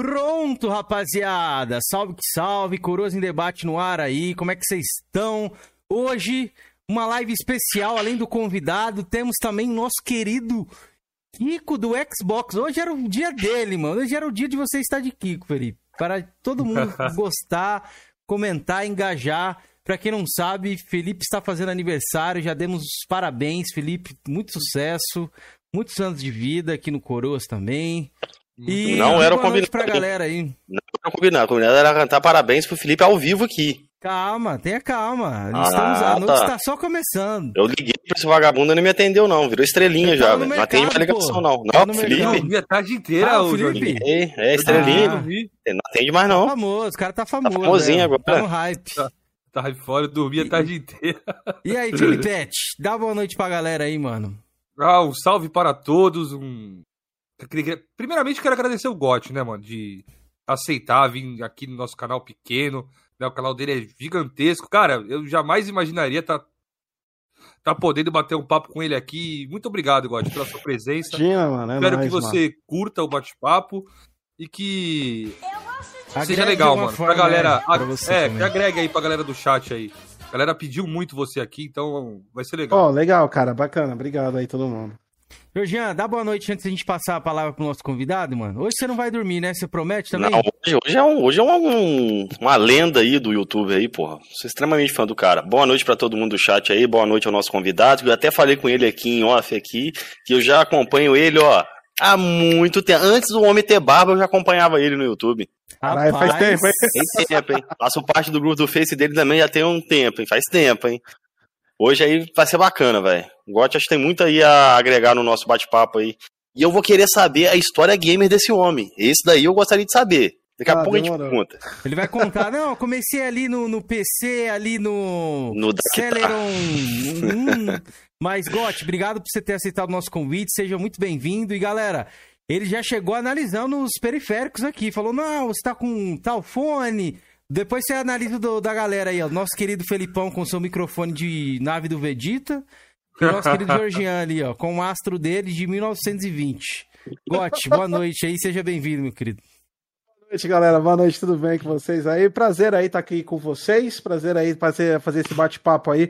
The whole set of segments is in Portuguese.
Pronto, rapaziada. Salve que salve, Coroas em debate no ar aí. Como é que vocês estão? Hoje, uma live especial, além do convidado, temos também o nosso querido Kiko do Xbox. Hoje era o dia dele, mano. Hoje era o dia de você estar de Kiko, Felipe. Para todo mundo gostar, comentar, engajar. Para quem não sabe, Felipe está fazendo aniversário. Já demos os parabéns, Felipe. Muito sucesso. Muitos anos de vida aqui no Coroas também. E não era o combinado pra galera aí. Não era o combinado. O combinado era cantar parabéns pro Felipe ao vivo aqui. Calma, tenha calma. Ah, Estamos, a noite está só começando. Eu liguei pra esse vagabundo e não me atendeu, não. Virou estrelinha já, velho. Não atende mais ligação, pô. não. Não, Felipe. Eu vi a tarde inteira, ah, o Felipe. É, é estrelinha. Ah, não atende mais, não. Tá famoso, o cara tá famoso. Tá famosinho agora. Tá no hype. Tá, tá fora, eu dormi a tarde inteira. E aí, Felipe, dá boa noite pra galera aí, mano. Ah, um salve para todos. Um... Primeiramente, quero agradecer o Gotti, né, mano, de aceitar vir aqui no nosso canal pequeno. Né, o canal dele é gigantesco. Cara, eu jamais imaginaria estar tá, tá podendo bater um papo com ele aqui. Muito obrigado, Gotti, pela sua presença. Tinha, mano, é Espero nóis, que você mano. curta o bate-papo e que seja legal, mano. Forma, pra galera. Né, pra é, também. que agregue aí pra galera do chat aí. A galera pediu muito você aqui, então vai ser legal. Ó, oh, legal, cara, bacana. Obrigado aí todo mundo. Georgian, dá boa noite antes da gente passar a palavra pro nosso convidado, mano. Hoje você não vai dormir, né? Você promete também? Não, hoje, hoje é, um, hoje é um, uma lenda aí do YouTube aí, porra. Sou extremamente fã do cara. Boa noite para todo mundo do chat aí, boa noite ao nosso convidado. Eu até falei com ele aqui em off aqui, que eu já acompanho ele, ó, há muito tempo. Antes do homem ter barba, eu já acompanhava ele no YouTube. Caralho, faz tempo, hein? Tem tempo, hein? Faço parte do grupo do Face dele também já tem um tempo, hein? Faz tempo, hein? Hoje aí vai ser bacana, velho. Gotti acho que tem muito aí a agregar no nosso bate-papo aí. E eu vou querer saber a história gamer desse homem. Esse daí eu gostaria de saber. Daqui a ah, pouco demorou. a gente conta. Ele vai contar, não, comecei ali no, no PC, ali no, no Celeron. hum. Mas, Gotti, obrigado por você ter aceitado o nosso convite. Seja muito bem-vindo. E, galera, ele já chegou analisando os periféricos aqui. Falou, não, você tá com tal fone, depois você analisa do, da galera aí, ó. Nosso querido Felipão com seu microfone de nave do Vegeta. E o nosso querido Georgian ali, ó, com o astro dele de 1920. Gotti, boa noite aí, seja bem-vindo, meu querido. Boa noite, galera. Boa noite, tudo bem com vocês aí? Prazer aí estar tá aqui com vocês. Prazer aí fazer, fazer esse bate-papo aí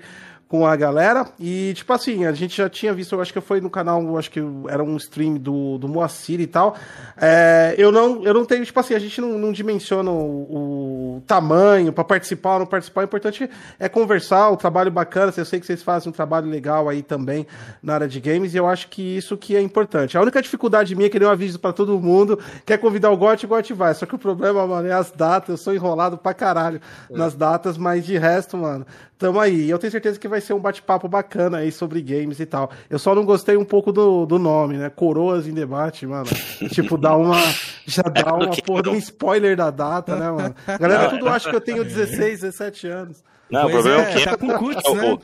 com a galera. E, tipo assim, a gente já tinha visto, eu acho que foi no canal, acho que era um stream do, do Moacir e tal. É, eu, não, eu não tenho, tipo assim, a gente não, não dimensiona o, o tamanho para participar ou não participar. O importante é conversar, o trabalho bacana. Eu sei que vocês fazem um trabalho legal aí também na área de games, e eu acho que isso que é importante. A única dificuldade minha é que eu aviso para todo mundo, quer convidar o Gotti, o Gotti vai. Só que o problema, mano, é as datas. Eu sou enrolado pra caralho é. nas datas, mas de resto, mano, tamo aí. Eu tenho certeza que vai vai ser um bate-papo bacana aí sobre games e tal. Eu só não gostei um pouco do, do nome, né? Coroas em debate, mano. tipo, dá uma. Já dá é uma porra de um spoiler da data, né, mano? A galera não, tudo é... acha que eu tenho 16, 17 anos. Não, pois o problema é, é o Tá com cuts, né?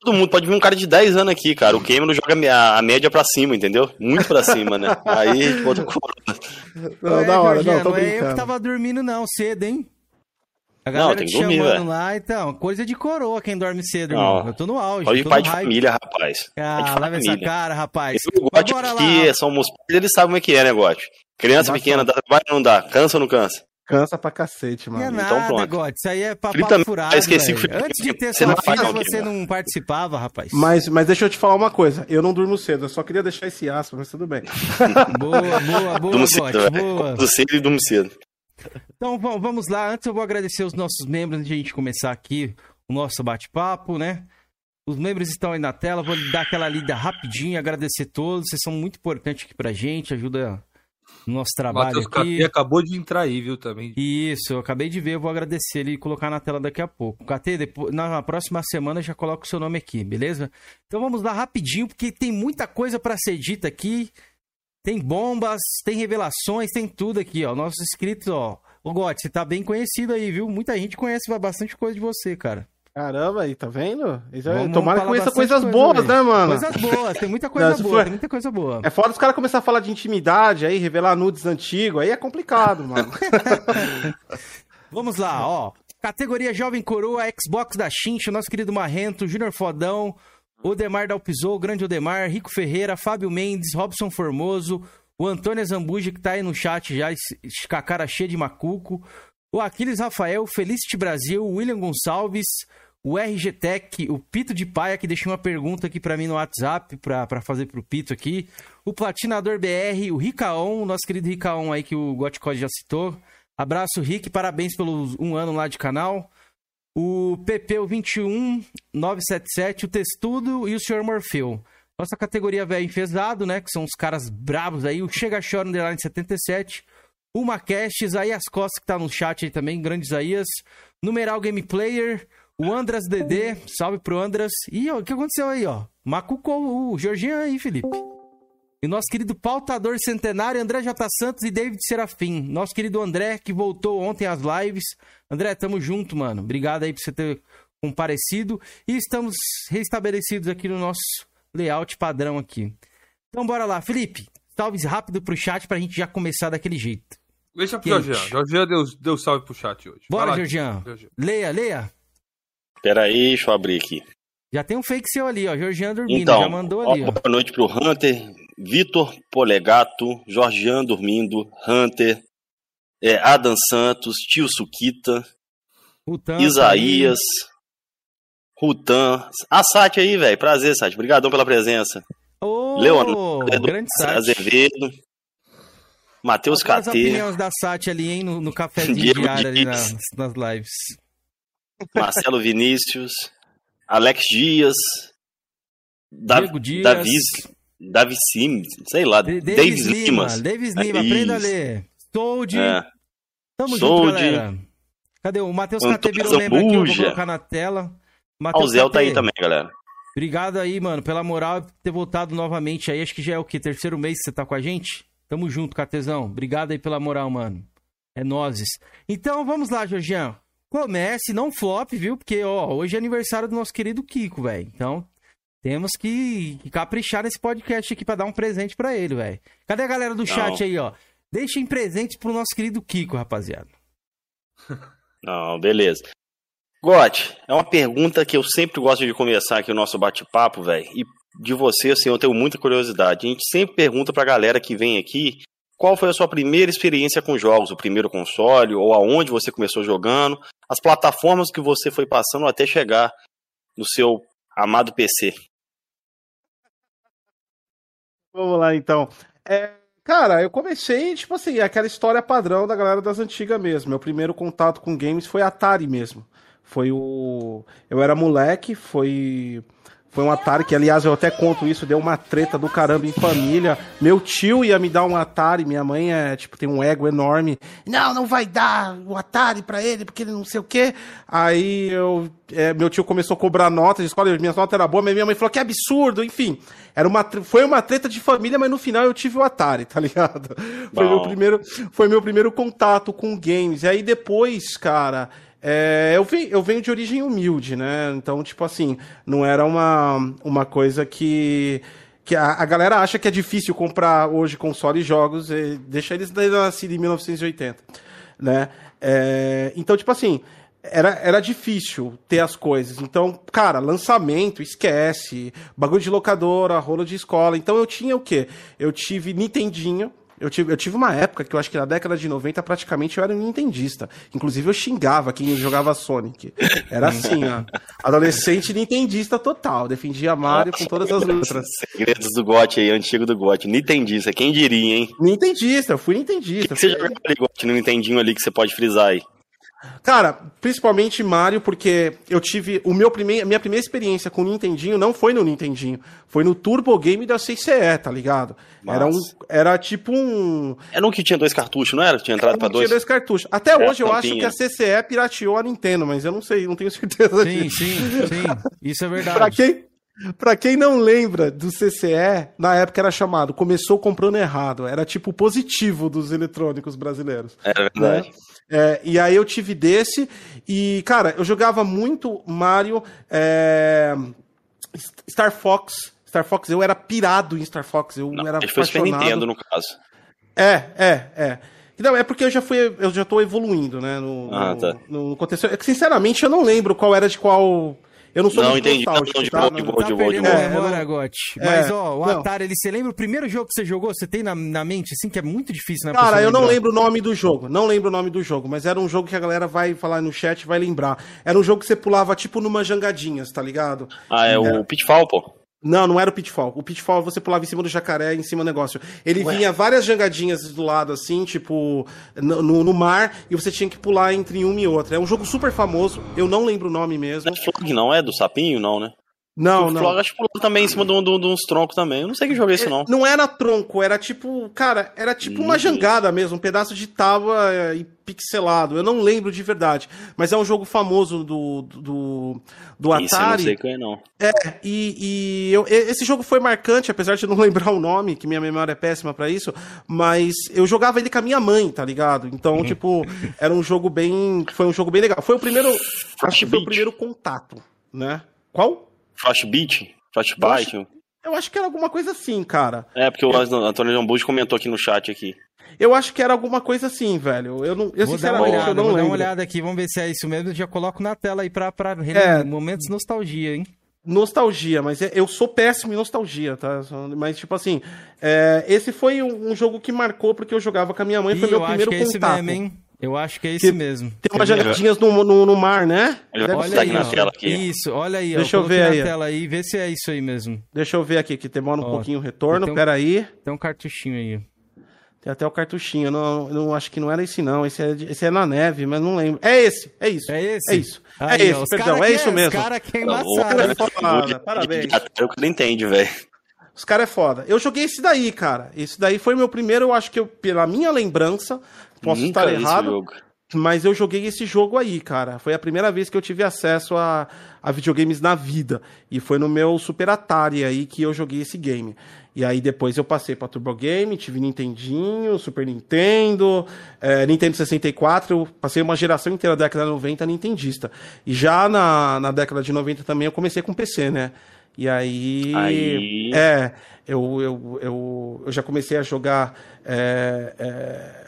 Todo mundo pode vir um cara de 10 anos aqui, cara. O Cameron joga a média pra cima, entendeu? Muito pra cima, né? Aí, pô, Não, da hora, não, tô não é eu que tava dormindo, não, cedo, hein? A galera não, tem que dormir, velho. lá, então, coisa de coroa quem dorme cedo, não. irmão. Eu tô no auge. Ir pai de família, rapaz. Ah, leva essa cara, rapaz. Eu gosto aqui, somos eles sabem como é que é negócio. Criança Bastante. pequena, dá trabalho ou não dá? Cansa ou não cansa? Cansa pra cacete, mano. Não é então nada, então pronto. God, isso aí é papo furado, esqueci Antes de ter sua filha, você não participava, rapaz. Mas, mas deixa eu te falar uma coisa. Eu não durmo cedo, eu só queria deixar esse aspa, mas tudo bem. boa, boa, boa, durmo cedo, boa. Do cedo e durmo cedo. Então vamos lá. Antes eu vou agradecer os nossos membros antes de a gente começar aqui o nosso bate-papo, né? Os membros estão aí na tela, vou dar aquela lida rapidinho, agradecer todos, vocês são muito importantes aqui pra gente, ajuda no nosso trabalho Matheus aqui. acabou de entrar aí, viu, também. Isso, eu acabei de ver, eu vou agradecer ele e colocar na tela daqui a pouco. KT, depois, na próxima semana já coloco o seu nome aqui, beleza? Então vamos lá rapidinho, porque tem muita coisa para ser dita aqui. Tem bombas, tem revelações, tem tudo aqui, ó. Nossos inscritos, ó. Ô, Gotti, você tá bem conhecido aí, viu? Muita gente conhece bastante coisa de você, cara. Caramba, aí, tá vendo? Vamos, Tomara que conheça coisas coisa boas, né, mano? Coisas boas, tem muita coisa Não, boa, for... tem muita coisa boa. É foda os caras começarem a falar de intimidade aí, revelar nudes antigos, aí é complicado, mano. Vamos lá, ó. Categoria Jovem Coroa, Xbox da Chincha, nosso querido Marrento, Júnior Fodão, Odemar Dalpizou, Grande Odemar, Rico Ferreira, Fábio Mendes, Robson Formoso, O Antônio Zambuja, que tá aí no chat já, com a cara cheia de macuco. O Aquiles Rafael, Felicity Brasil, William Gonçalves, o RG Tech, o Pito de Paia, que deixou uma pergunta aqui para mim no WhatsApp, para fazer pro Pito aqui. O Platinador BR, o Ricaon, nosso querido Ricaon aí que o Gotcode já citou. Abraço, Rick, parabéns pelos um ano lá de canal. O PP, o 21977, o Testudo e o Sr. Morfeu. Nossa categoria velho enfesado, né? Que são os caras bravos aí. O Chega Chora Underline 77. O Macash, Isaías Costa, que tá no chat aí também. Grande Isaías. Numeral Game Player. O Andras DD. Salve pro Andras. E ó, o que aconteceu aí, ó? Macucou o Jorginho aí, Felipe. E nosso querido pautador centenário, André J. Santos e David Serafim. Nosso querido André, que voltou ontem às lives. André, tamo junto, mano. Obrigado aí por você ter comparecido. E estamos restabelecidos aqui no nosso layout padrão aqui. Então bora lá, Felipe. Salve rápido pro chat pra gente já começar daquele jeito. Deixa pro Jorgian. Jorgian deu, deu salve pro chat hoje. Bora, Jorgian. Leia, leia. Pera aí, deixa eu abrir aqui. Já tem um fake seu ali, ó. Jorgian dormindo, então, já mandou ali. Ó, boa noite pro Hunter, Vitor Polegato, Jorgian dormindo, Hunter, é, Adam Santos, Tio Suquita, Rutan, Isaías, Rutan. A Sati aí, velho. Prazer, Sati. Obrigadão pela presença. Ô, Leonardo, grande. Azevedo, Matheus Qual as KT, opiniões da Sati ali, hein, no, no cafezinho diário ali nas, nas lives. Marcelo Vinícius, Alex Dias, Da Diego Dias. Davi, Davi Sim, sei lá, D- Davis. Davis Lima, É aprenda a ler. Sold. É. Tamo Sold. junto, galera. Cadê o Matheus virou membro aqui? Eu vou colocar na tela. Matheus o Zé tá aí também, galera. Obrigado aí, mano, pela moral por ter voltado novamente aí. Acho que já é o quê? Terceiro mês que você tá com a gente? Tamo junto, Catezão. Obrigado aí pela moral, mano. É nozes. Então, vamos lá, Jorgian. Comece, não flop, viu? Porque, ó, hoje é aniversário do nosso querido Kiko, velho. Então, temos que, caprichar nesse podcast aqui pra dar um presente pra ele, velho. Cadê a galera do chat aí, ó? Deixem presentes pro nosso querido Kiko, rapaziada. Não, beleza. Gotti, é uma pergunta que eu sempre gosto de começar aqui o nosso bate-papo, velho. E de você, assim, eu tenho muita curiosidade. A gente sempre pergunta pra galera que vem aqui qual foi a sua primeira experiência com jogos, o primeiro console, ou aonde você começou jogando, as plataformas que você foi passando até chegar no seu amado PC. Vamos lá, então. É, cara, eu comecei, tipo assim, aquela história padrão da galera das antigas mesmo. Meu primeiro contato com games foi Atari mesmo. Foi o. Eu era moleque, foi. Foi um Atari que, aliás, eu até conto isso, deu uma treta do caramba em família. Meu tio ia me dar um Atari, minha mãe é, tipo, tem um ego enorme. Não, não vai dar o Atari pra ele, porque ele não sei o quê. Aí eu, é, meu tio começou a cobrar notas de escola, minhas notas eram boas, mas minha mãe falou que absurdo, enfim. Era uma, foi uma treta de família, mas no final eu tive o Atari, tá ligado? Foi Bom. meu primeiro, foi meu primeiro contato com games. E aí depois, cara, é, eu, venho, eu venho de origem humilde, né? Então, tipo assim, não era uma, uma coisa que. Que a, a galera acha que é difícil comprar hoje console e jogos, e deixa eles daí nascido em 1980, né? É, então, tipo assim, era, era difícil ter as coisas. Então, cara, lançamento, esquece. Bagulho de locadora, rolo de escola. Então eu tinha o quê? Eu tive Nintendinho. Eu tive, eu tive uma época que eu acho que na década de 90 praticamente eu era um nintendista. Inclusive eu xingava quem jogava Sonic. Era assim, ó. Adolescente nintendista total. Defendia Mario com todas as letras. Segredos do GOT aí, antigo do GOT. Nintendista, quem diria, hein? Nintendista, eu fui O nintendista. que você Fui- jogava ali, GOT, no Nintendinho ali que você pode frisar aí? Cara, principalmente Mario, porque eu tive. O meu primeir, a minha primeira experiência com o Nintendinho não foi no Nintendinho, foi no Turbo Game da CCE, tá ligado? Era, um, era tipo um. Era um que tinha dois cartuchos, não era? Tinha entrado pra tinha dois? dois cartuchos. Até É, hoje eu acho tampinha. que a CCE pirateou a Nintendo, mas eu não sei, não tenho certeza Sim, disso. sim, sim. Isso é verdade. Pra quem, pra quem não lembra do CCE, na época era chamado Começou Comprando Errado. Era tipo o positivo dos eletrônicos brasileiros. Era verdade. né? É, e aí eu tive desse, e, cara, eu jogava muito Mario, é, Star Fox. Star Fox, eu era pirado em Star Fox, eu Não, era ele foi Super apaixonado. Nintendo, no caso. É, é, é. Não, é porque eu já fui, eu já tô evoluindo, né, no, Ah, no, tá. no contexto. É que, sinceramente, eu não lembro qual era de qual. Eu não sou Não, muito entendi. nostálgico, Não, de tá? boa, de boa, Tá de boa, de perdendo boa. a É, memória, Gotti. É, Mas, ó, o não. Atari, ele, você lembra o primeiro jogo que você jogou? Você tem na, na mente, assim, que é muito difícil, né? Cara, eu não lembrar. lembro o nome do jogo. Não lembro o nome do jogo, mas era um jogo que a galera vai falar no chat e vai lembrar. Era um jogo que você pulava tipo numa jangadinhas, tá ligado? Ah, é É. o Pitfall, pô. Não, não era o Pitfall. O Pitfall você pulava em cima do jacaré, em cima do negócio. Ele vinha várias jangadinhas do lado, assim, tipo, no, no- no mar, e você tinha que pular entre uma e outra. É um jogo super famoso, eu não lembro o nome mesmo. Não é Flog, não é? Do sapinho, não, né? Não, o não. Flog acho que pulou também em cima de, um- de um- de uns troncos também. Eu não sei que jogo é esse, não. Não era tronco, era tipo, cara, era tipo uma Hum. jangada mesmo, um pedaço de tábua é, e pixelado. Eu não lembro de verdade, mas é um jogo famoso do do, do Esse eu não Atari. sei qual é, não. É, e, e eu- esse jogo foi marcante, apesar de não lembrar o nome, que minha memória é péssima pra isso, mas eu jogava ele com a minha mãe, tá ligado? Então, tipo, era um jogo bem, foi um jogo bem legal. Foi o primeiro, acho que foi o primeiro contato, né? Qual? Frostbeat? Frostbite? Eu acho que era alguma coisa assim, cara. É, porque o Antônio Jambuji comentou aqui no chat aqui. Eu acho que era alguma coisa assim, velho. Eu não, eu Vou dar uma sinceramente olhada, eu não vou dar uma lembro. olhada aqui, vamos ver se é isso mesmo. Eu já coloco na tela aí pra, pra É. momentos de nostalgia, hein? Nostalgia, mas é- eu sou péssimo em nostalgia, tá? Mas, tipo assim, é, esse foi um, jogo que marcou porque eu jogava com a minha mãe, Ih, foi meu eu acho primeiro que é esse contato. mesmo, hein? Eu acho que é esse Que mesmo. Tem umas jangadinhas no, no, no mar, né? Eu já Olha aí, aqui na ó. tela aqui. Isso, olha aí, ó. Deixa eu Coloquei ver na aí, ó. tela aí, vê se é isso aí mesmo. Deixa eu ver aqui, que demora um Ó, pouquinho o retorno. então- Pera aí. Tem um cartuchinho aí. Tem até o cartuchinho. Eu Não, não acho que não era esse, não. Esse é, esse é na neve, mas não lembro. É esse, é isso. É esse? É isso. Aí, é esse, ó, perdão, cara é isso mesmo. Os caras que é embaçado. cara. foda, De- parabéns. Até o que ele entende, velho. Os caras é foda. Eu joguei esse daí, cara. Esse daí foi meu primeiro, eu acho que eu, pela minha lembrança, posso Nunca estar errado, jogo. Mas eu joguei esse jogo aí, cara. Foi a primeira vez que eu tive acesso a, a videogames na vida. E foi no meu Super Atari aí que eu joguei esse game. E aí depois eu passei pra Turbo Game, tive Nintendinho, Super Nintendo, eh, Nintendo 64, eu passei uma geração inteira da década de 90 nintendista. E já na, na década de 90 também eu comecei com PC, né? E aí. Aí- É, eu, eu, eu, eu já comecei a jogar é, é,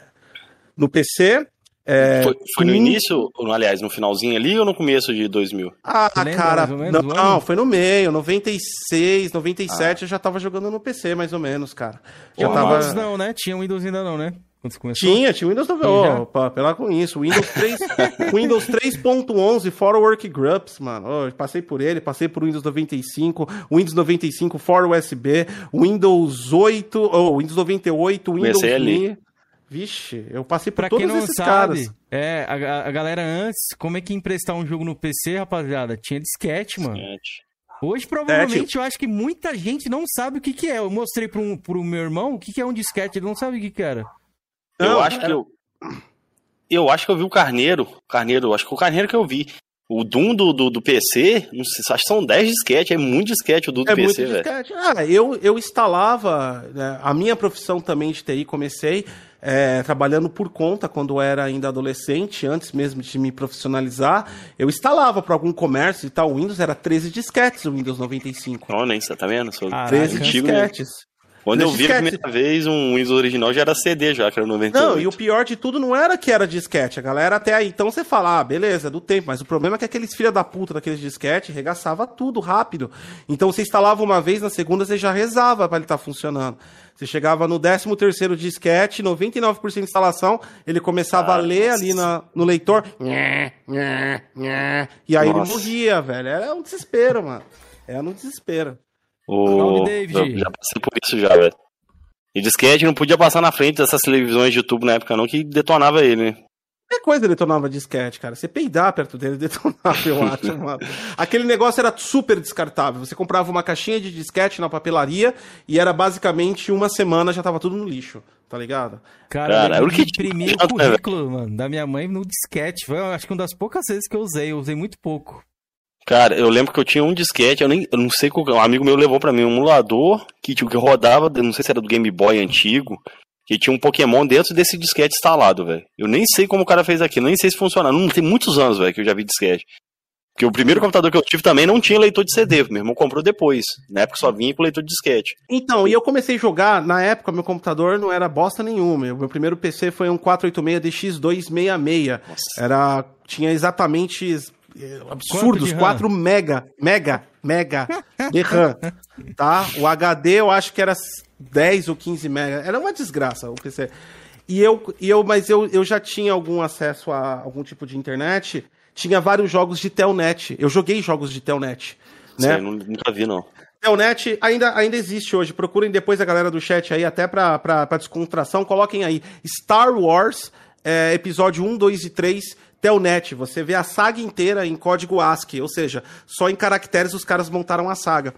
no PC. É, Foi, foi no início, aliás, no finalzinho ali ou no começo de 2000? Ah, lembra cara, menos não, o ano? foi no meio, 96, 97 Ah. eu já tava jogando no PC, mais ou menos, cara. Já Tinha tava... Windows não, né? Tinha Windows ainda não, né? Quando você começou. Tinha, tinha Windows 9. Tinha já? Opa, pela com isso. Windows 3, Windows 3.11 for Workgroups, mano. Ô, eu passei por ele, passei por Windows 95, Windows 95 for USB, Windows 8, ou Windows 98, Windows Comecei ali. Vixe, eu passei por Pra todos quem não esses sabe, caras. é, a, a galera antes, como é que ia emprestar um jogo no PC, rapaziada? Tinha disquete, mano. Gente. Hoje, provavelmente, eu acho que muita gente não sabe o que, que é. Eu mostrei pro, um, pro meu irmão o que, que é um disquete, ele não sabe o que, que era. Eu Não, acho que era- eu. Eu acho que eu vi o Carneiro. Carneiro, acho que o Carneiro que eu vi. O Doom do, do, do PC, não sei, acho que são 10 disquete, é muito disquete o Doom do É PC, muito velho. disquete. Ah, eu, eu instalava, né, a minha profissão também de TI, comecei é, trabalhando por conta quando era ainda adolescente, antes mesmo de me profissionalizar, eu instalava para algum comércio e tal, o Windows era 13 disquetes, o Windows 95. Não, nem tá vendo? Sou Caraca. 13 antigo, né? disquetes. Quando eu 13 vi a primeira vez um Windows original já era CD já, que era o 98. Não, e o pior de tudo não era que era disquete. A galera até aí, então você fala, ah, beleza, é do tempo. Mas o problema é que aqueles filha da puta daqueles disquete regaçava tudo rápido. Então você instalava uma vez, na segunda você já rezava para ele estar funcionando. Você chegava no 13 terceiro disquete, 99% de instalação, ele começava a Ah, ler nossa. ali na, no leitor. nhé, nhé, nhé, E aí Nossa. ele morria, velho. Era um desespero, mano. Era um desespero. O... David. Eu já passei por isso já, velho. E disquete não podia passar na frente dessas televisões de tubo na época não, que detonava ele, né? Qualquer coisa detonava disquete, cara. Você peidar perto dele detonava, eu acho, mano. Aquele negócio era super descartável. Você comprava uma caixinha de disquete na papelaria e era basicamente uma semana já tava tudo no lixo, tá ligado? Cara, Cara, eu o que imprimi o né, currículo, mano, da minha mãe no disquete. Foi, acho que uma das poucas vezes que eu usei. Eu usei muito pouco. Cara, eu lembro que eu tinha um disquete, eu, nem, eu não sei qual, um amigo meu levou pra mim um emulador que, tipo, que rodava, não sei se era do Game Boy antigo, que tinha um Pokémon dentro desse disquete instalado, velho. Eu nem sei como o cara fez aquilo, nem sei se funciona. Não tem muitos anos, velho, que eu já vi disquete. Porque o primeiro computador que eu tive também não tinha leitor de CD, meu irmão comprou depois. Na época só vinha com leitor de disquete. Então, e eu comecei a jogar, na época meu computador não era bosta nenhuma. O meu primeiro PC foi um 486 DX266. Nossa. Era tinha exatamente absurdos, de RAM? 4 mega, mega, mega de RAM, tá? O HD eu acho que era 10 ou 15 mega, era uma desgraça o PC. E eu, e eu mas eu, eu já tinha algum acesso a algum tipo de internet, tinha vários jogos de Telnet, eu joguei jogos de Telnet, né? Nu- nunca vi, não. Telnet ainda, ainda existe hoje. Procurem depois a galera do chat aí, até pra, pra, pra descontração. Coloquem aí Star Wars, é, episódio 1, 2 e 3, Telnet. Você vê a saga inteira em código ASCII, ou seja, só em caracteres os caras montaram a saga.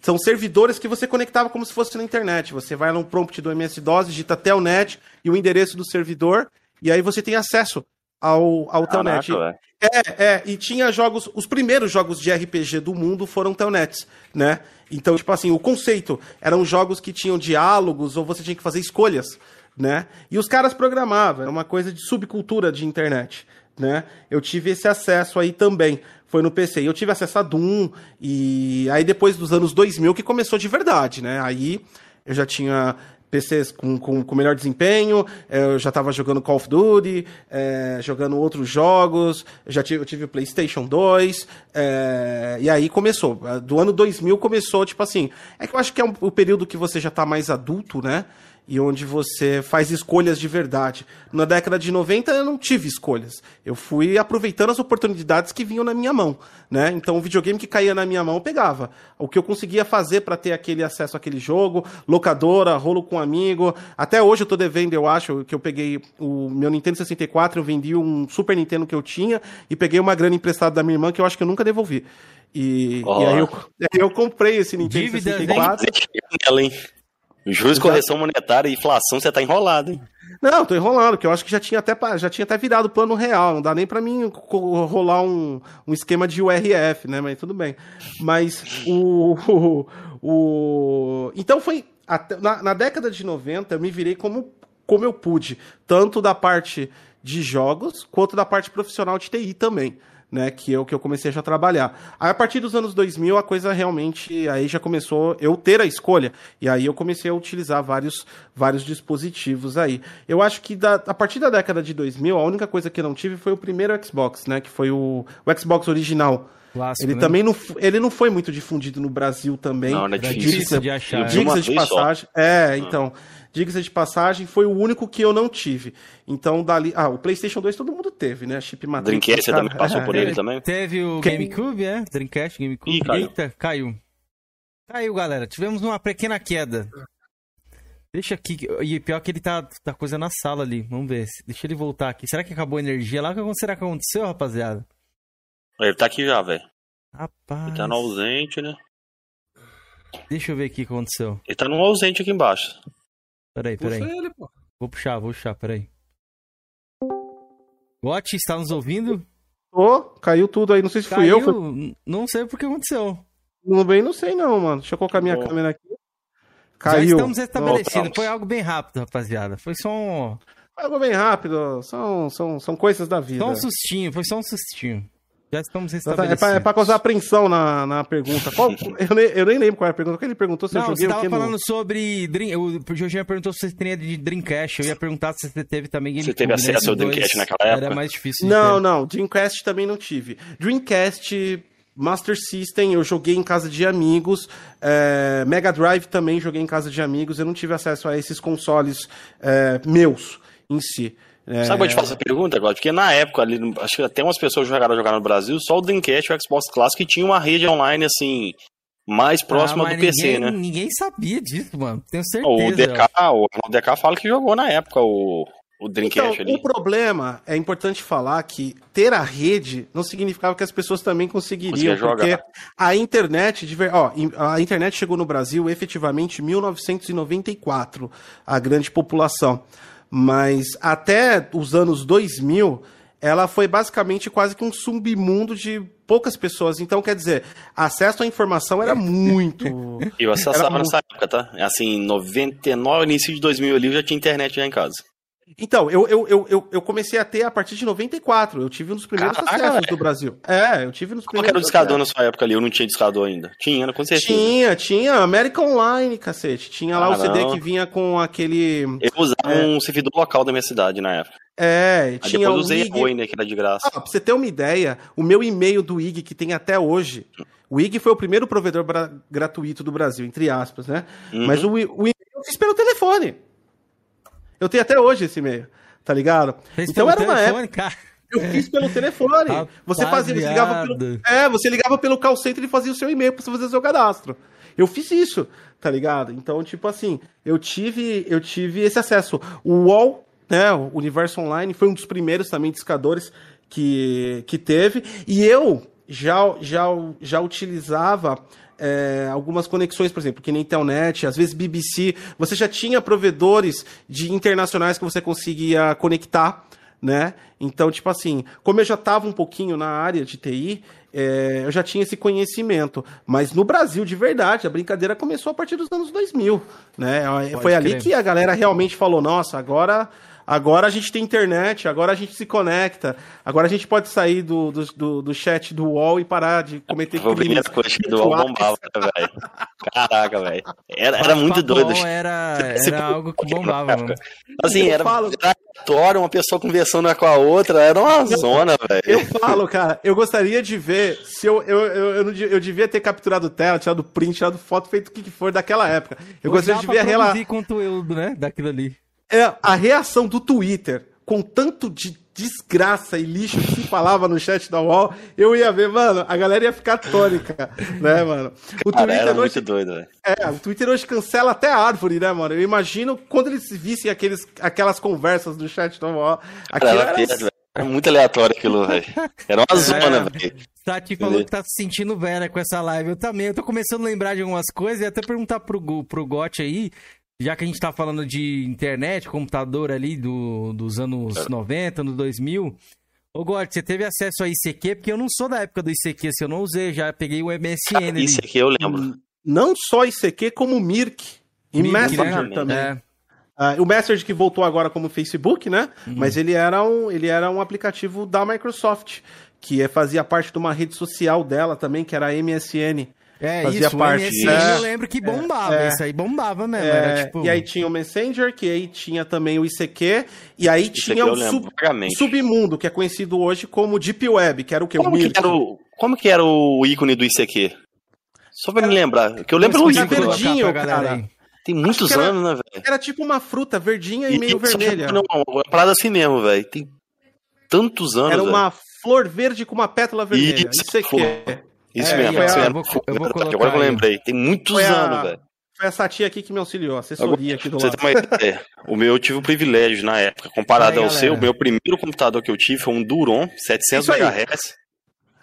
São servidores que você conectava como se fosse na internet. Você vai no prompt do MS-DOS, digita Telnet e o endereço do servidor, e aí você tem acesso ao, ao Telnet. É, é, e tinha jogos, os primeiros jogos de RPG do mundo foram Telnets, né? Então, tipo assim, o conceito eram jogos que tinham diálogos ou você tinha que fazer escolhas, né? E os caras programavam, era uma coisa de subcultura de internet, né? Eu tive esse acesso aí também, foi no PC. Eu tive acesso a Doom e aí depois dos anos 2000 que começou de verdade, né? Aí eu já tinha PCs com, com, com melhor desempenho, eh, eu já estava jogando Call of Duty, eh, jogando outros jogos, já tive, eu tive PlayStation 2, eh, e aí começou. Do ano 2000 começou, tipo assim, é que eu acho que é um- o período que você já está mais adulto, né? E onde você faz escolhas de verdade. Na década de 90 eu não tive escolhas. Eu fui aproveitando as oportunidades que vinham na minha mão, né? Então o videogame que caía na minha mão eu pegava. O que eu conseguia fazer para ter aquele acesso àquele jogo, locadora, rolo com amigo. Até hoje eu tô devendo, eu acho, que eu peguei o meu Nintendo 64, eu vendi um Super Nintendo que eu tinha e peguei uma grana emprestada da minha irmã que eu acho que eu nunca devolvi. E, Ó. e aí, eu, aí eu comprei esse Nintendo Dívidas, hein? 64. Você chega nela, hein? Juros, correção monetária e inflação, você tá enrolado, hein? Não, tô enrolando, que eu acho que já tinha até, já tinha até virado plano real. Não dá nem pra mim rolar um, um esquema de URF, né? Mas tudo bem. Mas o. o, o- então foi. até- na, na década de 90, eu me virei como, como eu pude. Tanto da parte de jogos, quanto da parte profissional de TI também. Né, que é o que eu comecei a já trabalhar. Aí, a partir dos anos 2000, a coisa realmente aí já começou eu ter a escolha. E aí eu comecei a utilizar vários, vários dispositivos aí. Eu acho que da- a partir da década de 2000, a única coisa que eu não tive foi o primeiro Xbox, né? Que foi o, o Xbox original. Clássico, Ele né? também não, ele não foi muito difundido no Brasil também. Não, não é difícil. difícil de achar. Eu é. Diga-se de vez só. passagem. É, então. Diga-se de passagem, foi o único que eu não tive. Então, dali. Ah, o PlayStation 2 todo mundo teve, né? Chip Matrix. Dreamcast você cara. também passou por ele também? Teve o Quem- GameCube, é? Dreamcast, GameCube. Ih, caiu. Eita, caiu. Caiu, galera. Tivemos uma pequena queda. Deixa aqui. E pior que ele tá, tá coisa na sala ali. Vamos ver. Deixa ele voltar aqui. Será que acabou a energia lá? O que será que aconteceu, rapaziada? Ele tá aqui já, velho. Rapaz. Ele tá no ausente, né? Deixa eu ver aqui o que aconteceu. Ele tá no ausente aqui embaixo. Peraí, Puxa peraí. ele, pô. Vou puxar, vou puxar, peraí. Got, está nos ouvindo? Ô, caiu tudo aí. Não sei se fui eu. Foi... Não sei porque aconteceu. Não bem, não sei não, mano. Deixa eu colocar minha Bom. câmera aqui. Já Caiu. estamos restabelecidos. Voltamos. Foi algo bem rápido, rapaziada. Foi só um, Algo bem rápido. São, são, são coisas da vida. só um sustinho. Foi só um sustinho. Já estamos É restabelecidos. pra, é pra causar apreensão na, na pergunta. Qual, eu, nem, eu nem lembro qual era a pergunta. O que ele perguntou se eu Não, joguei você o tava que falando sobre. Dream... O Jorginho perguntou se você teria de Dreamcast. Eu ia perguntar se você teve também Você teve acesso né? Esses ao Dreamcast dois naquela época? Era mais difícil. Não, ter. não. Dreamcast também não tive. Dreamcast, Master System, eu joguei em casa de amigos. É, Mega Drive também joguei em casa de amigos. Eu não tive acesso a esses consoles é, meus em si. É, Sabe onde eu te faço a pergunta, agora? Porque na época, ali, acho que até umas pessoas jogaram a jogar no Brasil, só o Dreamcast e o Xbox Clássico que tinha uma rede online, assim, mais próxima Ah, do mas PC, ninguém, né? Ninguém sabia disso, mano. Tenho certeza. O DK, o Arnaldo DK fala que jogou na época o, o Então, Dreamcast ali. o problema é importante falar que ter a rede não significava que as pessoas também conseguiriam, porque a internet, de ver- ó, a internet chegou no Brasil efetivamente em 1994, a grande população. Mas até os anos 2000, ela foi basicamente quase que um submundo de poucas pessoas. Então, quer dizer, acesso à informação era muito. Eu acessava Era nessa época, tá? Assim, 99, início de 2000 ali, eu já tinha internet já em casa. Então, eu, eu, eu, eu, comecei a ter a partir de 94. Eu tive um dos primeiros Caraca, acessos do Brasil. É, eu tive nos Qual que era o primeiros discador na sua época ali? Eu não tinha discador ainda. Tinha, com certeza. Tinha, tinha América Online, cacete. Tinha lá Ah, o CD não. que vinha com aquele. Eu usava É. um servidor local da minha cidade na época. É, Aí tinha depois o usei IG. a Oi, né, que era de graça. Ah, pra você ter uma ideia, o meu e-mail do IG que tem até hoje, o IG foi o primeiro provedor gratuito do Brasil, entre aspas, né? Uhum. Mas o, o e-mail eu fiz pelo telefone. Eu tenho até hoje esse e-mail, tá ligado? Fez então era uma época. cara. Eu fiz pelo telefone. Você fazia, você ligava pelo, é, você ligava pelo call center e fazia o seu e-mail pra você fazer o seu cadastro. Eu fiz isso, tá ligado? Então, tipo assim, eu tive, eu tive esse acesso. O UOL, né, o Universo Online, foi um dos primeiros também discadores que, que teve. E eu já, já, já utilizava é, algumas conexões, por exemplo, que nem Telnet, às vezes BBC. Você já tinha provedores de internacionais que você conseguia conectar né? Então, tipo assim, como eu já estava um pouquinho na área de TI, é, eu já tinha esse conhecimento. Mas no Brasil, de verdade, a brincadeira começou a partir dos anos 2000, né? Foi ali crer. que a galera realmente falou, nossa, agora... Agora a gente tem internet, agora a gente se conecta, agora a gente pode sair do, do, do, do chat do UOL e parar de cometer a crimes. que do UOL bombava, né, velho? Caraca, velho. Era, era muito doido. Era, era algo que bombava, mano. Assim, Eu era falo- aleatório, uma pessoa conversando com a outra, era uma zona, Eu velho. falo, cara, eu gostaria de ver se eu, eu, eu, eu, eu devia ter capturado tela, tirado print, tirado foto, feito o que que for daquela época. Eu gostaria de ver a, rela, produzir conteúdo, né? Daquilo ali. É, a reação do Twitter com tanto de desgraça e lixo que se falava no chat da UOL. Eu ia ver, mano, a galera ia ficar tônica, né, mano? O Cara, era Twitter, hoje, muito doido, velho. é, o Twitter hoje cancela até a árvore, né, mano? Eu imagino quando eles vissem aqueles, aquelas conversas do chat da UOL. Cara, Aquilo era, era. Era muito aleatório aquilo, velho. Era uma zona, velho. Tati falou que tá se sentindo velha com essa live. Eu também. Eu tô começando a lembrar de algumas coisas e até perguntar pro, pro Gotti aí, já que a gente tá falando de internet, computador ali do, dos anos 90, anos 2000. Ô, Gotti, você teve acesso a ICQ? Porque eu não sou da época do ICQ, se eu não usei, já peguei o MSN ali. Isso aqui eu lembro. não só ICQ, como Mirk. E Mirk, Messenger né? também. É. Ah, o Messenger que voltou agora como Facebook, né? Mas ele era, um, ele era um aplicativo da Microsoft, que é- fazia parte de uma rede social dela também, que era a MSN. É, Fazia isso, parte, o MSN né? eu lembro que bombava, é. isso aí bombava mesmo, É, era tipo... E aí tinha o Messenger, que aí tinha também o ICQ, e aí Isso tinha o, sub- submundo, que é conhecido hoje como Deep Web, que era o que? O Como que, Mirk. era o, como que era o ícone do ICQ? Só pra me lembrar. Que eu lembro o Vamos ícone verdinho, cara. Tem muitos que era- anos, né, velho? Era tipo uma fruta verdinha e meio isso, vermelha. Não, uma parada assim mesmo, velho. Tem tantos anos, Era velho. uma flor verde com uma pétala vermelha. Isso, Isso aqui é. Isso É, mesmo. isso a- eu vou- eu vou Agora que eu aí. lembrei. Tem muitos a- anos, velho. Foi essa tia aqui que me auxiliou, assessoria aqui do você lado. ter uma ideia, o meu eu tive o privilégio na época, comparado Aí, ao seu, galera. o meu primeiro computador que eu tive foi um Duron 700 Isso aí. MHz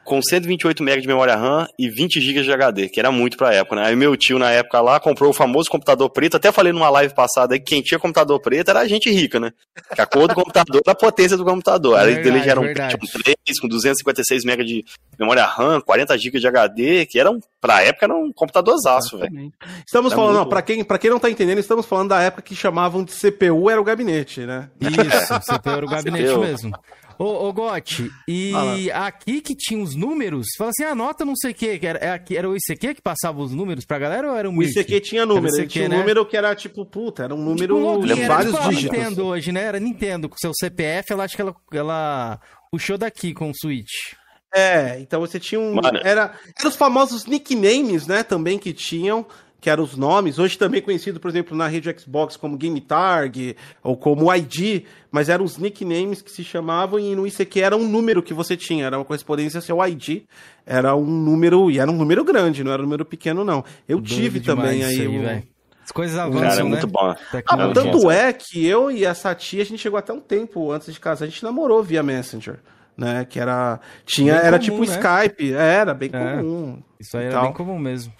com 128 MB de memória RAM e 20 GB de HD, que era muito pra época, né? Aí meu tio na época lá comprou o famoso computador preto, até falei numa live passada aí que quem tinha computador preto era a gente rica, né? Que a cor do computador era a potência do computador. Aí Verdade, dele já era um verdade. Pentium 3 com 256 MB de memória RAM, 40 GB de HD, que era um, pra época era um computadorzaço, velho. Estamos Tá falando, muito pra quem, pra quem não tá entendendo, estamos falando da época que chamavam de CPU, era o gabinete, né? Isso, você era o gabinete CPU. mesmo. Ô, ô Gotti, e aqui que tinha os números, fala assim, anota não sei o que, era, é era o ICQ que passava os números pra galera ou era o O Mirk? ICQ tinha número, Era o ele tinha um ICQ, né? número que era tipo, puta, era um número Tipo, um login, de era vários tipo dígitos. Nintendo hoje, né? Era Nintendo, com seu CPF, ela acho que ela, ela puxou daqui com o Switch. É, então você tinha um. Mano. Era, eram os famosos nicknames, né? Também que tinham, que eram os nomes. Hoje também conhecido, por exemplo, na rede Xbox como Game Targ ou como ID, mas eram os nicknames que se chamavam e no ICQ era um número que você tinha, era uma correspondência ao seu ID. Era um número, e era um número grande, não era um número pequeno, não. Eu tive Doido também demais aí. isso o- velho. As coisas avançam, Cara, é né? muito bom. Ah, tanto é que eu e essa tia, a gente chegou até um tempo antes de casar, a gente namorou via Messenger. Né, que era. Tinha, Bem era comum, tipo né? Skype, era bem É. comum. Isso aí era tal. bem comum mesmo.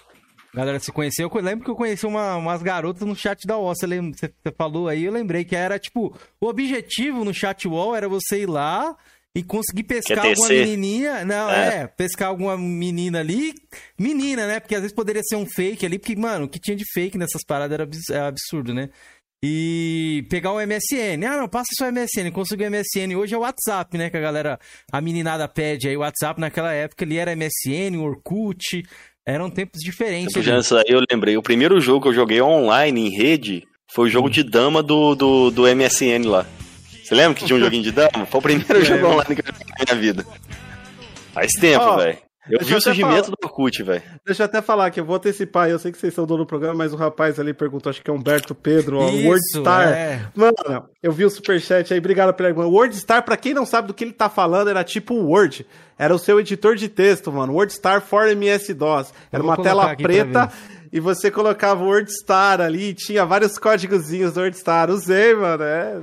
Galera se conheceu. Eu lembro que eu conheci uma- umas garotas no chat da UOL. Você, lembra, você falou aí, eu lembrei que era tipo. O objetivo no chat UOL era você ir lá e conseguir pescar alguma menininha. Não, É. é. pescar alguma menina ali. Menina, né? Porque às vezes poderia ser um fake ali. Porque, mano, o que tinha de fake nessas paradas era é absurdo, né? E pegar o MSN. Ah, não, passa só o MSN. Consegui o MSN. Hoje é o WhatsApp, né? Que a galera, a meninada pede aí. O WhatsApp naquela época ele era MSN, Orkut. Eram tempos diferentes. isso aí, eu lembrei. O primeiro jogo que eu joguei online, em rede, foi o jogo de dama do, do, do MSN lá. Você lembra que tinha um joguinho de dama? Foi o primeiro jogo online que eu joguei na minha vida. Faz tempo, Ó, velho. Eu deixa vi eu o até surgimento falar. do Orkut, velho. Deixa eu até falar que eu vou antecipar, eu sei que vocês são dono do programa, mas o rapaz ali perguntou, acho que é Humberto Pedro, ó, Isso, Wordstar. é. Mano, eu vi o superchat aí, obrigado pela irmã. Wordstar, pra quem não sabe do que ele tá falando, era tipo Word. Era o seu editor de texto, mano. Wordstar for MS-DOS. Era uma tela preta e você colocava o Wordstar ali, e tinha vários códigozinhos do Wordstar. Usei, mano, é...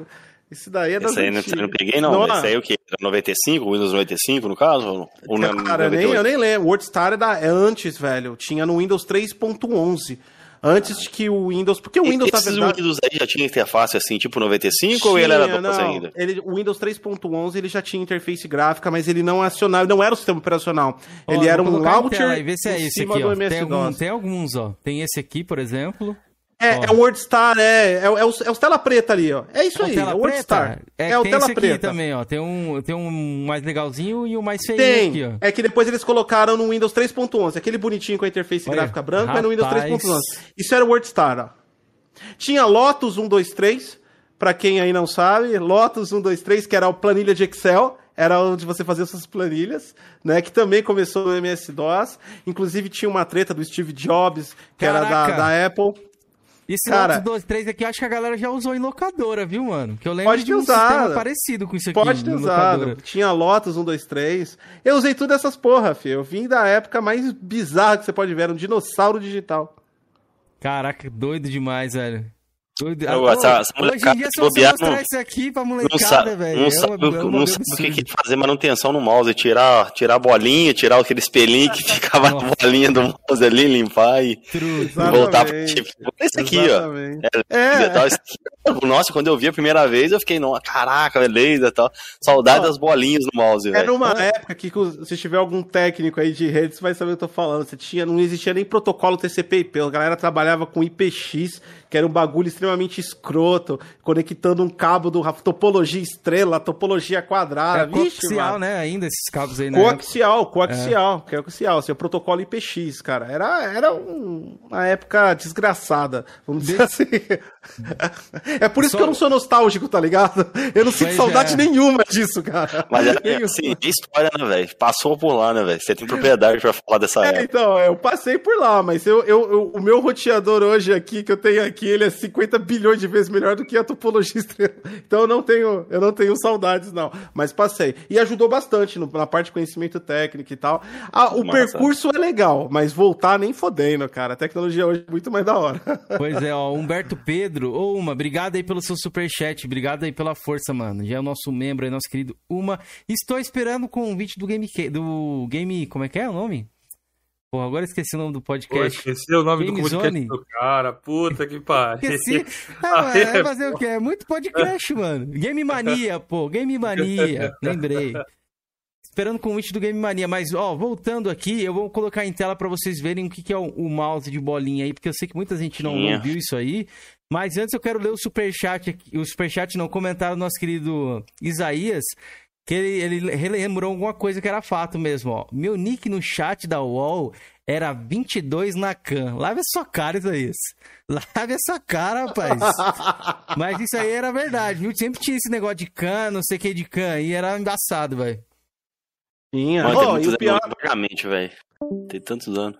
Isso daí é das Esse aí não, não peguei, não. Não, Esse aí é o quê? Era 95? Windows 95, no caso? Ou, ou não, Cara, eu nem, 98? eu nem lembro. O WordStar é, da- é antes, velho. Tinha no Windows 3.11. Antes de que o Windows. Porque o Windows, Esses verdade. Windows aí já tinha interface assim, tipo 95, ou ele era tinha, não. ainda? Ele, o Windows 3.11 ele já tinha interface gráfica, mas ele não acionava, não era o sistema operacional. Ó, ele era um launcher aí, vê se é esse cima aqui, do ó. Tem, algum- tem alguns, ó. Tem esse aqui, por exemplo. É, é o WordStar, é, é, o- é, os, é os tela preta ali, ó. É isso aí, é o WordStar. preta? É, É, o tela esse aqui preta. também, ó. Tem um, tem um mais legalzinho e o mais feio Tem. aqui, ó. É que depois eles colocaram no Windows 3.11, aquele bonitinho com a interface Olha, gráfica branca, é no Windows rapaz. 3.11. Isso era o WordStar, ó. Tinha Lotus 123, pra quem aí não sabe, Lotus 123, que era a planilha de Excel, era onde você fazia suas planilhas, né, que também começou no MS-DOS. Inclusive tinha uma treta do Steve Jobs, que era da, Caraca. da Apple. Esse Cara- Lotus 2, 3 aqui, eu acho que a galera já usou em locadora, viu, mano? Que eu lembro Pode de ter um usado. sistema parecido com isso aqui. Pode ter usado. locadora. Tinha Lotus 123. Eu usei tudo essas porra, filho. Eu vim da época mais bizarra que você pode ver, era um dinossauro digital. Caraca, doido demais, velho. Doido. Eu- essa- essa hoje em molecada dia, se você bobear, mostrar não- isso aqui pra Não, molecada, sabe, velho, não é sabe, uma- o- é um não bagulho sabe o que, que fazer manutenção no mouse, tirar, tirar a bolinha, tirar aquele espelhinho que ficava na bolinha do mouse ali, limpar e, e voltar pro tipo. Esse aqui, ó. Exatamente. É, É. tal, esse aqui. Nossa, quando eu vi a primeira vez, eu fiquei, não, caraca, beleza e tal. Saudade Ó, das bolinhas no mouse, Era velho. uma época que, se tiver algum técnico aí de rede, você vai saber o que eu tô falando. Você tinha, não existia nem protocolo TCP/IP. A galera trabalhava com IPX, que era um bagulho extremamente escroto, conectando um cabo do topologia estrela, topologia quadrada. É Vixe, coaxial, mano. né? Ainda esses cabos aí, né? Coaxial, coaxial, que é coaxial, assim, o protocolo IPX, cara. Era, era um- uma época desgraçada, vamos dizer assim. É por isso Só- que eu não sou nostálgico, tá ligado? Eu não sinto Pois saudade é. nenhuma disso, cara. Mas era Nenhuma. assim, é história, né, velho? Passou por lá, né, velho? Você tem propriedade pra falar dessa É, época. então, eu passei por lá, mas eu, eu, eu- o meu roteador hoje aqui, que eu tenho aqui, ele é 50 bilhões de vezes melhor do que a topologia estrela. Então eu não tenho, eu não tenho saudades, não. Mas passei. E ajudou bastante no- na parte de conhecimento técnico e tal. Ah, o Massa. percurso é legal, mas voltar nem fodendo, cara. A tecnologia hoje é muito mais da hora. Pois é, ó, Humberto Pedro, ô Uma, obrigado aí pelo seu superchat, obrigado aí pela força, mano. Já é o nosso membro aí, nosso querido Uma. Estou esperando o convite do Game, do Game, como é que é o nome? Pô, agora esqueci o nome do Pô, podcast. esqueci o nome Game do podcast Zone. do cara. Puta que pariu. Esqueci. Ah, vai fazer o quê? É muito podcast, mano. Game Mania, pô. Game Mania. Lembrei. Esperando o convite do Game Mania. Mas, ó, voltando aqui, eu vou colocar em tela pra vocês verem o que, que é o, o mouse de bolinha aí, porque eu sei que muita gente não, não viu isso aí. Mas antes eu quero ler o superchat aqui. O superchat não, comentário do nosso querido Isaías. Que ele, ele relembrou alguma coisa que era fato mesmo, ó. Meu nick no chat da UOL era 22 na can. Lave a sua cara, Isaías. Lave a sua cara, rapaz. Mas isso aí era verdade, viu? Sempre tinha esse negócio de can, não sei o que de can. E era embaçado, velho. Tinha. E muitos o pior, vagamente, velho. Tem tantos anos.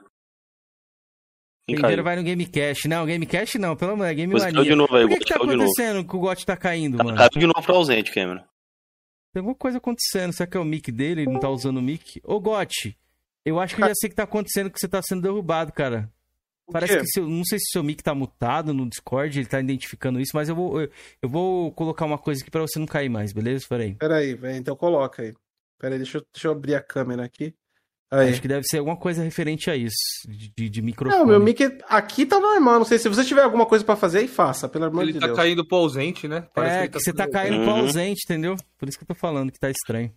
Primeiro vai no Gamecast. Não, Gamecast não, pelo amor de Deus, Game Pois Mania. de novo aí, Por que, que tá acontecendo que o GOT tá caindo, mano? Caiu de novo pro ausente, Cameron. Tem alguma coisa acontecendo. Será que é o mic dele? Ele não tá usando o mic? Ô, Gotti, eu acho que eu já sei o que tá acontecendo, que você tá sendo derrubado, cara. O Parece quê? que seu, não sei se seu mic tá mutado no Discord, ele tá identificando isso, mas eu vou, eu, eu vou colocar uma coisa aqui pra você não cair mais, beleza? Pera aí. Peraí, velho, então coloca aí. Peraí, deixa eu, deixa eu abrir a câmera aqui. Aí. Acho que deve ser alguma coisa referente a isso, de, de, microfone. Não, meu mic aqui tá normal, não sei se você tiver alguma coisa pra fazer aí, faça, pelo amor Ele de tá Deus. caindo pro ausente, né? Parece É, ele que você tá caindo pro ausente, entendeu? Por isso que eu tô falando que tá estranho.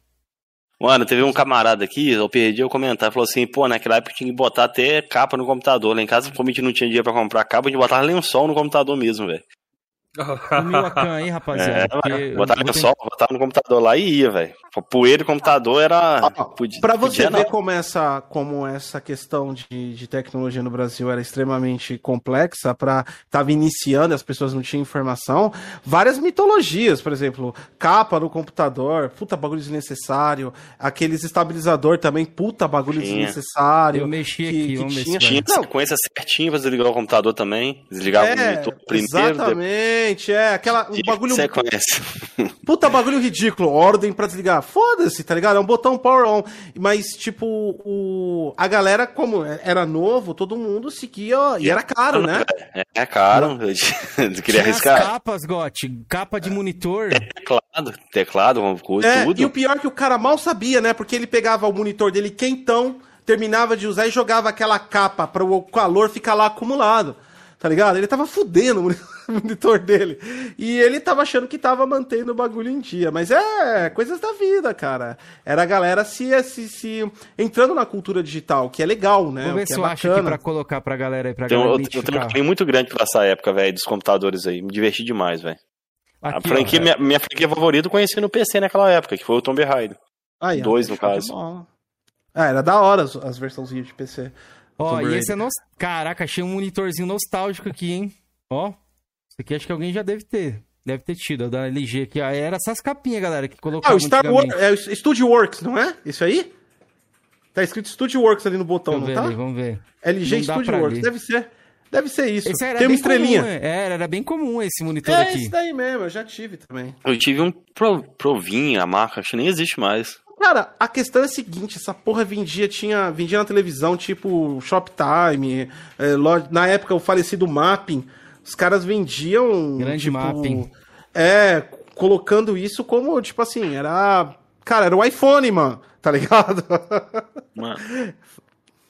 Mano, teve um camarada aqui, eu perdi o comentário, falou assim, pô, naquela época tinha que botar até capa no computador. Lá em casa, como a gente não tinha dinheiro pra comprar capa, a gente botava lençol no computador mesmo, velho. O Milacan aí, rapaziada. É, botava no só, botava no computador lá e ia, velho. Poeira do computador era. Ah, podia, pra você ver como essa, como essa questão de, de tecnologia no Brasil era extremamente complexa, pra tava iniciando, as pessoas não tinham informação. Várias mitologias, por exemplo, capa no computador, puta bagulho desnecessário. Aqueles estabilizador também, puta bagulho tinha. desnecessário. Eu mexi aqui, que, que tinha. Tinha sequência certinha pra desligar o computador também. Desligava é, o monitor primeiro. Exatamente. Exatamente, é. Aquela, um bagulho. Você conhece. Puta bagulho ridículo. Ordem pra desligar. Foda-se, tá ligado? É um botão power on. Mas, tipo, o... a galera, como era novo, todo mundo seguia. E era caro, né? É, é caro. Eu queria arriscar. As capas, Gotti. Capa de monitor. Teclado, teclado, coisa, é, tudo. E o pior é que o cara mal sabia, né? Porque ele pegava o monitor dele quentão, terminava de usar e jogava aquela capa para o calor ficar lá acumulado tá ligado? Ele tava fudendo o monitor dele. E ele tava achando que tava mantendo o bagulho em dia. Mas é coisas da vida, cara. Era a galera se, se, se entrando na cultura digital, que é legal, né? Vou ver se é eu acho aqui pra colocar pra galera aí, pra Tem, galera eu, eu tenho um carinho muito grande pra essa época, velho, dos computadores aí. Me diverti demais, velho. A franquia, ó, minha, minha franquia favorita eu conheci no PC naquela época, que foi o Tomb Raider. Ah, Dois, no caso. Ah, era da hora as, as versãozinhas de PC. Ó, e esse é nos... Caraca, achei um monitorzinho nostálgico aqui, hein? Ó. Isso aqui acho que alguém já deve ter. Deve ter tido, da LG aqui. Ah, era essas capinhas, galera, que colocava. Ah, o Star Wars. É o Studio Works, não é? Isso aí? Tá escrito Studio Works ali no botão, não tá? Ali, vamos ver. LG Studio Works, deve ser. Deve ser isso. Tem uma estrelinha. Comum, é, era bem comum esse monitor é aqui. É esse daí mesmo, eu já tive também. Eu tive um Pro, Provinha, a marca, acho que nem existe mais. Cara, a questão é a seguinte, essa porra vendia, tinha, vendia na televisão, tipo Shoptime, é, na época o falecido Mapping, os caras vendiam... Grande tipo, Mapping. É, colocando isso como, tipo assim, era... Cara, era o iPhone, mano, tá ligado? Mano...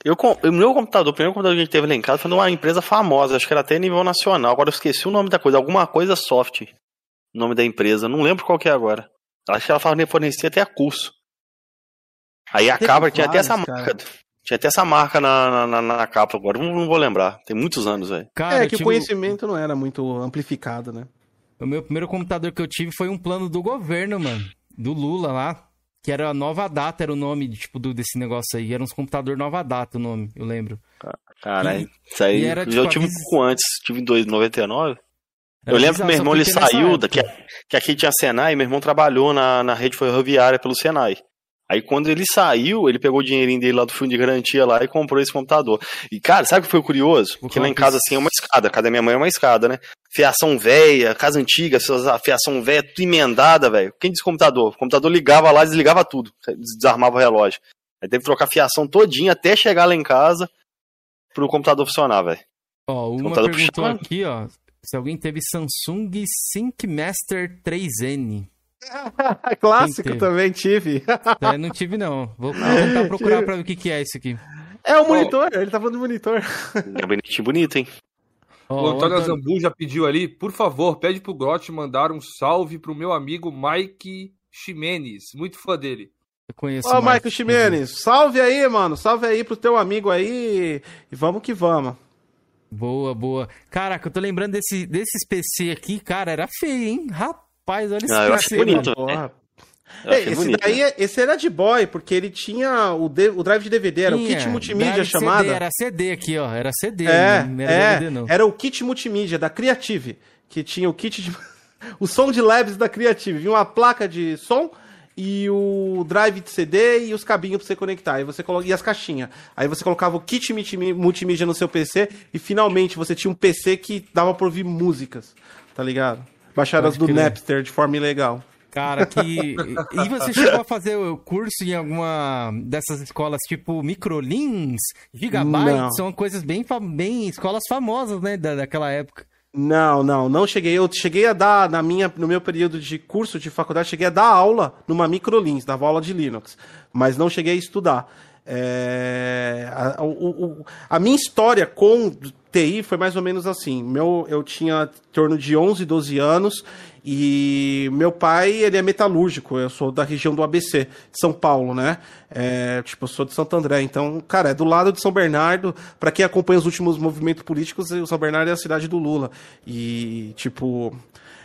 Eu, o meu computador, o primeiro computador que a gente teve lá em casa foi numa empresa famosa, acho que era até nível nacional. Agora eu esqueci o nome da coisa, alguma coisa soft. O nome da empresa, não lembro qual que é agora. Acho que ela fornecia até a curso. Aí a capa tinha até essa marca. Cara. Tinha até essa marca na, na, na capa agora, não, não, vou lembrar. Tem muitos anos, velho. É que tive... o conhecimento não era muito amplificado, né? O meu primeiro computador que eu tive foi um plano do governo, mano. Do Lula lá. Que era Nova Data, era o nome, tipo, do, desse negócio aí. Era uns computador Nova Data o nome, eu lembro. Caralho, isso aí. Era, tipo, eu tive um pouco antes, tive em 99. Eu lembro que meu irmão ele saiu, da, que, que aqui tinha Senai, meu irmão trabalhou na, na rede ferroviária pelo Senai. Aí quando ele saiu, ele pegou o dinheirinho dele lá do fundo de garantia lá e comprou esse computador. E cara, sabe o que foi curioso? Que lá em casa assim é uma escada, a casa da minha mãe é uma escada, né? Fiação velha, casa antiga, fiação velha, tudo emendada, velho. Quem disse computador? O computador ligava lá, desligava tudo, desarmava o relógio. Aí teve que trocar a fiação todinha até chegar lá em casa pro computador funcionar, velho. Ó, uma perguntou aqui, ó, se alguém teve Samsung SyncMaster 3N. Clássico também tive. É, não tive, não. Vou tentar procurar pra ver o que, que é isso aqui. É o monitor, oh. ele tá falando do monitor. É bonitinho, bonito, hein? Oh, o Antônio Azambu já pediu ali, por favor, pede pro Grotti mandar um salve pro meu amigo Mike Ximenes, muito fã dele. Eu conheço Ó, oh, Mike Ximenes, salve aí, mano, salve aí pro teu amigo aí e vamos que vamos. Boa, boa. Caraca, eu tô lembrando desse, desses PC aqui, cara, era feio, hein? Rapaz. Rapaz, olha esse ah, eu acho bonito. Né? É, esse bonito, daí, né? esse era de boy, porque ele tinha o, de, o drive de DVD, era tinha, o kit multimídia chamado. CD, era CD aqui, ó, era CD, é, não era é, DVD não. Era o kit multimídia da Creative, que tinha o kit de... o som de labs da Creative, vinha uma placa de som e o drive de CD e os cabinhos para você conectar. Aí você coloca e as caixinhas. Aí você colocava o kit multimídia no seu PC e finalmente você tinha um PC que dava para ouvir músicas, tá ligado? Baixadas do Napster de forma ilegal. Cara, que. e você chegou a fazer o curso em alguma dessas escolas tipo Microlins, Gigabyte? Não. São coisas bem, bem. escolas famosas, né? Da, daquela época. Não, não, não cheguei. Eu cheguei a dar, na minha, no meu período de curso de faculdade, cheguei a dar aula numa Microlins, dava aula de Linux. Mas não cheguei a estudar. É, a, o, o, a minha história com TI foi mais ou menos assim. Meu, eu tinha em torno de 11, 12 anos e meu pai, ele é metalúrgico. Eu sou da região do ABC, São Paulo, né? É, tipo, eu sou de Santo André. Então, cara, é do lado de São Bernardo. Para quem acompanha os últimos movimentos políticos, o São Bernardo é a cidade do Lula. E, tipo,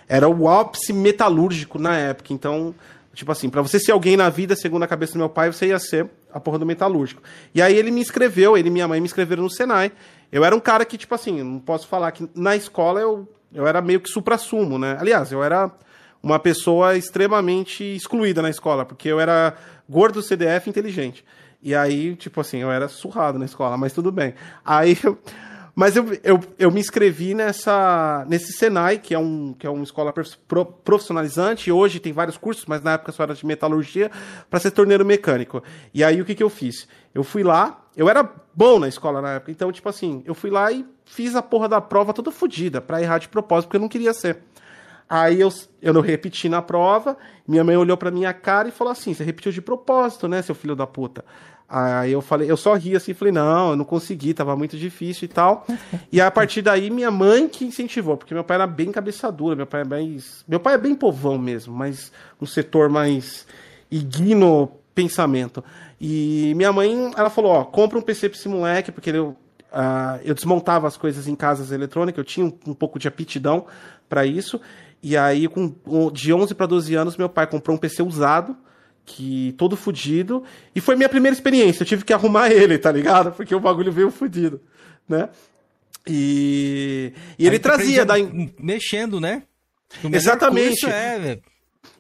era o ápice metalúrgico na época. Então, tipo assim, para você ser alguém na vida, segundo a cabeça do meu pai, você ia ser a porra do metalúrgico. E aí ele me inscreveu, ele e minha mãe me inscreveram no Senai. Eu era um cara que, tipo assim, não posso falar que na escola eu, eu era meio que supra-sumo, né? Aliás, eu era uma pessoa extremamente excluída na escola, porque eu era gordo CDF inteligente. E aí, tipo assim, eu era surrado na escola, mas tudo bem. Aí eu, mas eu, eu, eu me inscrevi nessa, nesse Senai, que é, um, que é uma escola profissionalizante. Hoje tem vários cursos, mas na época só era de metalurgia, para ser torneiro mecânico. E aí o que, que eu fiz? Eu fui lá, eu era bom na escola na época, então, tipo assim, eu fui lá e fiz a porra da prova toda fodida, pra errar de propósito, porque eu não queria ser. Aí eu, eu não repeti na prova, minha mãe olhou pra minha cara e falou assim: você repetiu de propósito, né, seu filho da puta? Aí eu falei, eu só ri assim, falei, não, eu não consegui, tava muito difícil e tal. e a partir daí, minha mãe que incentivou, porque meu pai era bem cabeçadura, meu pai é bem. Meu pai é bem povão mesmo, mas um setor mais igno pensamento. E minha mãe, ela falou, ó, compra um PC pra esse moleque, porque eu, uh, eu desmontava as coisas em casas eletrônicas, eu tinha um, um pouco de aptidão para isso. E aí, com, de 11 para 12 anos, meu pai comprou um PC usado que todo fudido. E foi minha primeira experiência. Eu tive que arrumar ele, tá ligado? Porque o bagulho veio fudido, né? E, e ele trazia da. Mexendo, né? Exatamente. É,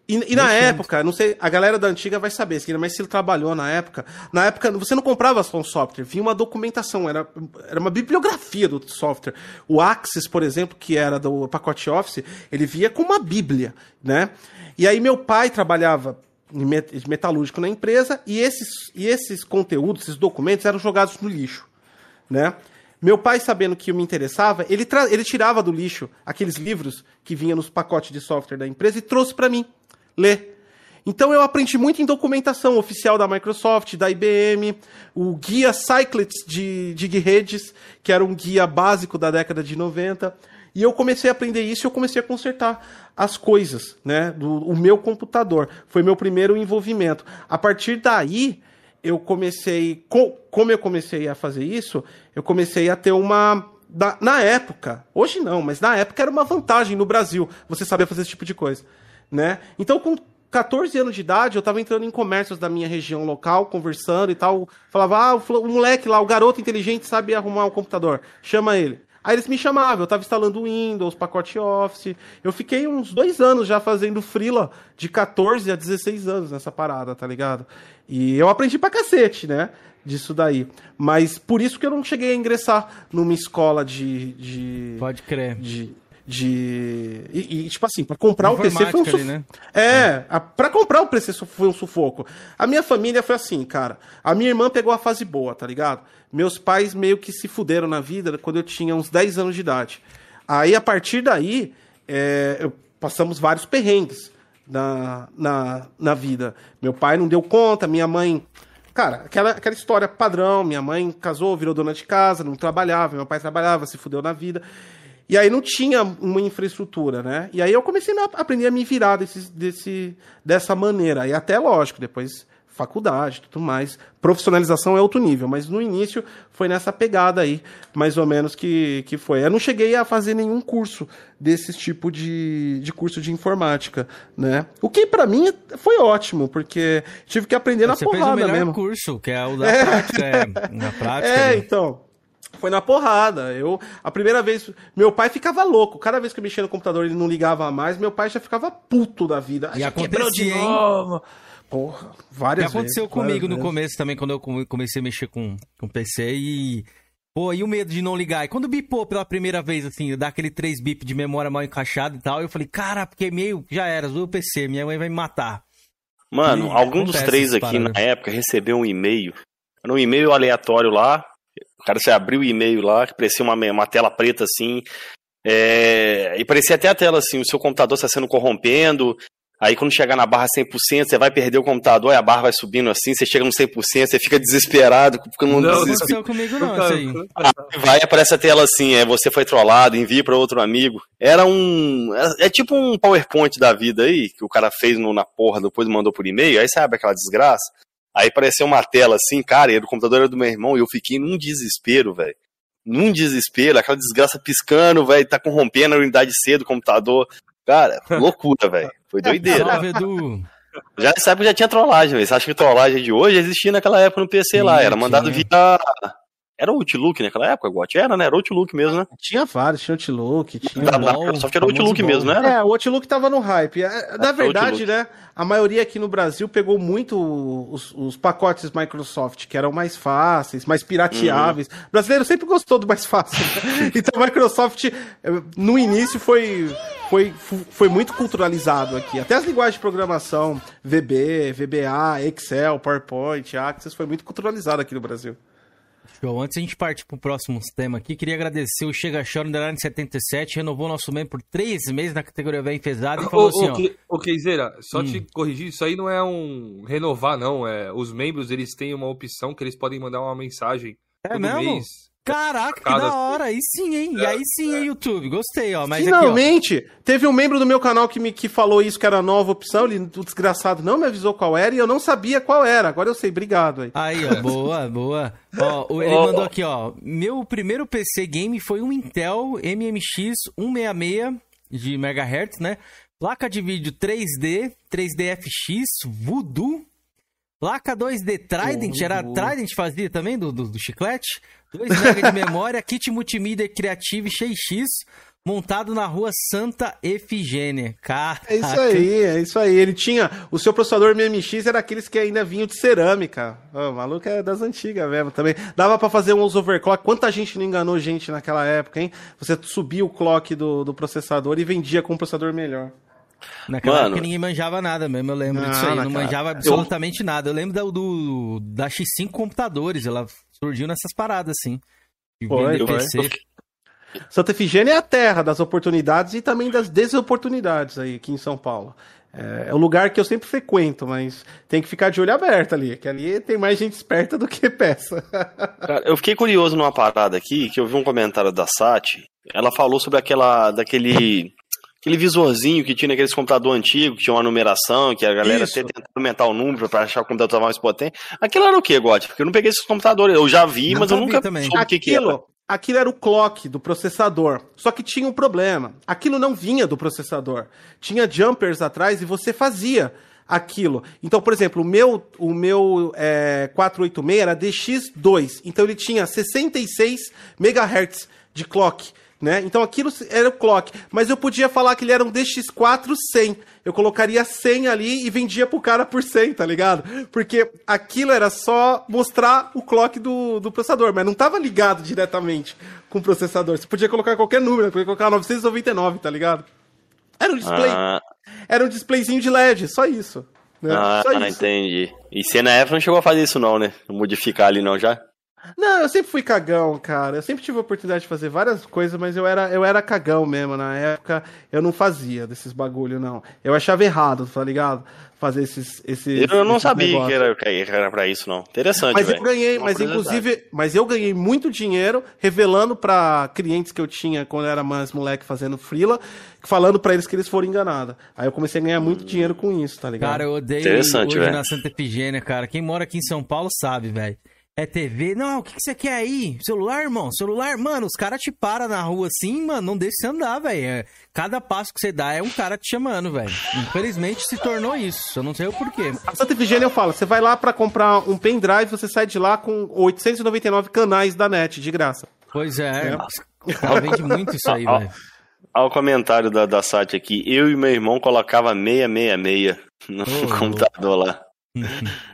e, e na época, não sei, a galera da antiga vai saber, mas se ele trabalhou na época, na época você não comprava só um software, vinha uma documentação, era, era uma bibliografia do software. O Axis, por exemplo, que era do pacote Office, ele via com uma bíblia, né? E aí meu pai trabalhava metalúrgico na empresa e esses, e esses conteúdos, esses documentos eram jogados no lixo, né? Meu pai, sabendo que eu me interessava, ele, ele tirava do lixo aqueles livros que vinham nos pacotes de software da empresa e trouxe para mim ler. Então eu aprendi muito em documentação oficial da Microsoft, da IBM, o guia Cyclets de, de redes, que era um guia básico da década de 90. E eu comecei a aprender isso e eu comecei a consertar as coisas, né? Do, o meu computador. Foi meu primeiro envolvimento. A partir daí, eu comecei. Com, como eu comecei a fazer isso, eu comecei a ter uma. Da, na época, hoje não, mas na época era uma vantagem no Brasil você saber fazer esse tipo de coisa, né? Então, com 14 anos de idade, eu estava entrando em comércios da minha região local, conversando e tal. Falava, ah, o, moleque lá, o garoto inteligente sabe arrumar um computador. Chama ele. Aí eles me chamavam, eu tava instalando Windows, pacote Office. Eu fiquei uns dois anos já fazendo freela de 14 a 16 anos nessa parada, tá ligado? E eu aprendi pra cacete, né? Disso daí. Mas por isso que eu não cheguei a ingressar numa escola de. de Pode crer. De, de. E, e, tipo assim, pra comprar o PC foi um sufoco. Né? É, a, pra comprar o PC foi um sufoco. A minha família foi assim, cara. A minha irmã pegou a fase boa, tá ligado? Meus pais meio que se fuderam na vida quando eu tinha uns 10 anos de idade. Aí, a partir daí, é, eu, passamos vários perrengues na, na, na vida. Meu pai não deu conta, minha mãe. Cara, aquela, aquela história padrão: minha mãe casou, virou dona de casa, não trabalhava, meu pai trabalhava, se fudeu na vida. E aí não tinha uma infraestrutura, né? E aí eu comecei a aprender a me virar desse, desse, dessa maneira. E até, lógico, depois faculdade, tudo mais. Profissionalização é outro nível, mas no início foi nessa pegada aí, mais ou menos que, que foi. Eu não cheguei a fazer nenhum curso desse tipo de, de curso de informática, né? O que para mim foi ótimo, porque tive que aprender na Você porrada fez o melhor mesmo. curso, que é o da é. prática, é, na prática. É, né? então. Foi na porrada. Eu, a primeira vez, meu pai ficava louco. Cada vez que eu mexia no computador ele não ligava mais, meu pai já ficava puto da vida. E quebrou de novo. Porra, várias vezes. aconteceu vezes, comigo no vezes. começo também, quando eu comecei a mexer com, com PC e. Pô, e o medo de não ligar? E quando bipou pela primeira vez, assim, dá aquele 3 bip de memória mal encaixada e tal, eu falei, cara, porque meio já era, o PC, minha mãe vai me matar. Mano, e algum dos três aqui na época recebeu um e-mail. Era um e-mail aleatório lá, cara você abriu o e-mail lá, que parecia uma, uma tela preta assim. É, e parecia até a tela assim, o seu computador está sendo corrompendo. Aí quando chegar na barra 100%, você vai perder o computador e a barra vai subindo assim, você chega no 100%, você fica desesperado, num Não Não, aconteceu comigo não, isso aí. Vai e aparece a tela assim, é você foi trollado, envia para outro amigo. Era um. É, é tipo um PowerPoint da vida aí, que o cara fez no, na porra, depois mandou por e-mail, aí sabe aquela desgraça. Aí apareceu uma tela assim, cara, e o computador era do meu irmão, e eu fiquei num desespero, velho. Num desespero, aquela desgraça piscando, velho, tá corrompendo a unidade C do computador. Cara, loucura, velho. Foi doideira. Salve, Edu. Já nessa época já tinha trollagem, velho. Você acha que trollagem de hoje existia naquela época no PC lá? Sim, Era mandado tinha. via. Era o Outlook naquela época, Got? Era, né? Era o Outlook mesmo, né? Tinha vários, tinha Outlook, tinha. Da, Microsoft era o Outlook mesmo, né? Era? É, o Outlook tava no hype. É, Na É, verdade, né, a maioria aqui no Brasil pegou muito os, os pacotes Microsoft, que eram mais fáceis, mais pirateáveis. Uhum. O brasileiro sempre gostou do mais fácil. né? Então a Microsoft, eh, no início, foi, foi, foi muito culturalizado aqui. Até as linguagens de programação, VB, VBA, Excel, PowerPoint, Access, foi muito culturalizado aqui no Brasil. Show. Antes a gente partir pro próximo tema aqui, queria agradecer o Chega Chora Underline 77, renovou nosso membro por três meses na categoria Velho Pesado e falou Ô, assim, ô, ó. Ke- ô, Keizeira, só Hum. te corrigir, isso aí não é um renovar, não. É, os membros, eles têm uma opção que eles podem mandar uma mensagem É todo mesmo? mês. Caraca, que da hora. Aí sim, hein? E aí sim, hein, YouTube. Gostei, ó. Mas Finalmente, teve um membro do meu canal que me que falou isso, que era a nova opção. Ele, o desgraçado, não me avisou qual era e eu não sabia qual era. Agora eu sei, obrigado aí. aqui, ó. Aí, ó. Boa, boa. Ó, ele Ó. mandou aqui, ó. Meu primeiro PC game foi um Intel MMX 166 de MHz, né? Placa de vídeo 3D, 3D-FX, Voodoo. Placa 2D Trident, era Voodoo. Trident fazia também do, do, do chiclete? 2 MB de memória, kit multimídia Creative XX, montado na rua Santa Efigênia. Caraca. É isso aí, é isso aí. Ele tinha. O seu processador MMX era aqueles que ainda vinham de cerâmica. Ó, o maluco é das antigas mesmo também. Dava pra fazer uns overclock. Quanta gente não enganou gente naquela época, hein? Você subia o clock do, do processador e vendia com um processador melhor. Naquela Mano. época ninguém manjava nada mesmo, eu lembro Não, disso aí. Não manjava absolutamente nada. Eu lembro do, do- da X5 computadores, ela surgiu nessas paradas, assim. Foi, foi. Santa Efigênia é a terra das oportunidades e também das desoportunidades aí aqui em São Paulo. É, é o lugar que eu sempre frequento, mas tem que ficar de olho aberto ali, que ali tem mais gente esperta do que peça. Cara, eu fiquei curioso numa parada aqui, que eu vi um comentário da Sati. Ela falou sobre aquela. daquele. Aquele visorzinho que tinha naqueles computador antigo, que tinha uma numeração, que a galera Isso. até tentava aumentar o número pra achar o computador mais potente. Aquilo era o que, God? Porque eu não peguei esses computadores. Eu já vi, mas eu Nunca também. soube o que, que era. Aquilo, aquilo era o clock do processador. Só que tinha um problema. Aquilo não vinha do processador. Tinha jumpers atrás e você fazia aquilo. Então, por exemplo, o meu, o meu é, 486 era DX2. Então ele tinha 66 MHz de clock. Né? Então aquilo era o clock, mas eu podia falar que ele era um DX4 100. Eu colocaria 100 ali e vendia pro cara por 100, tá ligado? Porque aquilo era só mostrar o clock do, do processador, mas não tava ligado diretamente com o processador. Você podia colocar qualquer número, podia colocar 999, tá ligado? Era um display, Ah, era um displayzinho de LED, só isso. Né? ah, só isso. entendi. E você na época não chegou a fazer isso, não, né? Modificar ali, não, já? Não, eu sempre fui cagão, cara. Eu sempre tive a oportunidade de fazer várias coisas, mas eu era, eu era cagão mesmo. Na época, eu não fazia desses bagulho, não. Eu achava errado, tá ligado? Fazer esses. esses Eu não esses sabia que negócios. era, que era pra isso, não. Interessante, Mas velho. eu ganhei, Uma mas inclusive, mas eu ganhei muito dinheiro revelando pra clientes que eu tinha quando eu era mais moleque fazendo freela, falando pra eles que eles foram enganados. Aí eu comecei a ganhar muito dinheiro com isso, tá ligado? Cara, eu odeio Interessante, hoje velho. na Santa Efigênia, cara. Quem mora aqui em São Paulo sabe, velho. É TV. Não, o que, que você quer aí? Celular, irmão? Celular? Mano, os caras te param na rua assim, mano, não deixa você andar, velho. É, Cada passo que você dá é um cara te chamando, velho. Infelizmente se tornou isso. Eu não sei o porquê. A Santa Efigênia eu falo, você vai lá pra comprar um pendrive, você sai de lá com 899 canais da net, de graça. Pois é. Ela vende muito isso aí, velho. Olha o comentário da, da Sati aqui. Eu e meu irmão colocava 666 no Ô, computador lá.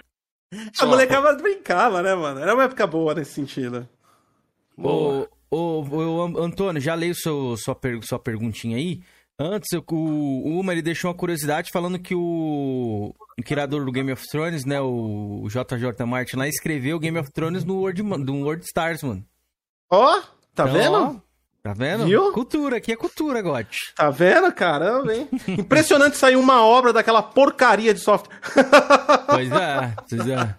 A molecada brincava, né, mano? Era uma época boa nesse sentido. Ô, ô, ô, Antônio, já leio seu, sua, per- sua perguntinha aí. Antes, o, o Uma, ele deixou uma curiosidade falando que o, o criador do Game of Thrones, né, o, o JJ Martin lá, escreveu Game of Thrones no World, no World Stars, mano. Ó, tá Então, vendo? Tá vendo? Viu? Cultura, aqui é cultura, Gotti. Tá vendo? Caramba, hein? Impressionante sair uma obra daquela porcaria de software. Pois é, pois é.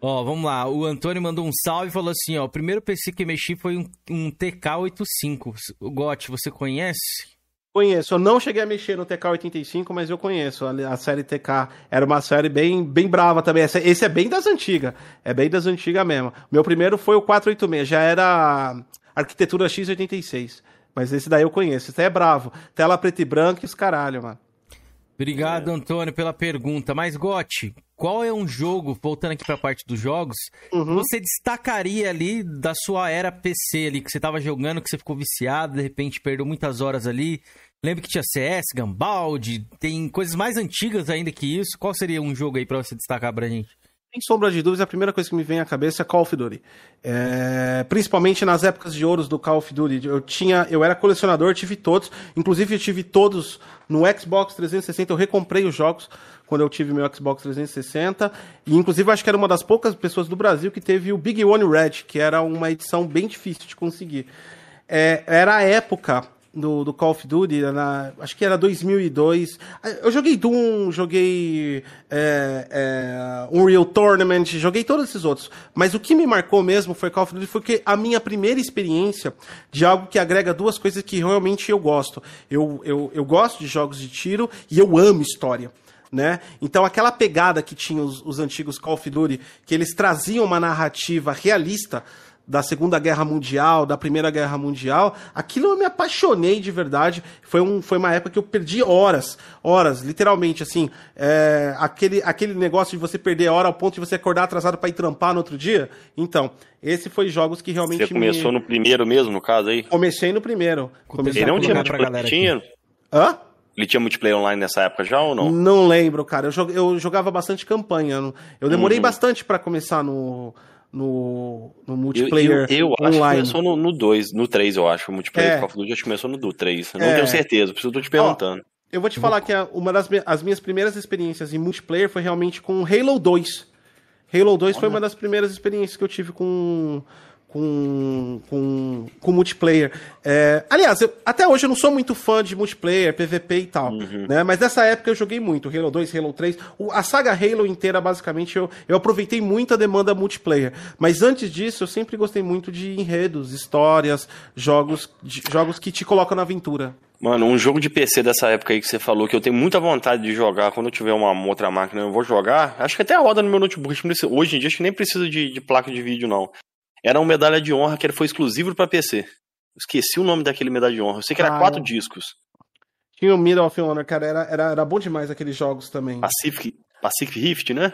Ó, vamos lá. O Antônio mandou um salve e falou assim: ó, o primeiro PC que mexi foi um, um TK85. O Gotti, você conhece? Conheço. Eu não cheguei a mexer no TK85, mas eu conheço. A, a série TK era uma série bem, bem brava também. Esse, esse é bem das antigas. É bem das antigas mesmo. Meu primeiro foi o 486. Já era arquitetura X86. Mas esse daí eu conheço. Esse daí é bravo. Tela preto e branco e os caralho, mano. Obrigado, Antônio, pela pergunta. Mas, Gotti, qual é um jogo, voltando aqui pra parte dos jogos, Uhum. você destacaria ali da sua era PC ali, que você tava jogando, que você ficou viciado, de repente perdeu muitas horas ali? Lembra que tinha CS, Gambald, tem coisas mais antigas ainda que isso. Qual seria um jogo aí pra você destacar pra gente? Sem sombra de dúvidas, a primeira coisa que me vem à cabeça é Call of Duty. É, principalmente nas épocas de ouros do Call of Duty. Eu tinha, eu era colecionador, tive todos. Inclusive, eu tive todos no Xbox 360. Eu recomprei os jogos quando eu tive meu Xbox 360. E, inclusive, acho que era uma das poucas pessoas do Brasil que teve o Big One Red, que era uma edição bem difícil de conseguir. É, era a época do, do Call of Duty, na- acho que era 2002. Eu joguei Doom, joguei é, é, Unreal Tournament, joguei todos esses outros. Mas o que me marcou mesmo foi Call of Duty, foi que a minha primeira experiência de algo que agrega duas coisas que realmente eu gosto. Eu, eu, eu gosto de jogos de tiro e eu amo história. Né? Então aquela pegada que tinha os, os antigos Call of Duty, que eles traziam uma narrativa realista da Segunda Guerra Mundial, da Primeira Guerra Mundial, aquilo eu me apaixonei de verdade. Foi, um, foi uma época que eu perdi horas, horas, literalmente, assim, é, aquele, aquele negócio de você perder hora ao ponto de você acordar atrasado para ir trampar no outro dia. Então, esse foi jogos que realmente Você começou me... no primeiro mesmo, no caso aí? Comecei no primeiro. Comecei Ele não no tinha multiplayer? galera Tinha? Hã? Ele tinha multiplayer online nessa época já ou não? Não lembro, cara. Eu, eu jogava bastante campanha. Eu demorei Uhum. bastante para começar no, no, no Eu, multiplayer eu, eu acho que online. começou no, no 2, no 3, eu acho. O multiplayer É. do Call of Duty acho que começou no do 3. Eu não É. tenho certeza, eu tô te perguntando. Eu vou te falar que uma das as minhas primeiras experiências em multiplayer foi realmente com Halo 2. Halo 2 foi uma das primeiras experiências que eu tive com com, com, com multiplayer. É, aliás, eu- até hoje eu não sou muito fã de multiplayer, PVP e tal, né? Mas nessa época eu joguei muito, Halo 2, Halo 3. O- a saga Halo inteira, basicamente, eu, eu aproveitei muito a demanda multiplayer. Mas antes disso, eu sempre gostei muito de enredos, histórias, jogos, de- jogos que te colocam na aventura. Mano, um jogo de PC dessa época aí que você falou que eu tenho muita vontade de jogar quando eu tiver uma outra máquina, eu vou jogar. Acho que até roda no meu notebook. Hoje em dia acho que nem precisa de, de placa de vídeo, não. Era uma medalha de honra que foi exclusivo pra PC. Esqueci o nome daquele medalha de honra. Eu sei que era Ah, quatro eu- discos. Tinha o Middle of Honor, cara, era, era, era bom demais aqueles jogos também. Pacific, Pacific Rift, né?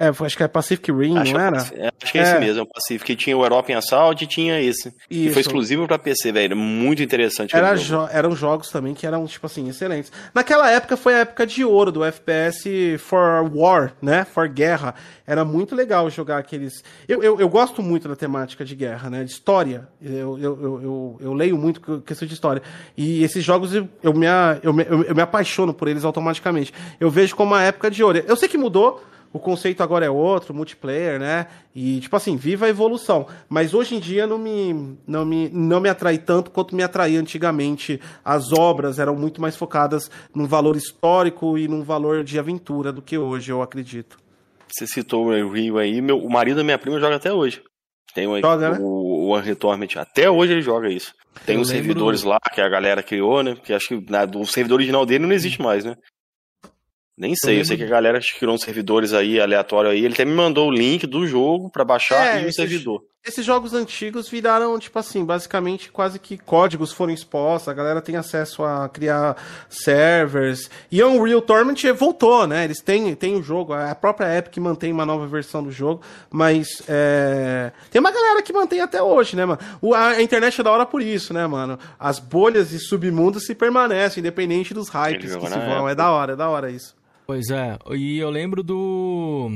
É, acho que é Pacific Rim, acho, não era? Acho que é, É. esse mesmo, é o Pacific. Que tinha o European Assault e tinha esse. Que Isso. foi exclusivo pra PC, velho. Muito interessante. Era jo- eram jogos também que eram, tipo assim, excelentes. Naquela época foi a época de ouro do FPS for War, né? For Guerra. Era muito legal jogar aqueles. Eu, eu, eu gosto muito da temática de guerra, né? De história. Eu, eu, eu, eu, eu leio muito que- questão de história. E esses jogos eu, eu, me, eu, me, eu me apaixono por eles automaticamente. Eu vejo como uma época de ouro. Eu sei que mudou. O conceito agora é outro, multiplayer, né? E, tipo assim, viva a evolução. Mas hoje em dia não me, não me, não me atrai tanto quanto me atraía antigamente. As obras eram muito mais focadas num valor histórico e num valor de aventura do que hoje, eu acredito. Você citou o Rio aí. Meu, o marido da minha prima joga até hoje. Tem o, Joga, né? o, o Unreal Tournament. Até hoje ele joga isso. Tem Eu os lembro- servidores lá que a galera criou, né? Porque acho que né, o servidor original dele não existe mais, né? Nem sei, eu, sei que a galera criou uns servidores aí aleatório aí. Ele até me mandou o link do jogo pra baixar É, e o servidor. Esses jogos antigos viraram, tipo assim, basicamente quase que códigos foram expostos, a galera tem acesso a criar servers. E o Unreal Tournament voltou, né? Eles têm, têm o jogo, a própria Epic mantém uma nova versão do jogo, mas é, tem uma galera que mantém até hoje, né, mano? O- a, internet é da hora por isso, né, mano? As bolhas e submundos se permanecem, independente dos hypes que se vão. É da hora, é da hora isso. Pois é, e eu lembro do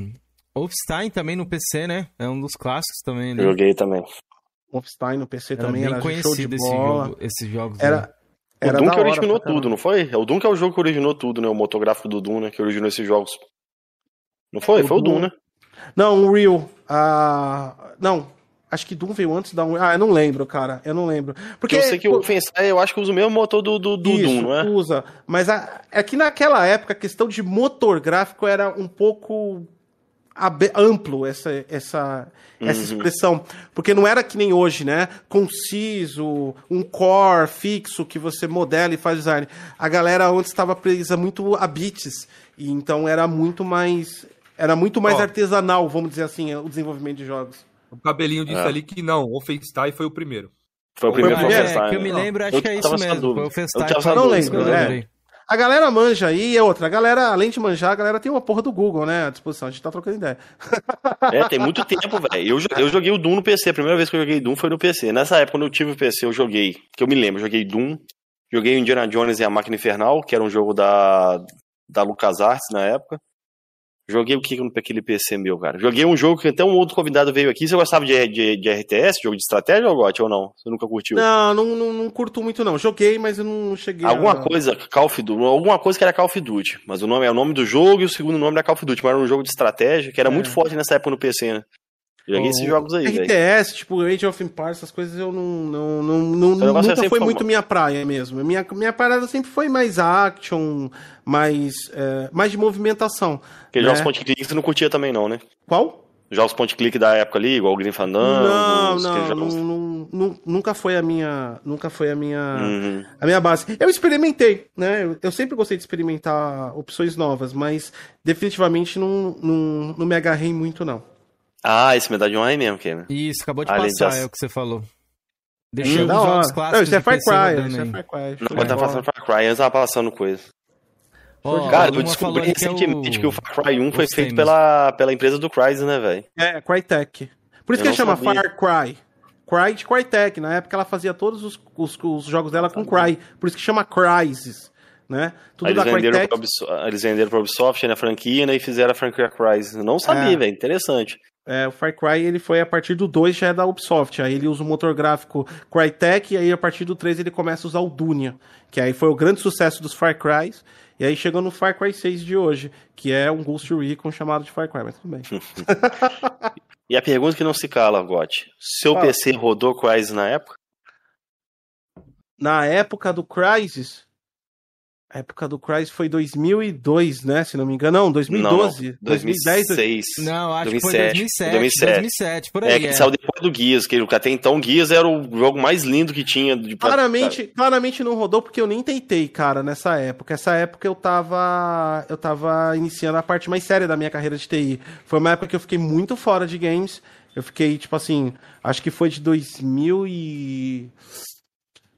Wolfenstein também no PC, né? É um dos clássicos também. Né? Joguei também. Wolfenstein no PC Era também bem era show de conhecido esse bola. jogo, esses jogos. né? Era, O era Doom que hora originou caramba. tudo, não foi? É o Doom que é o jogo que originou tudo, né? O motográfico do Doom, né? Que originou esses jogos. Não foi? O foi o Doom, Doom- né? Não, o Real. Ah, não. Acho que Doom veio antes da um. Ah, eu não lembro, cara. Eu não lembro. Porque eu sei que o Wolfenstein, eu acho que usa o mesmo motor do, do, do Isso, Doom, não é? usa. Mas a, é que naquela época a questão de motor gráfico era um pouco amplo essa, essa, essa Uhum. expressão. Porque não era que nem hoje, né? Conciso, um core fixo que você modela e faz design. A galera antes estava presa muito a bits. E então era muito mais. Era muito mais Ó. artesanal, vamos dizer assim, o desenvolvimento de jogos. O cabelinho disse É. ali que não, o Wolfenstein foi o primeiro. Foi o primeiro o primeiro? É, que eu me né? lembro, acho Eu que é isso mesmo. Foi o Fenstein. Eu tava Não lembro, eu é. lembrei. A galera manja aí, e outra, a galera, além de manjar, a galera tem uma porra do Google, né, à disposição. A gente tá trocando ideia. É, tem muito tempo, velho. Eu, eu joguei o Doom no PC. A primeira vez que eu joguei Doom foi no PC. Nessa época, quando eu tive o PC, eu joguei, que eu me lembro, eu joguei Doom, joguei o Indiana Jones e a Máquina Infernal, que era um jogo da, da LucasArts na época. Joguei o que no aquele PC meu, cara? Joguei um jogo que até um outro convidado veio aqui. Você gostava de, de, de RTS, jogo de estratégia ou gote ou não? Você nunca curtiu? Não, não, não, não curto muito, não. Joguei, mas eu não cheguei Alguma a... coisa, Call of Duty, alguma coisa que era Call of Duty, mas o nome é o nome do jogo e o segundo nome era Call of Duty, mas era um jogo de estratégia que era É. muito forte nessa época no PC, né? Joguei esses jogos aí. RTS, tipo Age of Empires, essas coisas eu não, não, não, não é nunca sempre foi muito minha praia mesmo. Minha, minha parada sempre foi mais action, mais, é, mais de movimentação. Porque né? jogos point click você não curtia também não, né? Qual? Jogos point click da época ali, igual o Green Fandango, não, não, não, não, nu- nunca foi a minha, nunca foi a minha, Uhum. a minha base. Eu experimentei, né? Eu, eu sempre gostei de experimentar opções novas, mas definitivamente não, não, não me agarrei muito não. Ah, esse Medalha de Honra é mesmo, que né? Isso, acabou de passar, é o que você falou. Hum, Deixou da os hora. jogos Não, clássicos isso é de Far Cry, isso é. Far Cry. Não, tá bola. passando Far Cry, antes tava passando coisa. Ó, Cara, eu descobri ali que é o- recentemente que o Far Cry 1 foi feito pela, pela empresa do Crysis, né, velho? É, Crytek. Por isso Eu que não chama sabia. Far Cry. Cry de Crytek. Na época ela fazia todos os, os, os jogos dela com Cry. Por isso que chama Crysis. Né? Tudo eles da venderam, Crytek. Ubisoft, eles venderam pra Ubisoft na franquia né, e fizeram a franquia Crysis. Eu Não sabia, É. velho. Interessante. É, o Far Cry ele foi a partir do 2 já é da Ubisoft. Aí ele usa o motor gráfico Crytek e aí a partir do 3 ele começa a usar o Dunia, que aí foi o grande sucesso dos Far Crys. E aí chegou no Far Cry 6 de hoje, que é um Ghost Recon chamado de Far Cry, mas tudo bem. E a pergunta que não se cala, Gotti. Seu. PC rodou Crysis na época? Na época do Crysis, a época do Crysis foi 2002, né? Se não me engano, não, 2012, Não, 2010, 2006. Não, acho que 2007, foi 2007. 2007. 2007, por aí. É, que saiu depois do Gears, que até então Gears era o jogo mais lindo que tinha. De, Claramente, claramente não rodou porque eu nem tentei, cara, nessa época. Essa época eu tava eu tava iniciando a parte mais séria da minha carreira de TI. Foi uma época que eu fiquei muito fora de games. Eu fiquei, tipo assim, acho que foi de 2000 e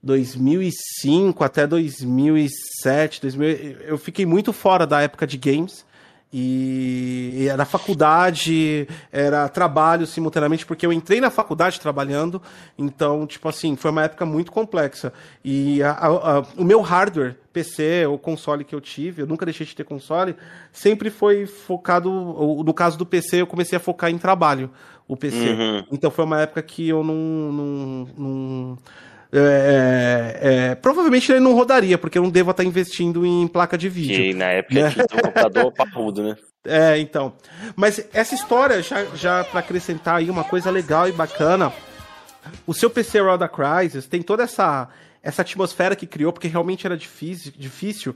2005 até 2007, 2000, eu fiquei muito fora da época de games. E era faculdade, era trabalho simultaneamente, porque eu entrei na faculdade trabalhando, então, tipo assim, foi uma época muito complexa. E a- a- a- o meu hardware, PC ou console que eu tive, eu nunca deixei de ter console, sempre foi focado, no caso do PC, eu comecei a focar em trabalho, o PC. Uhum. Então foi uma época que eu não. não, não- é, é, provavelmente ele não rodaria, porque eu não devo estar investindo em placa de vídeo. Que na época Né? um computador parrudo, né? É, então. Mas essa história, já, já para acrescentar aí uma coisa legal e bacana, o seu PC Roda Crisis tem toda essa, essa atmosfera que criou, porque realmente era difícil, difícil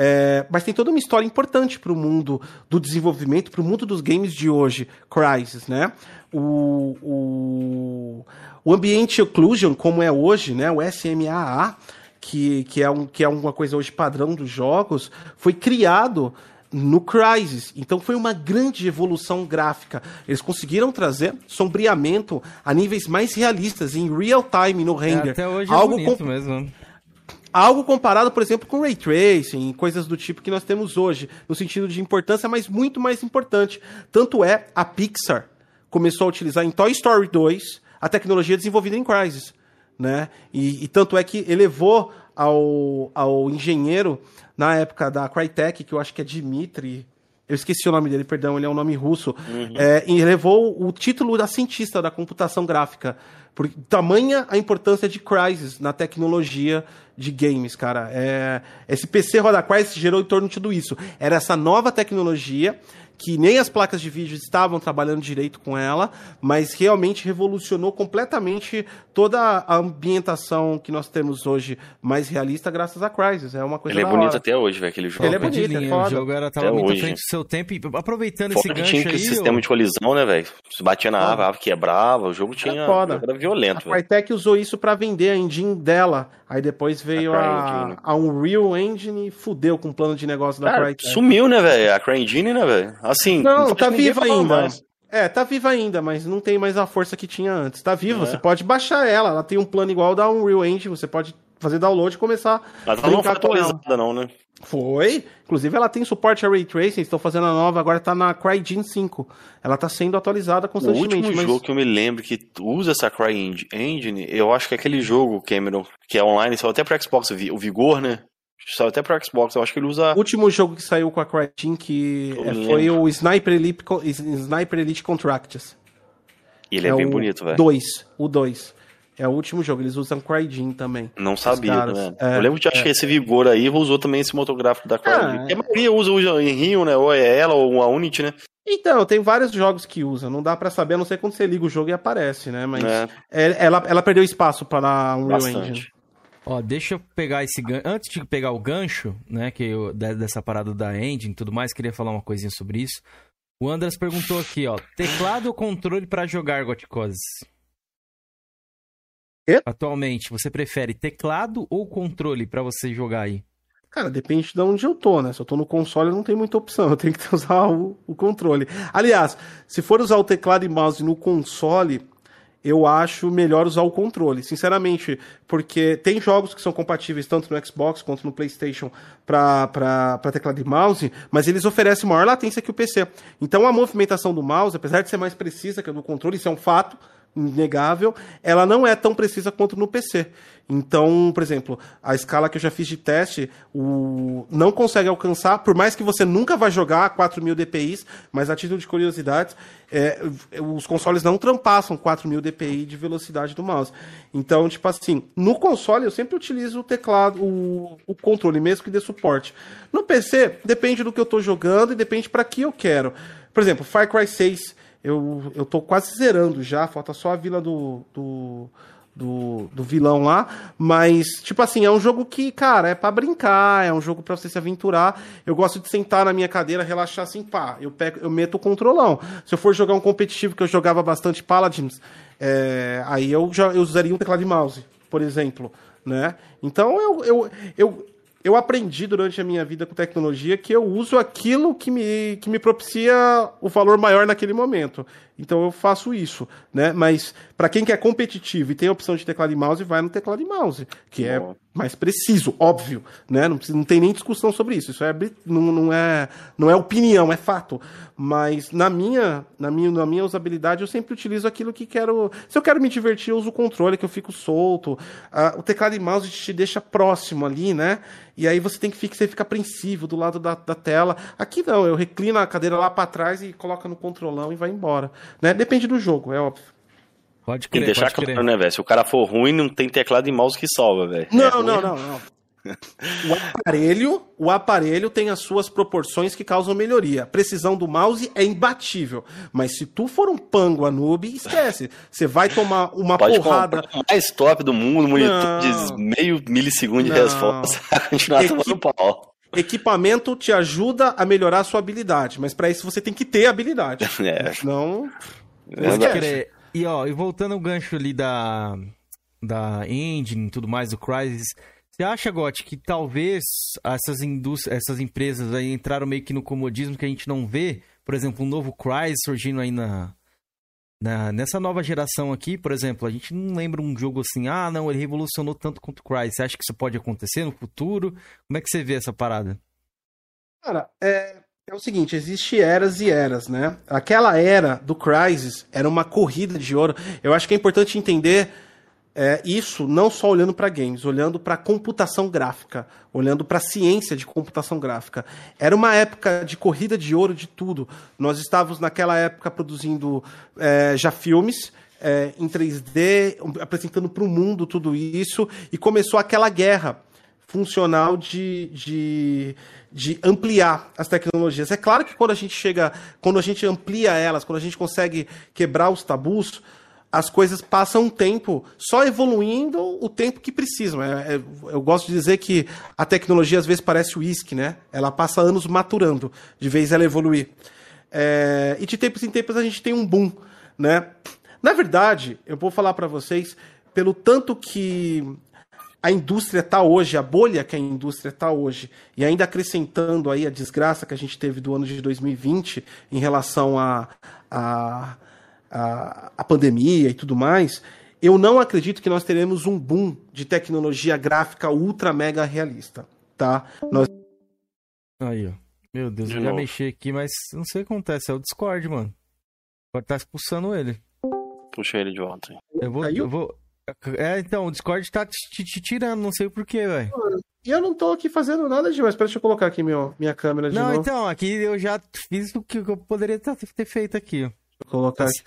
é, mas tem toda uma história importante para o mundo do desenvolvimento, para o mundo dos games de hoje, Crisis, né? O, o, o ambiente occlusion, como é hoje, né? O SMAA, que, que, é um, que é uma coisa hoje padrão dos jogos, foi criado no Crysis. Então foi uma grande evolução gráfica. Eles conseguiram trazer sombreamento a níveis mais realistas, em real time no É, render. até hoje é algo, bonito com- mesmo. algo comparado, por exemplo, com Ray Tracing, coisas do tipo que nós temos hoje, no sentido de importância, mas muito mais importante. Tanto é, a Pixar começou a utilizar em Toy Story 2 a tecnologia desenvolvida em Crysis. Né? E, e tanto é que elevou ao, ao engenheiro, na época da Crytek, que eu acho que é Dmitry, eu esqueci o nome dele, perdão, ele é um nome russo, é, e elevou o título da cientista da computação gráfica. Por tamanha a importância de Crysis na tecnologia de games, cara. É, esse PC roda Crysis gerou em torno de tudo isso. Era essa nova tecnologia que nem as placas de vídeo estavam trabalhando direito com ela, mas realmente revolucionou completamente toda a ambientação que nós temos hoje mais realista graças a Crysis. É uma coisa Ele é bonito até hoje, velho, aquele jogo. Ele é bonito, é foda. O jogo era, tava Até muito à hoje. frente do seu tempo. E aproveitando Fora esse que gancho tinha aí... aquele sistema ô- de colisão, né, velho? Se batia na Foda. árvore, a árvore quebrava, o jogo tinha. foda. Era A violento, velho. Crytek usou isso pra vender a engine dela. Aí depois veio A a, a Unreal Engine e fudeu com o plano de negócio da Cara, Crytek. sumiu, né, velho? A CryEngine, né, velho? Assim. Não, tá viva ainda. mais. É, tá viva ainda, mas não tem mais a força que tinha antes. Tá viva, É. você pode baixar ela. Ela tem um plano igual da Unreal Engine, você pode fazer download e começar Mas a ela não foi atualizada, não, né? Foi. Inclusive, ela tem suporte a Ray Tracing, estão fazendo a nova, agora tá na CryEngine 5. Ela tá sendo atualizada O constantemente. último mas... jogo que eu me lembro que usa essa CryEngine, eu acho que é aquele jogo, Cameron, que é online, saiu até pro Xbox, o o Vigor, né? Saiu até pro Xbox, eu acho que ele usa. O último jogo que saiu com a CryEngine que é, foi o Sniper Elite, Sniper Elite Contracts. E ele é, bem o bonito, velho. 2, o 2. É o último jogo, eles usam CryEngine também. Não sabia, né? é, eu lembro que acho que esse Vigor aí usou também esse motográfico da CryEngine. Ah, a maioria usa, em Rio, né? Ou é ela ou a Unity, né? Então, tem vários jogos que usam, não dá pra saber, a não ser quando você liga o jogo e aparece, né? Mas É. é- ela, ela perdeu espaço para um Unreal Engine. Ó, deixa eu pegar esse gancho. Antes de pegar o gancho, né, que eu, de- dessa parada da engine e tudo mais, queria falar uma coisinha sobre isso. O Andras perguntou aqui, ó, teclado ou controle pra jogar Goticoses? Atualmente, você prefere teclado ou controle pra você jogar aí? Cara, depende de onde eu tô, né? Se eu tô no console, não tem muita opção. Eu tenho que usar o, o controle. Aliás, se for usar o teclado e mouse no console, eu acho melhor usar o controle, sinceramente, porque tem jogos que são compatíveis tanto no Xbox quanto no PlayStation para teclado e mouse, mas eles oferecem maior latência que o PC. Então a movimentação do mouse, apesar de ser mais precisa que a do controle, isso é um fato inegável, ela não é tão precisa quanto no PC. Então, por exemplo, a escala que eu já fiz de teste, o... não consegue alcançar, por mais que você nunca vai jogar a 4000 dpi, mas a título de curiosidade, é, os consoles não ultrapassam 4000 dpi de velocidade do mouse. Então, tipo assim, no console eu sempre utilizo o teclado, o, o controle, mesmo que dê suporte. No PC, depende do que eu tô jogando e depende para que eu quero. Por exemplo, Far Cry 6, eu, eu quase zerando já, falta só a vila do, do, do, do vilão lá, mas, tipo assim, é um jogo que, cara, é pra brincar, é um jogo pra você se aventurar. Eu gosto de sentar na minha cadeira, relaxar assim, pá, eu, pego, eu meto o controlão. Se eu for jogar um competitivo que eu jogava bastante Paladins, é, aí eu, já, eu usaria um teclado e mouse, por exemplo, né? Então eu, eu, eu, eu aprendi durante a minha vida com tecnologia que eu uso aquilo que me, que me propicia o valor maior naquele momento. Então eu faço isso, né? Mas para quem quer competitivo e tem a opção de teclado e mouse, vai no teclado e mouse, que é Boa. Mais preciso, óbvio, né? Não, não tem nem discussão sobre isso. Isso é, não, não é, não é opinião, é fato. Mas na minha, na minha, na minha usabilidade, eu sempre utilizo aquilo que quero. Se eu quero me divertir, eu uso o controle, que eu fico solto. Ah, o teclado e mouse te deixa próximo ali, né? E aí você tem que ficar, você fica apreensivo do lado da, da tela. Aqui não, eu reclino a cadeira lá para trás e coloca no controlão e vai embora. Né? Depende do jogo, é óbvio. Pode Tem crer, que deixar pode crer. claro, né, velho? Se o cara for ruim, não tem teclado e mouse que salva, velho. Não, É não, não, não. O aparelho, o aparelho tem as suas proporções que causam melhoria. A precisão do mouse é imbatível. Mas se tu for um pango a noob, esquece. Você vai tomar uma Pode porrada. mais top do mundo, monitor Não. de meio milissegundo de Não. resposta. Continuar Equipe- tomando pau. Equipamento te ajuda a melhorar a sua habilidade, mas para isso você tem que ter habilidade. É. Senão. É Pode crer. E ó, e voltando ao gancho ali da, da engine e tudo mais, do Crysis, você acha, Gotti, que talvez essas, indústrias, essas empresas aí entraram meio que no comodismo que a gente não vê? Por exemplo, um novo Crysis surgindo aí na, na, nessa nova geração aqui, por exemplo, a gente não lembra um jogo assim, ah, não, ele revolucionou tanto quanto o Crysis. Você acha que isso pode acontecer no futuro? Como é que você vê essa parada? Cara, é, é o seguinte, existe eras e eras, né? Aquela era do Crysis era uma corrida de ouro. Eu acho que é importante entender é, isso não só olhando para games, olhando para computação gráfica, olhando para ciência de computação gráfica. Era uma época de corrida de ouro de tudo. Nós estávamos naquela época produzindo é, já filmes é, em 3D, apresentando para o mundo tudo isso, e começou aquela guerra funcional de, de, de ampliar as tecnologias. É claro que quando a gente chega, quando a gente amplia elas, quando a gente consegue quebrar os tabus, as coisas passam um tempo só evoluindo o tempo que precisam. É, é, eu gosto de dizer que a tecnologia às vezes parece uísque, né? Ela passa anos maturando, de vez ela evoluir. É, e de tempos em tempos a gente tem um boom, né? Na verdade, eu vou falar para vocês, pelo tanto que a indústria está hoje, a bolha que a indústria está hoje, e ainda acrescentando aí a desgraça que a gente teve do ano de 2020 em relação a, a a, a pandemia e tudo mais, eu não acredito que nós teremos um boom de tecnologia gráfica ultra mega realista, tá? Nós... Aí, ó. Meu Deus, de eu novo. já mexi aqui, mas não sei o que acontece. É o Discord, mano. Pode estar tá expulsando ele. Puxa ele de volta. Eu vou, eu vou. É, então, o Discord tá te, te tirando, não sei porquê, velho. E eu não tô aqui fazendo nada demais. Espera, deixa eu colocar aqui meu, minha câmera de não, novo. Não, então, aqui eu já fiz o que eu poderia ter feito aqui, ó. Vou colocar aqui.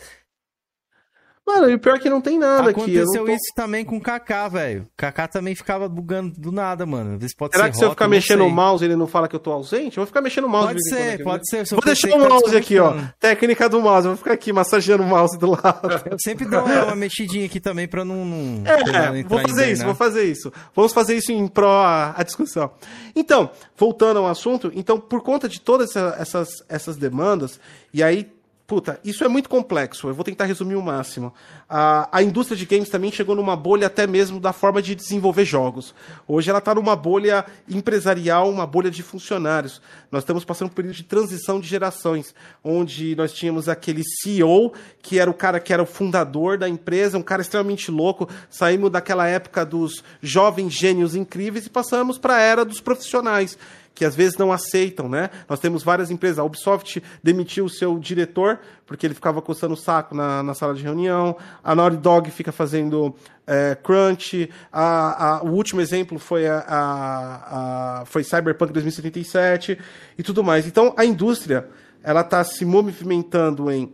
Mano, e o pior é que não tem nada Aconteceu aqui. Aconteceu tô... isso também com o Kaká, velho. Kaká também ficava bugando do nada, mano. Às pode Será ser que se eu ficar mexendo o mouse ele não fala que eu tô ausente? Eu vou ficar mexendo o mouse. Pode ser, aqui, pode né? ser. Vou deixar o mouse aqui, ó. Técnica do mouse. Eu vou ficar aqui massageando o mouse do lado. Eu sempre dou uma mexidinha aqui também pra não... não é, vou fazer isso, vou fazer isso. Vamos fazer isso em pró a, a, discussão. Então, voltando ao assunto, então, por conta de todas essa, essas, essas demandas, e aí Puta, isso é muito complexo. Eu vou tentar resumir o máximo. A, a indústria de games também chegou numa bolha até mesmo da forma de desenvolver jogos. Hoje ela está numa bolha empresarial, uma bolha de funcionários. Nós estamos passando por um período de transição de gerações, onde nós tínhamos aquele CEO, que era o cara que era o fundador da empresa, um cara extremamente louco. Saímos daquela época dos jovens gênios incríveis e passamos para a era dos profissionais que às vezes não aceitam, né? Nós temos várias empresas. A Ubisoft demitiu o seu diretor porque ele ficava coçando o saco na, na sala de reunião. A Naughty Dog fica fazendo é, crunch. A, a, o último exemplo foi a, a, foi Cyberpunk 2077 e tudo mais. Então a indústria ela está se movimentando em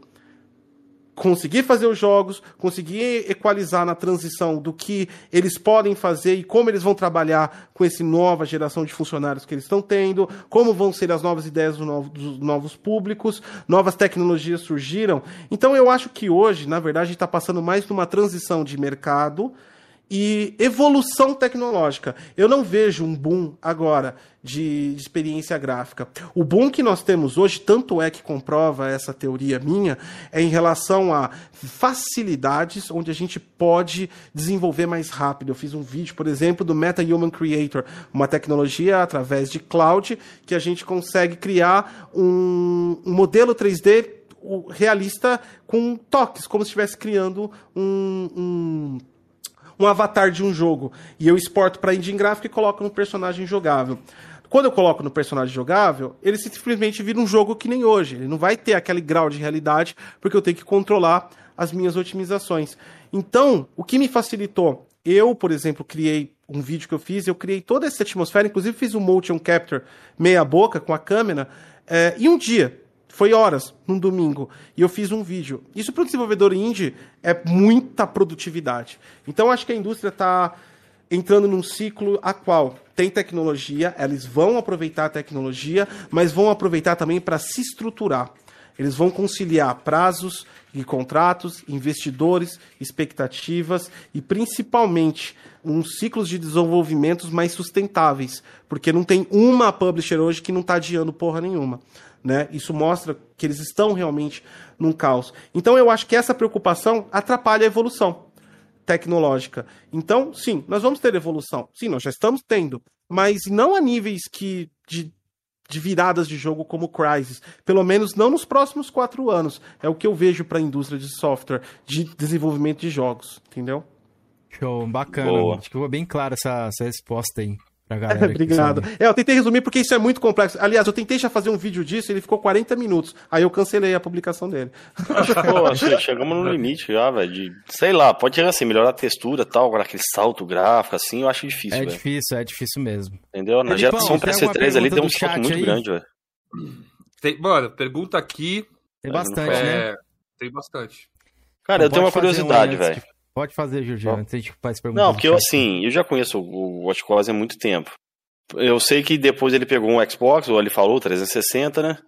conseguir fazer os jogos, conseguir equalizar na transição do que eles podem fazer e como eles vão trabalhar com essa nova geração de funcionários que eles estão tendo, como vão ser as novas ideias dos novos, dos novos públicos, novas tecnologias surgiram. Então eu acho que hoje, na verdade, está passando mais numa transição de mercado e evolução tecnológica. Eu não vejo um boom agora de, de, experiência gráfica. O boom que nós temos hoje, tanto é que comprova essa teoria minha, é em relação a facilidades onde a gente pode desenvolver mais rápido. Eu fiz um vídeo, por exemplo, do Meta Human Creator, uma tecnologia através de cloud que a gente consegue criar um, um modelo 3D realista com toques, como se estivesse criando um, um um avatar de um jogo e eu exporto para engine gráfica e coloco no personagem jogável. Quando eu coloco no personagem jogável, ele simplesmente vira um jogo que nem hoje. Ele não vai ter aquele grau de realidade, porque eu tenho que controlar as minhas otimizações. Então, o que me facilitou? Eu, por exemplo, criei um vídeo que eu fiz, eu criei toda essa atmosfera, inclusive fiz um motion capture meia boca com a câmera, é, e um dia foi horas, num domingo. E eu fiz um vídeo. Isso para o desenvolvedor indie é muita produtividade. Então acho que a indústria está entrando num ciclo a qual tem tecnologia, eles vão aproveitar a tecnologia, mas vão aproveitar também para se estruturar. Eles vão conciliar prazos e contratos, investidores, expectativas e principalmente uns ciclos de desenvolvimento mais sustentáveis, porque não tem uma publisher hoje que não está adiando porra nenhuma. Né? Isso mostra que eles estão realmente num caos. Então eu acho que essa preocupação atrapalha a evolução tecnológica. Então, sim, nós vamos ter evolução. Sim, nós já estamos tendo, mas não a níveis que de, de viradas de jogo como Crysis. Pelo menos não nos próximos quatro anos. É o que eu vejo para a indústria de software, de desenvolvimento de jogos, entendeu? Show, bacana. Boa. Acho que ficou bem clara essa, essa resposta aí. Galera Obrigado. É, eu tentei resumir porque isso é muito complexo. Aliás, eu tentei já fazer um vídeo disso, ele ficou 40 minutos. Aí eu cancelei a publicação dele. Pô, chegamos no limite já, velho. De, sei lá, pode chegar assim, melhorar a textura e tal, agora aquele salto gráfico, assim, eu acho difícil. É véio. difícil, é difícil mesmo. Entendeu? Na geração PS3 ali deu um salto muito aí? grande, velho. Tem, mano, pergunta aqui. Tem bastante, é, né? Tem bastante. Cara, eu tenho uma curiosidade, velho. Pode fazer, Jorge, antes a gente faz perguntas. Não, porque eu, assim, eu já conheço o Watch Cause há muito tempo. Eu sei que depois ele pegou um Xbox, ou ele falou 360, né?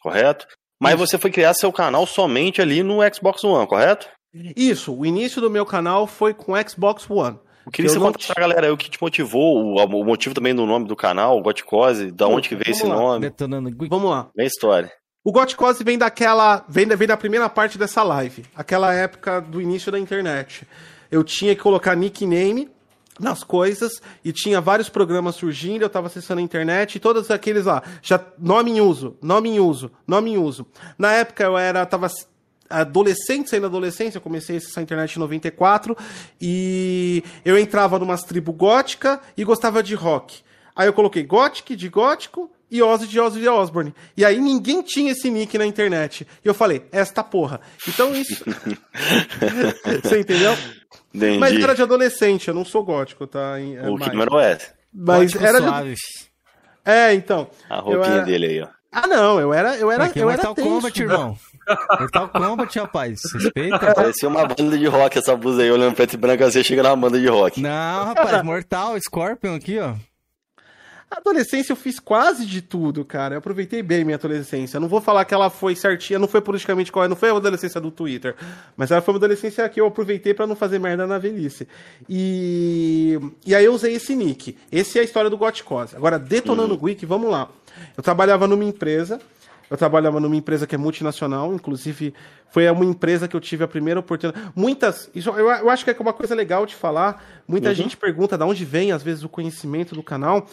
Correto? Mas Isso. você foi criar seu canal somente ali no Xbox One, correto? Isso, o início do meu canal foi com Xbox One. Eu queria que você contar pra galera o que te motivou, o, o, motivo também do nome do canal, Gotcose, da onde que veio esse lá. nome. Detonando. Vamos lá. Vem a história. O Gotcose vem daquela. Vem, vem da primeira parte dessa live. Aquela época do início da internet. Eu tinha que colocar nickname nas coisas e tinha vários programas surgindo, eu estava acessando a internet e todos aqueles lá, já nome em uso, nome em uso, nome em uso. Na época eu era tava adolescente, saindo da adolescência, eu comecei a acessar a internet em 94 e eu entrava numa tribo gótica e gostava de rock. Aí eu coloquei Gothic de gótico e Ozzy de Ozzy Osbourne. E aí ninguém tinha esse nick na internet. E eu falei, esta porra. Então isso. Você entendeu? Entendi. Mas era de adolescente, eu não sou gótico, tá? É o que número é? Mas gótico era de. É, então. A roupinha era... dele aí, ó. Ah, não, eu era. Eu era, Aqui eu era Mortal Kombat, irmão. Mortal Kombat, rapaz. Respeita. Parecia uma banda de rock essa blusa aí, olhando preto e branco, você chega na banda de rock. Não, rapaz, Mortal, Scorpion aqui, ó. Adolescência eu fiz quase de tudo, cara. Eu aproveitei bem minha adolescência. Eu não vou falar que ela foi certinha, não foi politicamente correta, não foi a adolescência do Twitter. Mas ela foi uma adolescência que eu aproveitei para não fazer merda na velhice. E, e aí eu usei esse nick. Esse é a história do Gotcose. Agora, detonando o Wiki, vamos lá. Eu trabalhava numa empresa. Eu trabalhava numa empresa que é multinacional, inclusive foi uma empresa que eu tive a primeira oportunidade. Muitas, isso eu, eu acho que é uma coisa legal de falar. Muita uhum. gente pergunta de onde vem, às vezes, o conhecimento do canal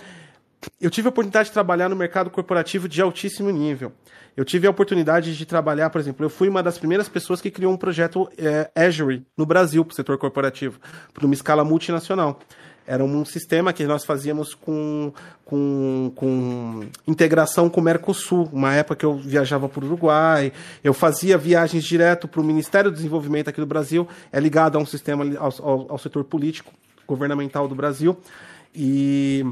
eu tive a oportunidade de trabalhar no mercado corporativo de altíssimo nível. Eu tive a oportunidade de trabalhar, por exemplo, eu fui uma das primeiras pessoas que criou um projeto é, Azure no Brasil para o setor corporativo, por uma escala multinacional. Era um sistema que nós fazíamos com, com, com integração com o Mercosul. Uma época que eu viajava para o Uruguai, eu fazia viagens direto para o Ministério do Desenvolvimento aqui do Brasil, é ligado a um sistema ao, ao, ao setor político governamental do Brasil. E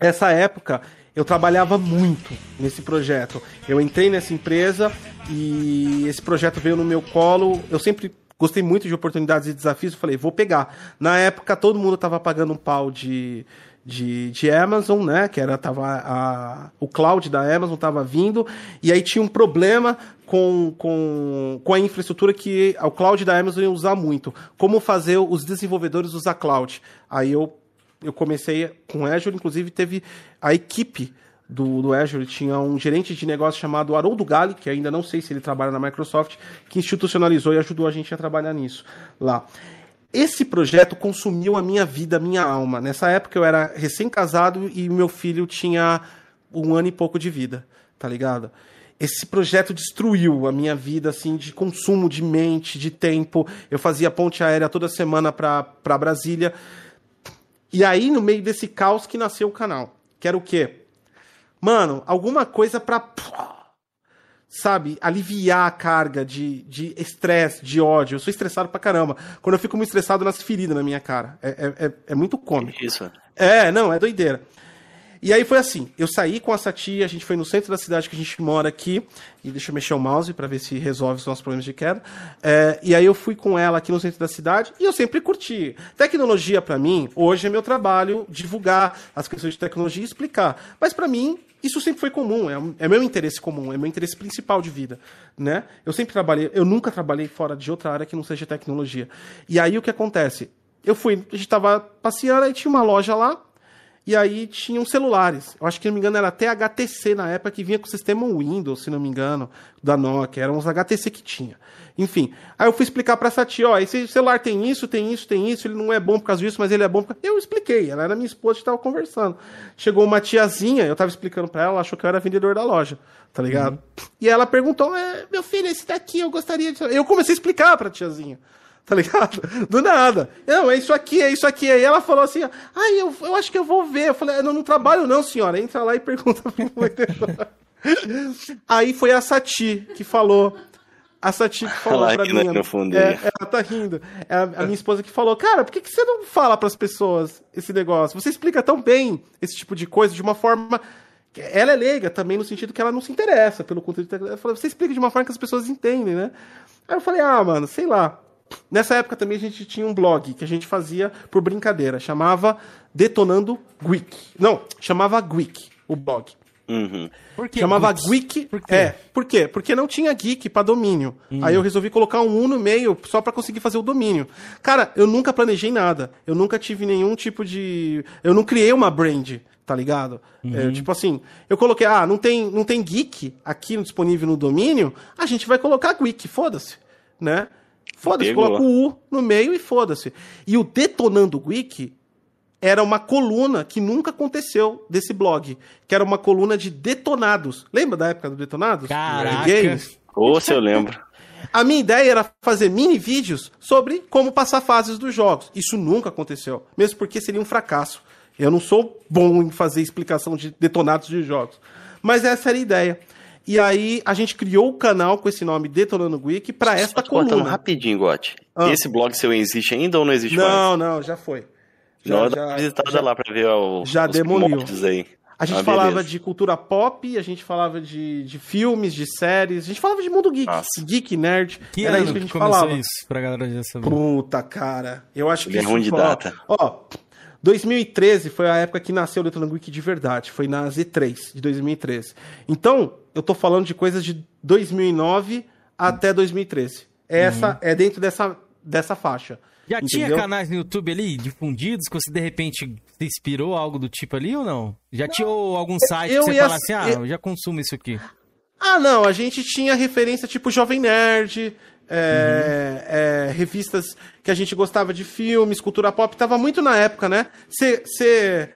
essa época eu trabalhava muito nesse projeto. Eu entrei nessa empresa e esse projeto veio no meu colo. Eu sempre gostei muito de oportunidades e desafios. Eu falei, vou pegar. Na época, todo mundo estava pagando um pau de, de, de Amazon, né? Que era tava a, o cloud da Amazon estava vindo e aí tinha um problema com, com, com a infraestrutura que o cloud da Amazon ia usar muito. Como fazer os desenvolvedores usar cloud? Aí eu eu comecei com Azure, inclusive teve a equipe do, do Azure, tinha um gerente de negócio chamado Haroldo Gali, que ainda não sei se ele trabalha na Microsoft, que institucionalizou e ajudou a gente a trabalhar nisso lá. Esse projeto consumiu a minha vida, a minha alma. Nessa época eu era recém-casado e meu filho tinha um ano e pouco de vida, tá ligado? Esse projeto destruiu a minha vida, assim, de consumo de mente, de tempo. Eu fazia ponte aérea toda semana para Brasília. E aí, no meio desse caos que nasceu o canal. Que era o quê? Mano, alguma coisa pra. Sabe, aliviar a carga de estresse, de, de ódio. Eu sou estressado pra caramba. Quando eu fico muito estressado, nasce ferida na minha cara. É, é, é, é muito cômico. Isso. É, não, é doideira. E aí foi assim, eu saí com essa tia, a gente foi no centro da cidade que a gente mora aqui, e deixa eu mexer o mouse para ver se resolve os nossos problemas de queda. É, e aí eu fui com ela aqui no centro da cidade e eu sempre curti. Tecnologia para mim, hoje é meu trabalho divulgar as questões de tecnologia e explicar. Mas para mim, isso sempre foi comum, é, é, meu interesse comum, é meu interesse principal de vida, né? Eu sempre trabalhei, eu nunca trabalhei fora de outra área que não seja tecnologia. E aí o que acontece? Eu fui, a gente tava passeando, aí tinha uma loja lá, e aí tinham celulares. Eu acho que, não me engano, era até HTC na época que vinha com o sistema Windows, se não me engano, da Nokia. Eram os HTC que tinha. Enfim. Aí eu fui explicar pra essa tia, ó, esse celular tem isso, tem isso, tem isso, ele não é bom por causa disso, mas ele é bom por... Eu expliquei, ela era minha esposa, gente tava conversando. Chegou uma tiazinha, eu tava explicando pra ela, ela achou que eu era vendedor da loja, tá ligado? Uhum. E ela perguntou, é, meu filho, esse daqui eu gostaria de... Eu comecei a explicar pra tiazinha tá ligado? Do nada. Não, é isso aqui, é isso aqui. Aí ela falou assim: ai, eu, eu acho que eu vou ver. Eu falei: não, não trabalho não, senhora. Entra lá e pergunta pro Aí foi a Sati que falou. A Sati que falou pra mim. É, ela tá rindo. É a, a, minha esposa que falou: Cara, por que, que você não fala pras pessoas esse negócio? Você explica tão bem esse tipo de coisa de uma forma. Ela é leiga também no sentido que ela não se interessa pelo conteúdo. Ela falou, você explica de uma forma que as pessoas entendem, né? Aí eu falei, ah, mano, sei lá. Nessa época também a gente tinha um blog que a gente fazia por brincadeira, chamava Detonando Geek. Não, chamava Geek, o blog. Uhum. Por que chamava? Geek. Por quê? É, por quê? Porque não tinha geek pra domínio. Aí eu resolvi colocar um 1 no meio só pra conseguir fazer o domínio. Cara, eu nunca planejei nada. Eu nunca tive nenhum tipo de. Eu não criei uma brand, tá ligado? É, tipo assim, eu coloquei, ah, não tem, não tem geek aqui disponível no domínio, a gente vai colocar geek, foda-se, né? Foda-se, coloca o U no meio e foda-se. E o Detonando Geek era uma coluna que nunca aconteceu desse blog, que era uma coluna de detonados. Lembra da época do detonados? Caraca. Games? Ou se eu lembro. A minha ideia era fazer mini vídeos sobre como passar fases dos jogos. Isso nunca aconteceu, mesmo porque seria um fracasso. Eu não sou bom em fazer explicação de detonados de jogos. Mas essa era a ideia. E aí a gente criou o canal com esse nome Detonando Geek para esta Só te cortando coluna. rapidinho, Gotti. Ah. Esse blog seu existe ainda ou não existe mais? Não, não, já foi. Já, dá uma visitada já- lá pra ver o, já os demoliu. aí. A gente Ah, falava de cultura pop, a gente falava de, de filmes, de séries, a gente falava de mundo geek, Nossa. geek, nerd. Que era ano isso que a gente falava. isso, pra galera já saber. Puta, cara. Eu acho que Ele é ruim de ó, data. Ó, 2013 foi a época que nasceu o Detonando Geek de verdade. Foi na Z3 de 2013. Então, eu tô falando de coisas de 2009 até 2013. Essa é dentro dessa, dessa faixa. Já tinha entendeu? canais no YouTube ali difundidos que você de repente se inspirou algo do tipo ali ou não? Já tinha ou algum site eu que você ia- fala assim, ah, eu- eu já consumo isso aqui. Ah, não, a gente tinha referência tipo Jovem Nerd, é, é, revistas que a gente gostava de filmes, cultura pop, tava muito na época, né? Cê, cê-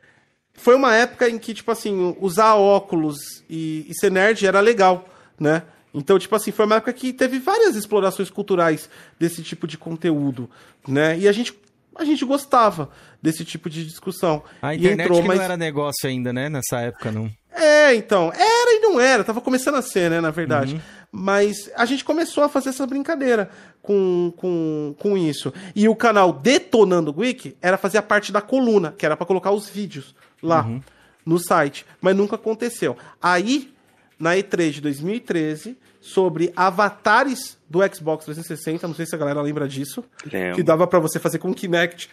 Foi uma época em que, tipo assim, usar óculos e, e ser nerd era legal, né? Então, tipo assim, foi uma época que teve várias explorações culturais desse tipo de conteúdo, né? E a gente, a gente gostava desse tipo de discussão. A internet entrou, mas- não era negócio ainda, né? Nessa época, não. é, então. Era e não era. Tava começando a ser, né, na verdade. Mas a gente começou a fazer essa brincadeira com, com, com isso. E o canal Detonando Geek era fazer a parte da coluna, que era pra colocar os vídeos lá no site. Mas nunca aconteceu. Aí, na E3 de 2013, sobre avatares do Xbox 360, não sei se a galera lembra disso, Lembro. que dava pra você fazer com o Kinect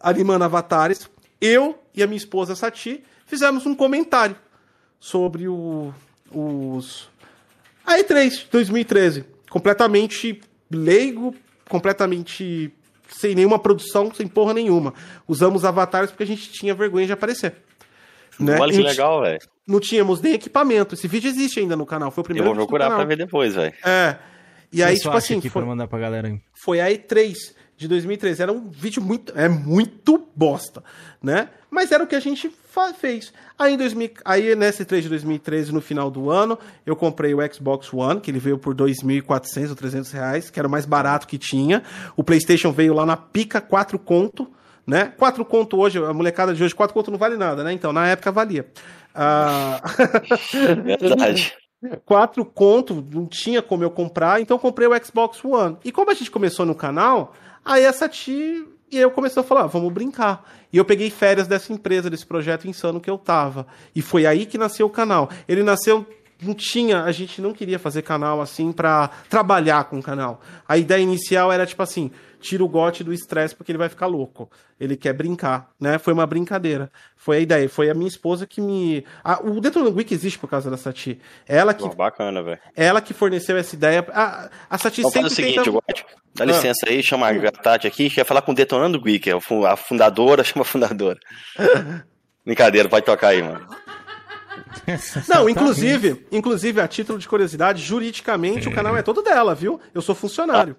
animando avatares. Eu e a minha esposa Sati fizemos um comentário sobre o, os. A E3 de 2013. Completamente leigo, completamente sem nenhuma produção, sem porra nenhuma. Usamos avatares porque a gente tinha vergonha de aparecer. Né? Olha que legal, velho. Não tínhamos nem equipamento. Esse vídeo existe ainda no canal. Foi o Eu primeiro vou vídeo do procurar pra ver depois, velho. É. E aí, Você só tipo assim, foi, pra mandar pra galera aí. foi a E3 de 2013. Era um vídeo muito. É muito bosta, né? Mas era o que a gente fez. Aí, em 2000, aí nessa E3 de 2013, no final do ano, eu comprei o Xbox One, que ele veio por 2.400 ou 300 reais, que era o mais barato que tinha. O PlayStation veio lá na pica, 4 conto. Né? 4 conto hoje, a molecada de hoje, 4 conto não vale nada, né? Então, na época valia. Ah, Verdade. quatro conto, não tinha como eu comprar, então eu comprei o Xbox One. E como a gente começou no canal, aí essa tia e eu comecei a falar, "Ah, vamos brincar. E eu peguei férias dessa empresa, desse projeto insano que eu tava. E foi aí que nasceu o canal. Ele nasceu não tinha, a gente não queria fazer canal assim pra trabalhar com o canal. A ideia inicial era tipo assim, tira o gote do estresse porque ele vai ficar louco. Ele quer brincar, né? Foi uma brincadeira. Foi a ideia, foi a minha esposa que me a, o Detonando Week existe por causa da Sati. Ela que bacana, velho. ela que forneceu essa ideia. A, a Sati Vamos fazer sempre o seguinte, tenta... Gotti. Dá licença aí, chama a Tati aqui, quer falar com o Detonando Geek, é a fundadora, chama a fundadora. Brincadeira, pode tocar aí, mano. Não, inclusive, inclusive, a título de curiosidade, juridicamente o canal é todo dela, viu? Eu sou funcionário.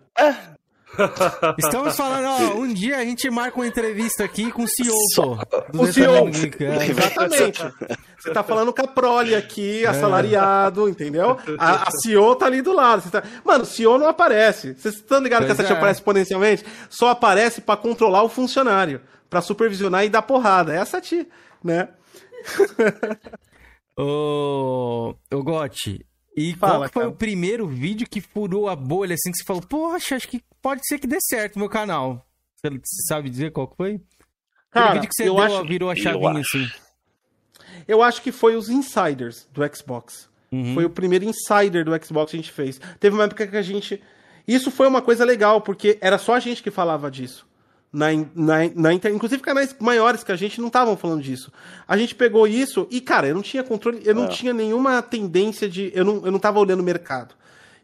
Estamos falando, ó, um dia a gente marca uma entrevista aqui com o CEO, Só- pô. do O CEO. É. Exatamente. Você tá falando com a Prole aqui, assalariado, entendeu? A, a CEO tá ali do lado. Você tá... Mano, o CEO não aparece. Vocês estão ligados que Pois essa tia é. aparece exponencialmente? Só aparece pra controlar o funcionário, pra supervisionar e dar porrada. É essa tia, né? Ô, ô Gotti, e qual Fala, que foi cara. o primeiro vídeo que furou a bolha, assim, que você falou, poxa, acho que pode ser que dê certo no meu canal. Você sabe dizer qual que foi? Cara, o vídeo que você eu deu, acho- virou a eu chavinha, acho. assim. Eu acho que foi os insiders do Xbox. Uhum. Foi o primeiro insider do Xbox que a gente fez. Teve uma época que a gente. Isso foi uma coisa legal, porque era só a gente que falava disso. Na, na, na inter... Inclusive canais maiores que a gente não estavam falando disso. A gente pegou isso e, cara, eu não tinha controle, eu não É. tinha nenhuma tendência de. Eu não, eu não tava olhando o mercado.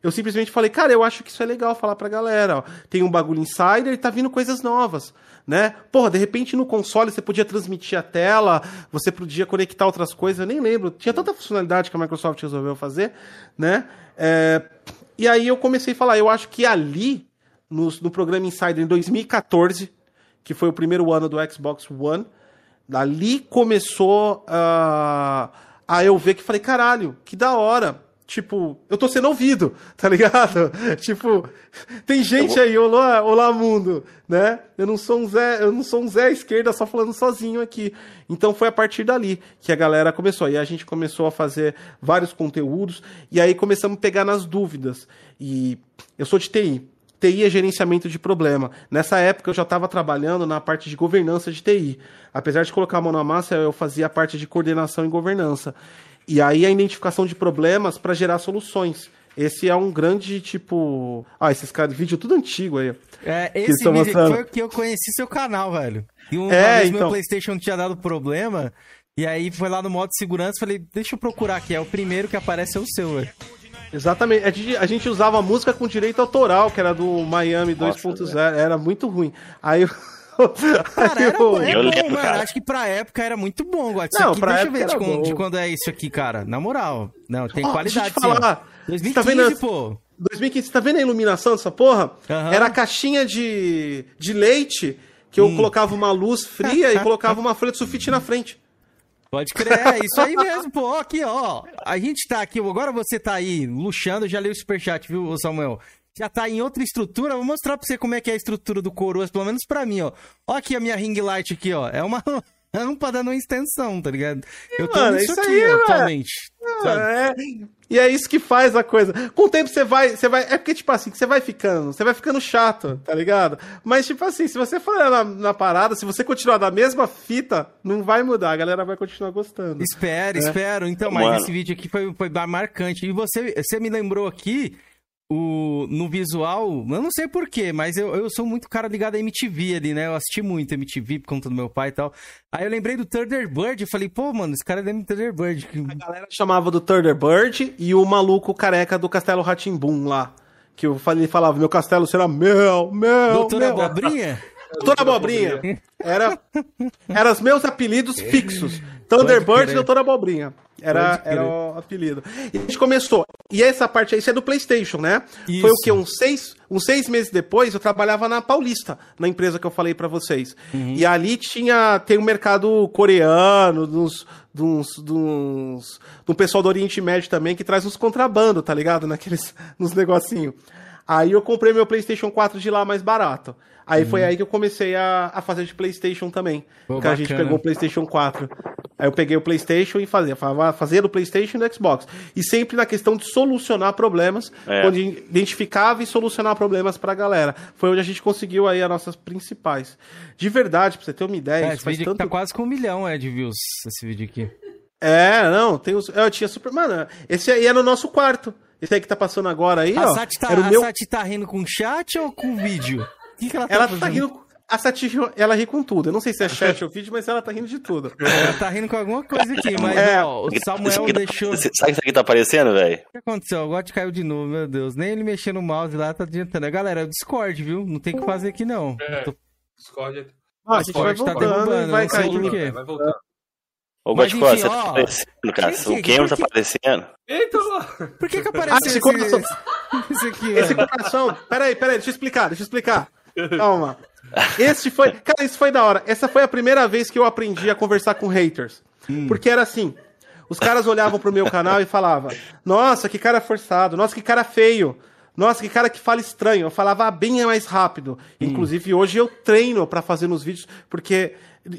Eu simplesmente falei, cara, eu acho que isso é legal falar pra galera. Ó. Tem um bagulho insider e tá vindo coisas novas. Né? Porra, de repente no console você podia transmitir a tela, você podia conectar outras coisas, eu nem lembro. Tinha tanta funcionalidade que a Microsoft resolveu fazer, né? É, E aí eu comecei a falar, eu acho que ali, no, no programa Insider em 2014, que foi o primeiro ano do Xbox One, ali começou ah, a eu ver que falei, caralho, que da hora. Tipo, eu tô sendo ouvido, tá ligado? tipo, tem gente aí, olá, olá mundo, né? Eu não sou um Zé, eu não sou um Zé esquerda só falando sozinho aqui. Então foi a partir dali que a galera começou. E a gente começou a fazer vários conteúdos e aí começamos a pegar nas dúvidas. E eu sou de TI. TI é gerenciamento de problema. Nessa época eu já estava trabalhando na parte de governança de TI. Apesar de colocar a mão na massa, eu fazia a parte de coordenação e governança. E aí a identificação de problemas para gerar soluções. Esse é um grande tipo. Ah, esses caras, vídeo tudo antigo aí. É, esse vídeo mostrando. foi o que eu conheci seu canal, velho. E uma É, vez então. meu PlayStation tinha dado problema. E aí foi lá no modo segurança, falei, deixa eu procurar aqui. É o primeiro que aparece é o seu, velho. Exatamente. A gente, a gente usava música com direito autoral, que era do Miami Nossa, 2.0. Era muito ruim. Aí eu. Cara, era eu- bom, Eu bom, lembro, mano. cara. Acho que pra época era muito bom. Isso Não, aqui, pra deixa eu ver de, quan- de bom. quando é isso aqui, cara. Na moral. Não, tem Ó, qualidade, deixa eu te falar. 2015, Você tá vendo- pô. 2015, você tá vendo a iluminação dessa porra? Era a caixinha de, de leite que eu colocava uma luz fria e colocava uma folha de sulfite na frente. Pode crer, é isso aí mesmo, pô. Ó, Aqui, ó. A gente tá aqui, agora você tá aí luxando, já leu o superchat, viu, Samuel? Já tá em outra estrutura, vou mostrar pra você como é que é a estrutura do Coroas, pelo menos pra mim, ó. Ó aqui a minha ring light aqui, ó. É uma lâmpada numa extensão, tá ligado? Eu tô mano, nisso isso aqui, aí, atualmente. É, e é isso que faz a coisa. Com o tempo você vai, você vai. É porque, tipo assim, que você vai ficando, você vai ficando chato, tá ligado? Mas, tipo assim, se você for na, na parada, se você continuar na mesma fita, não vai mudar, a galera vai continuar gostando. Espero, espero. Então, mas Mano. esse vídeo aqui foi, foi marcante. E você, você me lembrou aqui, o, no visual, eu não sei porquê, mas eu, eu sou muito cara ligado à MTV ali, né? Eu assisti muito MTV por conta do meu pai e tal. Aí eu lembrei do Thunderbird e falei, pô, mano, esse cara é do Thunderbird. A galera chamava do Thunderbird e o maluco careca do Castelo Ratimbum lá. Que eu falei, falava, meu castelo será meu, meu, Doutor meu. Abobrinha? Doutor Abobrinha. Era, era os meus apelidos fixos. Thunderbird e Doutor Abobrinha. Era, era o apelido. E a gente começou. E essa parte aí, isso é do PlayStation, né? Isso. Foi o quê? Uns seis, uns seis meses depois, eu trabalhava na Paulista, na empresa que eu falei pra vocês. Uhum. E ali tinha, tem um mercado coreano, dos, dos, dos, do pessoal do Oriente Médio também, que traz uns contrabando, tá ligado? Naqueles, nos negocinhos. Aí eu comprei meu PlayStation 4 de lá mais barato. Aí foi aí que eu comecei a, a fazer de PlayStation também. Uhum. Pô, que a gente pegou o PlayStation 4. Aí eu peguei o PlayStation e fazia. Falava, Fazia do PlayStation e do Xbox. E sempre na questão de solucionar problemas, É. onde identificava e solucionar problemas pra galera. Foi onde a gente conseguiu aí as nossas principais. De verdade, pra você ter uma ideia, É, esse faz vídeo aqui tanto tá quase com um milhão é, de views, esse vídeo aqui. É, não, tem os. Eu tinha super. Mano, esse aí é no nosso quarto. Esse aí que tá passando agora aí, A ó. Sati tá, era o a meu. Sati tá rindo com chat ou com vídeo? O que, que ela tá Ela tá rindo. A Sati, ela ri com tudo. Eu não sei se é chat ou vídeo, mas ela tá rindo de tudo. Ela tá rindo com alguma coisa aqui, mas É. ó, o Samuel aqui tá- deixou. O Sabe o que isso aqui tá aparecendo, velho? que aconteceu? O God caiu de novo, meu Deus. Nem ele mexendo no mouse lá tá adiantando. Galera, é o Discord, viu? Não tem o que fazer aqui, não. É. Tô- Discord é- Ah, a gente vai Discord tá voltando derrubando, e vai caindo. por quê. Vai voltar. Ô, Mas, Goticó, enfim, você tá aparecendo, cara. que- O Cameron tá aparecendo. Eita! Por que que Ah, apareceu esse esse, coração. esse aqui, Esse coração. Peraí, peraí, deixa eu explicar, deixa eu explicar. Calma. Esse foi. Cara, isso foi da hora. Essa foi a primeira vez que eu aprendi a conversar com haters. Porque era assim. Os caras olhavam pro meu canal e falavam: Nossa, que cara forçado, nossa, que cara feio. Nossa, que cara que fala estranho. Eu falava bem mais rápido. Inclusive, hoje eu treino pra fazer nos vídeos, porque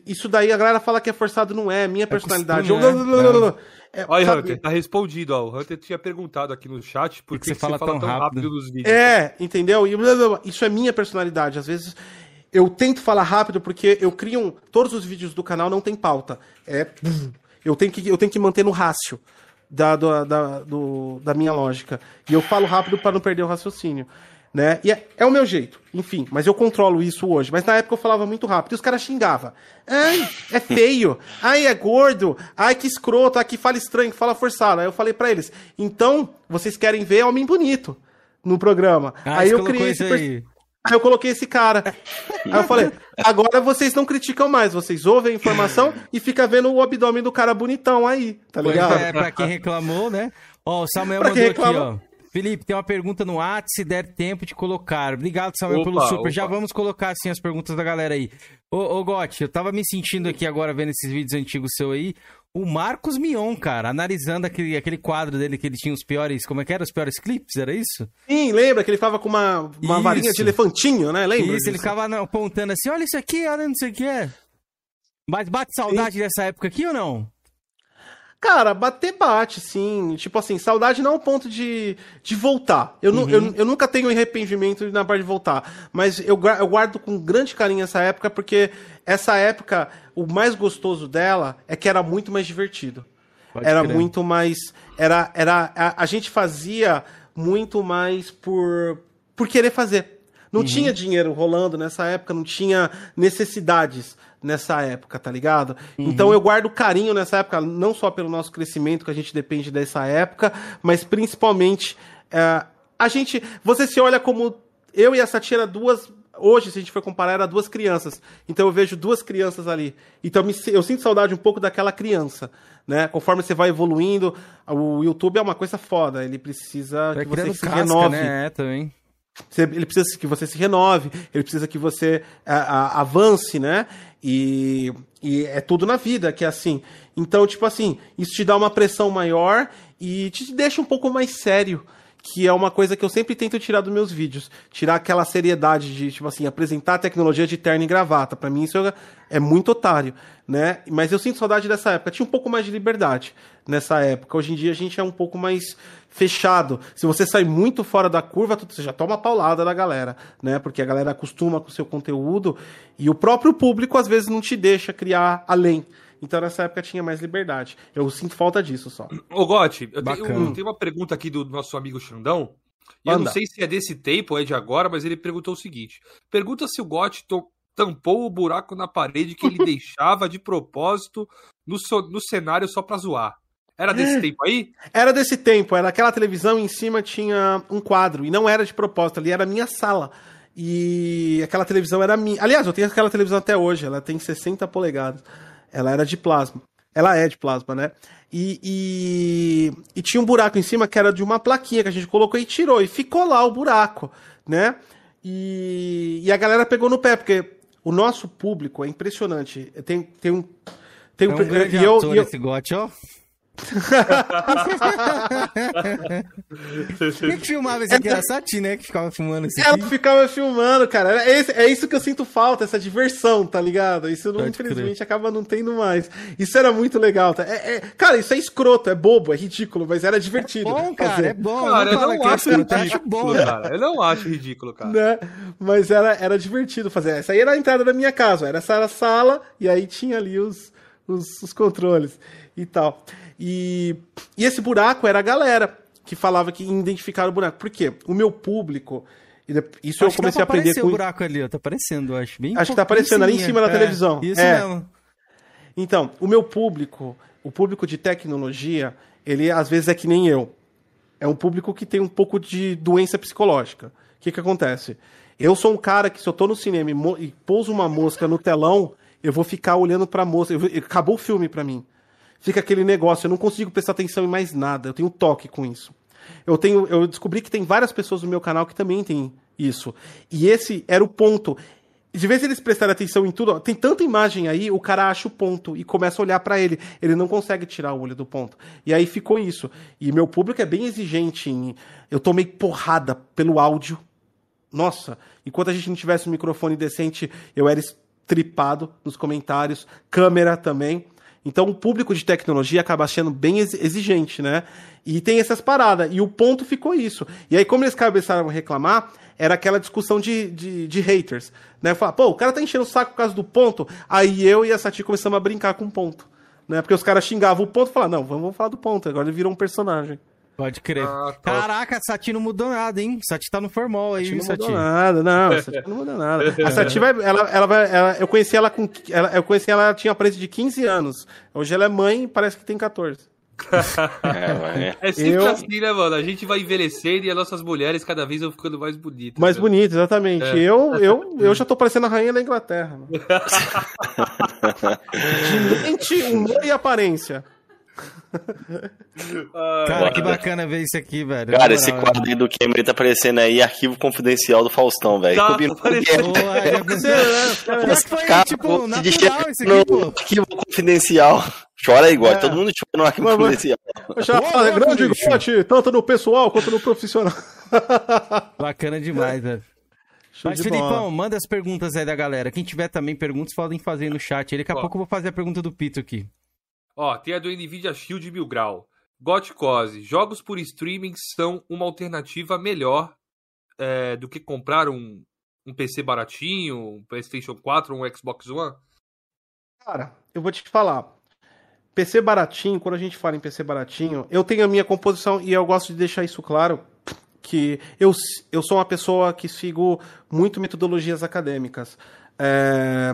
isso daí a galera fala que é forçado, não é, minha personalidade. costume, Eu- né? É, Olha, sabe? Hunter, tá respondido, ó. O Hunter tinha perguntado aqui no chat por que, você que fala você fala tão tão rápido? rápido nos vídeos. É, entendeu? E blá, blá, blá. isso é minha personalidade. Às vezes eu tento falar rápido porque eu crio um, todos os vídeos do canal não tem pauta. É eu tenho que eu tenho que manter no rácio da, do- da, do- da minha lógica. E eu falo rápido para não perder o raciocínio. Né? E é, é, o meu jeito, enfim, mas eu controlo isso hoje. Mas na época eu falava muito rápido e os caras xingavam. Ai, é feio. Ai, é gordo. Ai, que escroto. Ai, que fala estranho, que fala forçado. Aí eu falei para eles, então, vocês querem ver homem bonito no programa. Ah, aí eu criei esse aí. Aí eu coloquei esse cara. Aí eu falei, agora vocês não criticam mais, vocês ouvem a informação e fica vendo o abdômen do cara bonitão aí, tá ligado? É, pra quem reclamou, né? Ó, o Samuel pra mandou aqui, ó. Felipe, tem uma pergunta no WhatsApp, se der tempo de colocar. Obrigado, Samuel, opa, pelo super. Opa. Já vamos colocar, assim, as perguntas da galera aí. Ô, ô Gotti, eu tava me sentindo aqui agora vendo esses vídeos antigos seu aí. O Marcos Mion, cara, analisando aquele, aquele quadro dele que ele tinha os piores. Como é que era? Os piores clipes, era isso? Sim, lembra que ele ficava com uma, uma varinha de elefantinho, né? Lembra? Isso, disso? ele ficava apontando assim: olha isso aqui, olha não sei o que é. Mas bate saudade Sim. dessa época aqui ou não? Cara, bater bate, sim. Tipo assim, saudade não é um ponto de, de voltar. Eu, uhum. eu, eu nunca tenho arrependimento na parte de voltar. Mas eu, eu guardo com grande carinho essa época, porque essa época, o mais gostoso dela é que era muito mais divertido. Pode era muito mais. Era, era, a, a, gente fazia muito mais por, por querer fazer. Não uhum. tinha dinheiro rolando nessa época, não tinha necessidades nessa época, tá ligado? Uhum. Então eu guardo carinho nessa época, não só pelo nosso crescimento, que a gente depende dessa época, mas principalmente é, a gente. Você se olha como. Eu e a Sati era duas. Hoje, se a gente for comparar, era duas crianças. Então eu vejo duas crianças ali. Então me, eu sinto saudade um pouco daquela criança. Né? Conforme você vai evoluindo, o YouTube é uma coisa foda. Ele precisa vai que você se casca, renove. Né? É, também. Ele precisa que você se renove, ele precisa que você a, a, avance, né? E, e é tudo na vida que é assim. Então, tipo assim, isso te dá uma pressão maior e te deixa um pouco mais sério que é uma coisa que eu sempre tento tirar dos meus vídeos. Tirar aquela seriedade de, tipo assim, apresentar a tecnologia de terno e gravata. Para mim isso é muito otário, né? Mas eu sinto saudade dessa época. Tinha um pouco mais de liberdade nessa época. Hoje em dia a gente é um pouco mais fechado. Se você sai muito fora da curva, você já toma paulada da galera, né? Porque a galera acostuma com o seu conteúdo e o próprio público às vezes não te deixa criar além. Então nessa época tinha mais liberdade. Eu sinto falta disso só. Ô, Gotti, eu, tenho, eu tenho uma pergunta aqui do nosso amigo Xandão. E eu não sei se é desse tempo ou é de agora, mas ele perguntou o seguinte: pergunta se o Gotti tampou o buraco na parede que ele deixava de propósito no, so no cenário só pra zoar. Era desse tempo aí? Era desse tempo. Era aquela televisão em cima tinha um quadro. E não era de propósito, ali era a minha sala. E aquela televisão era minha. Aliás, eu tenho aquela televisão até hoje. Ela tem 60 polegadas. Ela era de plasma. Ela é de plasma, né? E, e, e, tinha um buraco em cima que era de uma plaquinha que a gente colocou e tirou. E ficou lá o buraco, né? E, e a galera pegou no pé, porque o nosso público é impressionante. Tem, tem um. Tem um, é um grande e eu, ator eu, esse gote, ó. Quem que filmava esse aqui? Era a Sati, né? Que ficava filmando esse Ela ficava filmando, cara. É, esse, é, isso que eu sinto falta, essa diversão, tá ligado? Isso, não, infelizmente, crer. acaba não tendo mais. Isso era muito legal. Tá? É, é, cara, isso é escroto, é bobo, é ridículo, mas era divertido. É bom, cara, fazer. é bom. Cara, eu não acho é ridículo, acho bom, cara. Eu não acho ridículo, cara. Né? Mas era, era divertido fazer. Essa aí era a entrada da minha casa. Era essa era a sala, e aí tinha ali os, os, os controles e tal. E, e esse buraco era a galera que falava que identificaram o buraco. Por quê? O meu público. Isso acho eu comecei a aprender com. o buraco ali, ó, tá aparecendo, acho. Bem acho que tá aparecendo ali em cima da é, televisão. Isso é. mesmo. Então, o meu público, o público de tecnologia, ele às vezes é que nem eu. É um público que tem um pouco de doença psicológica. O que que acontece? Eu sou um cara que se eu tô no cinema e, e pouso uma mosca no telão, eu vou ficar olhando pra mosca. Eu, acabou o filme pra mim fica aquele negócio, eu não consigo prestar atenção em mais nada, eu tenho toque com isso. Eu tenho, eu descobri que tem várias pessoas no meu canal que também têm isso. E esse era o ponto. De vez em eles prestarem atenção em tudo, tem tanta imagem aí, o cara acha o ponto e começa a olhar para ele. Ele não consegue tirar o olho do ponto. E aí ficou isso. E meu público é bem exigente em. Eu tomei porrada pelo áudio. Nossa, enquanto a gente não tivesse um microfone decente, eu era estripado nos comentários, câmera também. Então o público de tecnologia acaba sendo bem exigente, né? E tem essas paradas. E o ponto ficou isso. E aí, como eles começaram a reclamar, era aquela discussão de, de, de haters. Né? Falar, pô, o cara tá enchendo o saco por causa do ponto. Aí eu e a Sati começamos a brincar com o ponto. Né? Porque os caras xingavam o ponto e falavam, não, vamos falar do ponto, agora ele virou um personagem. Pode crer. Ah. Caraca, a Sati não mudou nada, hein? Sati tá no formal aí, Sati não Sati? mudou nada, não. A Sati não mudou nada. A Sati vai. Ela, ela vai ela- eu conheci ela com. Ela, eu conheci ela, ela tinha aparência de 15 anos. Hoje ela é mãe e parece que tem 14. É. É sempre Eu- assim, né, mano? A gente vai envelhecendo e as nossas mulheres cada vez vão ficando mais bonitas. Mais né? bonito, exatamente. É. Eu, eu, eu já tô parecendo a rainha da Inglaterra. De mente, humor e aparência. Cara, que bacana ver isso aqui, velho. Cara, Na esse moral, quadro aí do Cameron tá aparecendo aí, arquivo confidencial do Faustão, velho. Tá, Combinou com o apareceu. Guedes. Porra, já pensou? Pior que foi, Cara, tipo, natural isso aqui, pô. Arquivo confidencial. Chora aí, igual. É. Todo mundo chora no arquivo Mas, mas- confidencial. Já falo, é grande gote, tanto no pessoal quanto no profissional. Bacana demais, velho. Show Mas, Filipão, bola. manda as perguntas aí da galera. Quem tiver também perguntas, podem fazer aí no chat. Daqui a Ó. pouco eu vou fazer a pergunta do Pito aqui. Ó, tem a do Nvidia Shield Mil Grau. Gotcose, jogos por streaming são uma alternativa melhor é, do que comprar um, um PC baratinho, um PlayStation 4 ou um Xbox One? Cara, eu vou te falar. PC baratinho, quando a gente fala em PC baratinho, eu tenho a minha composição e eu gosto de deixar isso claro que eu, eu sou uma pessoa que sigo muito metodologias acadêmicas. É,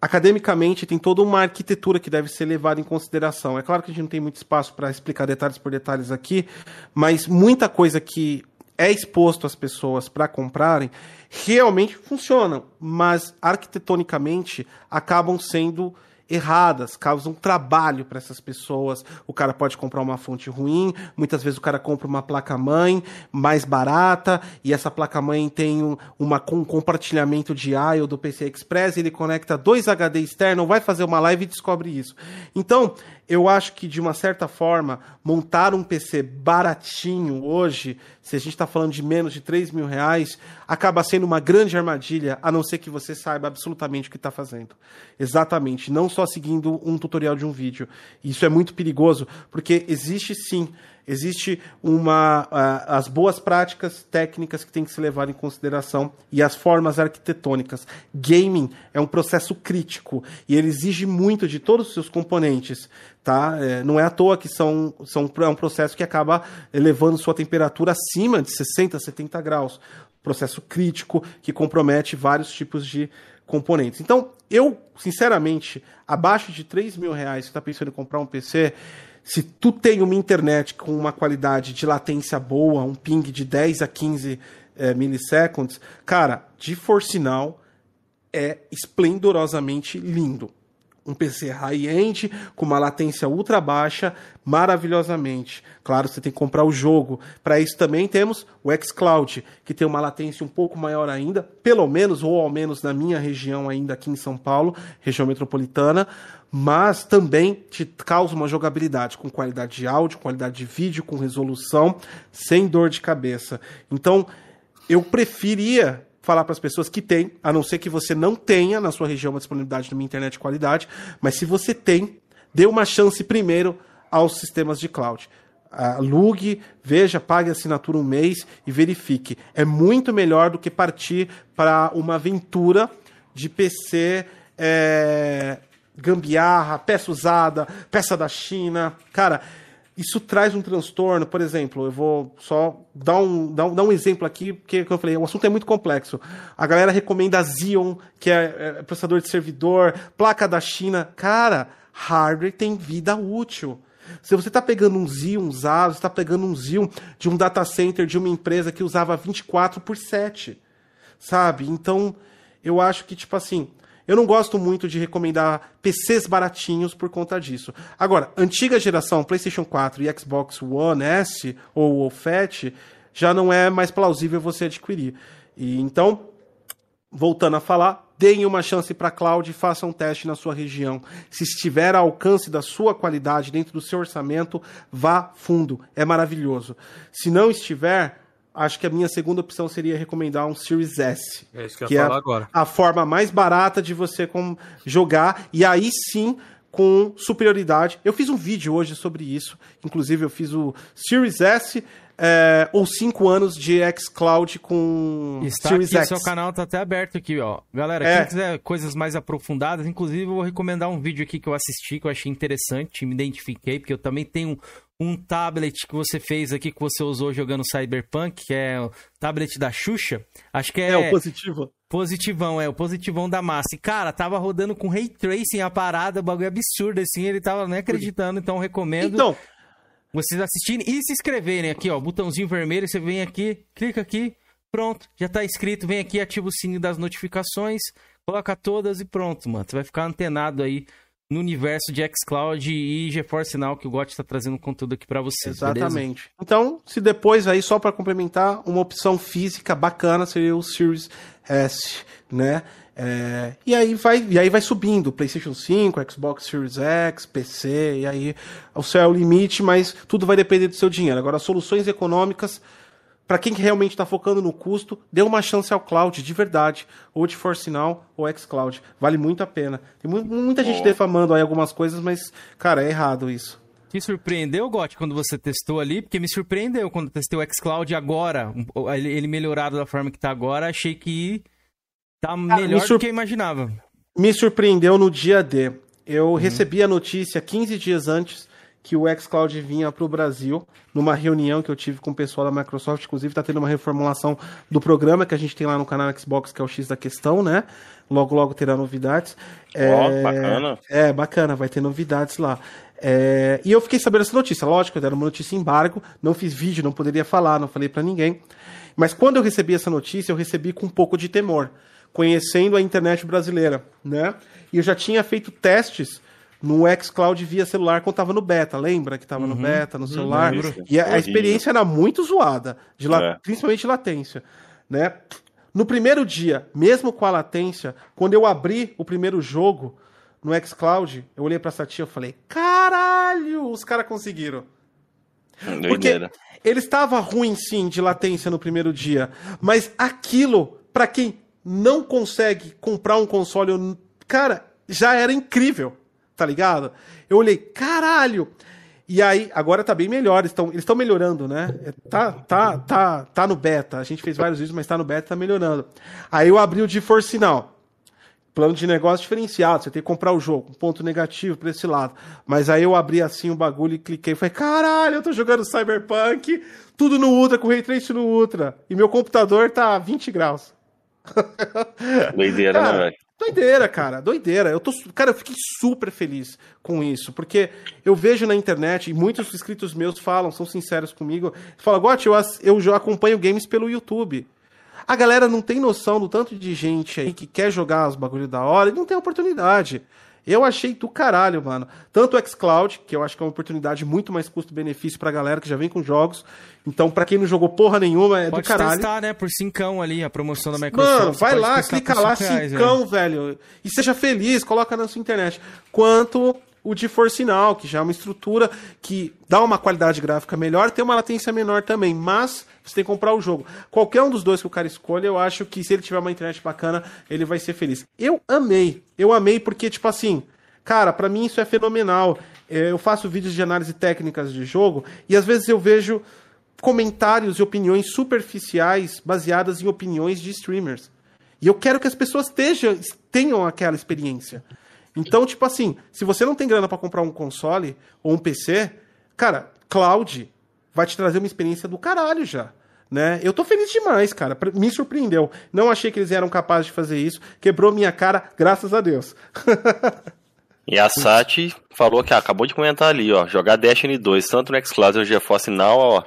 Academicamente, tem toda uma arquitetura que deve ser levada em consideração. É claro que a gente não tem muito espaço para explicar detalhes por detalhes aqui, mas muita coisa que é exposto às pessoas para comprarem realmente funcionam, mas arquitetonicamente acabam sendo erradas, causam trabalho para essas pessoas. O cara pode comprar uma fonte ruim, muitas vezes o cara compra uma placa-mãe mais barata, e essa placa-mãe tem um, uma, um compartilhamento de I/O do PC Express, ele conecta dois HD externo, vai fazer uma live e descobre isso. Então, eu acho que, de uma certa forma, montar um PC baratinho hoje, se a gente está falando de menos de 3 mil reais, acaba sendo uma grande armadilha, a não ser que você saiba absolutamente o que está fazendo. Exatamente. Não só seguindo um tutorial de um vídeo. Isso é muito perigoso, porque existe sim. Existe uma as boas práticas técnicas que tem que ser levado em consideração e as formas arquitetônicas. Gaming é um processo crítico e ele exige muito de todos os seus componentes, tá? É, não é à toa que são, são é um processo que acaba elevando sua temperatura acima de 60, 70 graus. Processo crítico que compromete vários tipos de componentes. Então, eu, sinceramente, abaixo de 3 mil reais, você está pensando em comprar um PC, se tu tem uma internet com uma qualidade de latência boa, um ping de 10 a 15 eh, milisseconds, cara, de for sinal, é esplendorosamente lindo. Um PC high-end, com uma latência ultra baixa, maravilhosamente. Claro, você tem que comprar o jogo. Para isso também temos o xCloud, que tem uma latência um pouco maior ainda, pelo menos, ou ao menos na minha região ainda aqui em São Paulo, região metropolitana, mas também te causa uma jogabilidade com qualidade de áudio, qualidade de vídeo, com resolução, sem dor de cabeça. Então, eu preferia falar para as pessoas que tem, a não ser que você não tenha na sua região uma disponibilidade de uma internet de qualidade, mas se você tem, dê uma chance primeiro aos sistemas de cloud. Alugue, veja, pague a assinatura um mês e verifique. É muito melhor do que partir para uma aventura de PC é, gambiarra, peça usada, peça da China. Cara, isso traz um transtorno. Por exemplo, eu vou só dar um, dar um, dar um exemplo aqui, porque como eu falei, o assunto é muito complexo. A galera recomenda Xeon, que é, é processador de servidor, placa da China. Cara, hardware tem vida útil. Se você está pegando um Xeon usado, está pegando um Xeon de um data center de uma empresa que usava 24 por 7, sabe? Então, eu acho que, tipo assim, eu não gosto muito de recomendar PCs baratinhos por conta disso. Agora, antiga geração, PlayStation 4 e Xbox One S ou o Fat, já não é mais plausível você adquirir. E então, voltando a falar, deem uma chance para a cloud e façam um teste na sua região. Se estiver ao alcance da sua qualidade, dentro do seu orçamento, vá fundo. É maravilhoso. Se não estiver, acho que a minha segunda opção seria recomendar um Series S. É isso que eu que ia é falar a, agora. a forma mais barata de você com, jogar, e aí sim com superioridade. Eu fiz um vídeo hoje sobre isso, inclusive eu fiz o Series S é, ou 5 anos de xCloud com Está Series aqui, X. seu canal tá até aberto aqui, ó. Galera, É. quem quiser coisas mais aprofundadas, inclusive eu vou recomendar um vídeo aqui que eu assisti, que eu achei interessante, me identifiquei, porque eu também tenho um tablet que você fez aqui, que você usou jogando Cyberpunk, que é o tablet da Xuxa. Acho que é. É, o positivo. Positivão, é, o positivão da massa. E, cara, tava rodando com ray tracing a parada, bagulho absurdo, assim, ele tava nem acreditando, então recomendo Então, vocês assistirem e se inscreverem aqui, ó, botãozinho vermelho, você vem aqui, clica aqui, pronto, já tá inscrito, vem aqui, ativa o sininho das notificações, coloca todas e pronto, mano. Você vai ficar antenado aí no universo de xCloud e GeForce Now que o GOT tá trazendo conteúdo aqui pra vocês, beleza? Exatamente. Então, se depois aí, só para complementar, uma opção física bacana seria o Series S, né? É, e, aí vai, e aí vai subindo, PlayStation 5, Xbox Series X, PC, e aí o céu é o limite, mas tudo vai depender do seu dinheiro. Agora, soluções econômicas, para quem realmente está focando no custo, dê uma chance ao cloud, de verdade, ou de Force Now ou xCloud. Vale muito a pena. Tem mu- muita gente defamando aí algumas coisas, mas, cara, é errado isso. Te surpreendeu, Got, quando você testou ali? Porque me surpreendeu quando eu testei o xCloud agora, ele melhorado da forma que tá agora, achei que tá melhor me do sur- que eu imaginava. me surpreendeu no dia D. Eu Uhum. recebi a notícia 15 dias antes que o xCloud vinha para o Brasil, numa reunião que eu tive com o pessoal da Microsoft. Inclusive, está tendo uma reformulação do programa que a gente tem lá no canal Xbox, que é o X da questão, né? Logo, logo terá novidades. Ó, bacana. É, bacana, vai ter novidades lá. É, e eu fiquei sabendo essa notícia, lógico, era uma notícia em embargo, não fiz vídeo, não poderia falar, não falei pra ninguém. Mas quando eu recebi essa notícia, eu recebi com um pouco de temor, conhecendo a internet brasileira, né? E eu já tinha feito testes no xCloud via celular quando tava no beta, lembra que tava no beta, no celular? lembro. E a, a experiência era muito zoada, de la- É. principalmente latência, né? No primeiro dia, mesmo com a latência, quando eu abri o primeiro jogo no xCloud, eu olhei pra essa tia e falei: caralho, os caras conseguiram. Porque Doideira. ele estava ruim sim de latência no primeiro dia, mas aquilo, pra quem não consegue comprar um console, cara, já era incrível, tá ligado? Eu olhei, caralho! E aí, agora tá bem melhor, eles estão eles estão melhorando, né? Tá, tá, tá, tá no beta. A gente fez vários vídeos, mas tá no beta, tá melhorando. Aí eu abri o GeForce Now. Plano de negócio diferenciado, você tem que comprar o jogo, um ponto negativo pra esse lado. Mas aí eu abri assim o bagulho e cliquei falei, caralho, eu tô jogando Cyberpunk, tudo no Ultra, com Ray Trace no Ultra. E meu computador tá a 20 graus. Doideira, né, velho? Doideira, cara, doideira. Eu tô, cara, eu fiquei super feliz com isso, porque eu vejo na internet, e muitos inscritos meus falam, são sinceros comigo, falam, Gotti, eu, eu já acompanho games pelo YouTube. A galera não tem noção do tanto de gente aí que quer jogar os bagulho da hora e não tem oportunidade. Eu achei do caralho, mano. Tanto o xCloud, que eu acho que é uma oportunidade muito mais custo-benefício pra galera que já vem com jogos. Então, pra quem não jogou porra nenhuma, é Pode do caralho. testar, né, por cincão ali, a promoção da Microsoft. Mano, vai pode lá, clica lá, reais, cincão, velho. E seja feliz, coloca na sua internet. Quanto o de Now, que já é uma estrutura que dá uma qualidade gráfica melhor, tem uma latência menor também, mas você tem que comprar o jogo. Qualquer um dos dois que o cara escolha, eu acho que se ele tiver uma internet bacana, ele vai ser feliz. Eu amei, eu amei porque, tipo assim, cara, pra mim isso é fenomenal. É, Eu faço vídeos de análise técnicas de jogo e às vezes eu vejo comentários e opiniões superficiais baseadas em opiniões de streamers. E eu quero que as pessoas tenham aquela experiência. Então, tipo assim, se você não tem grana pra comprar um console ou um PC, cara, cloud vai te trazer uma experiência do caralho já. Né? Eu tô feliz demais, cara. Me surpreendeu. Não achei que eles eram capazes de fazer isso. Quebrou minha cara, graças a Deus. E a Sati falou que ah, acabou de comentar ali, ó. Jogar Destiny 2, tanto no Xcloud ou GeForce Now, ó.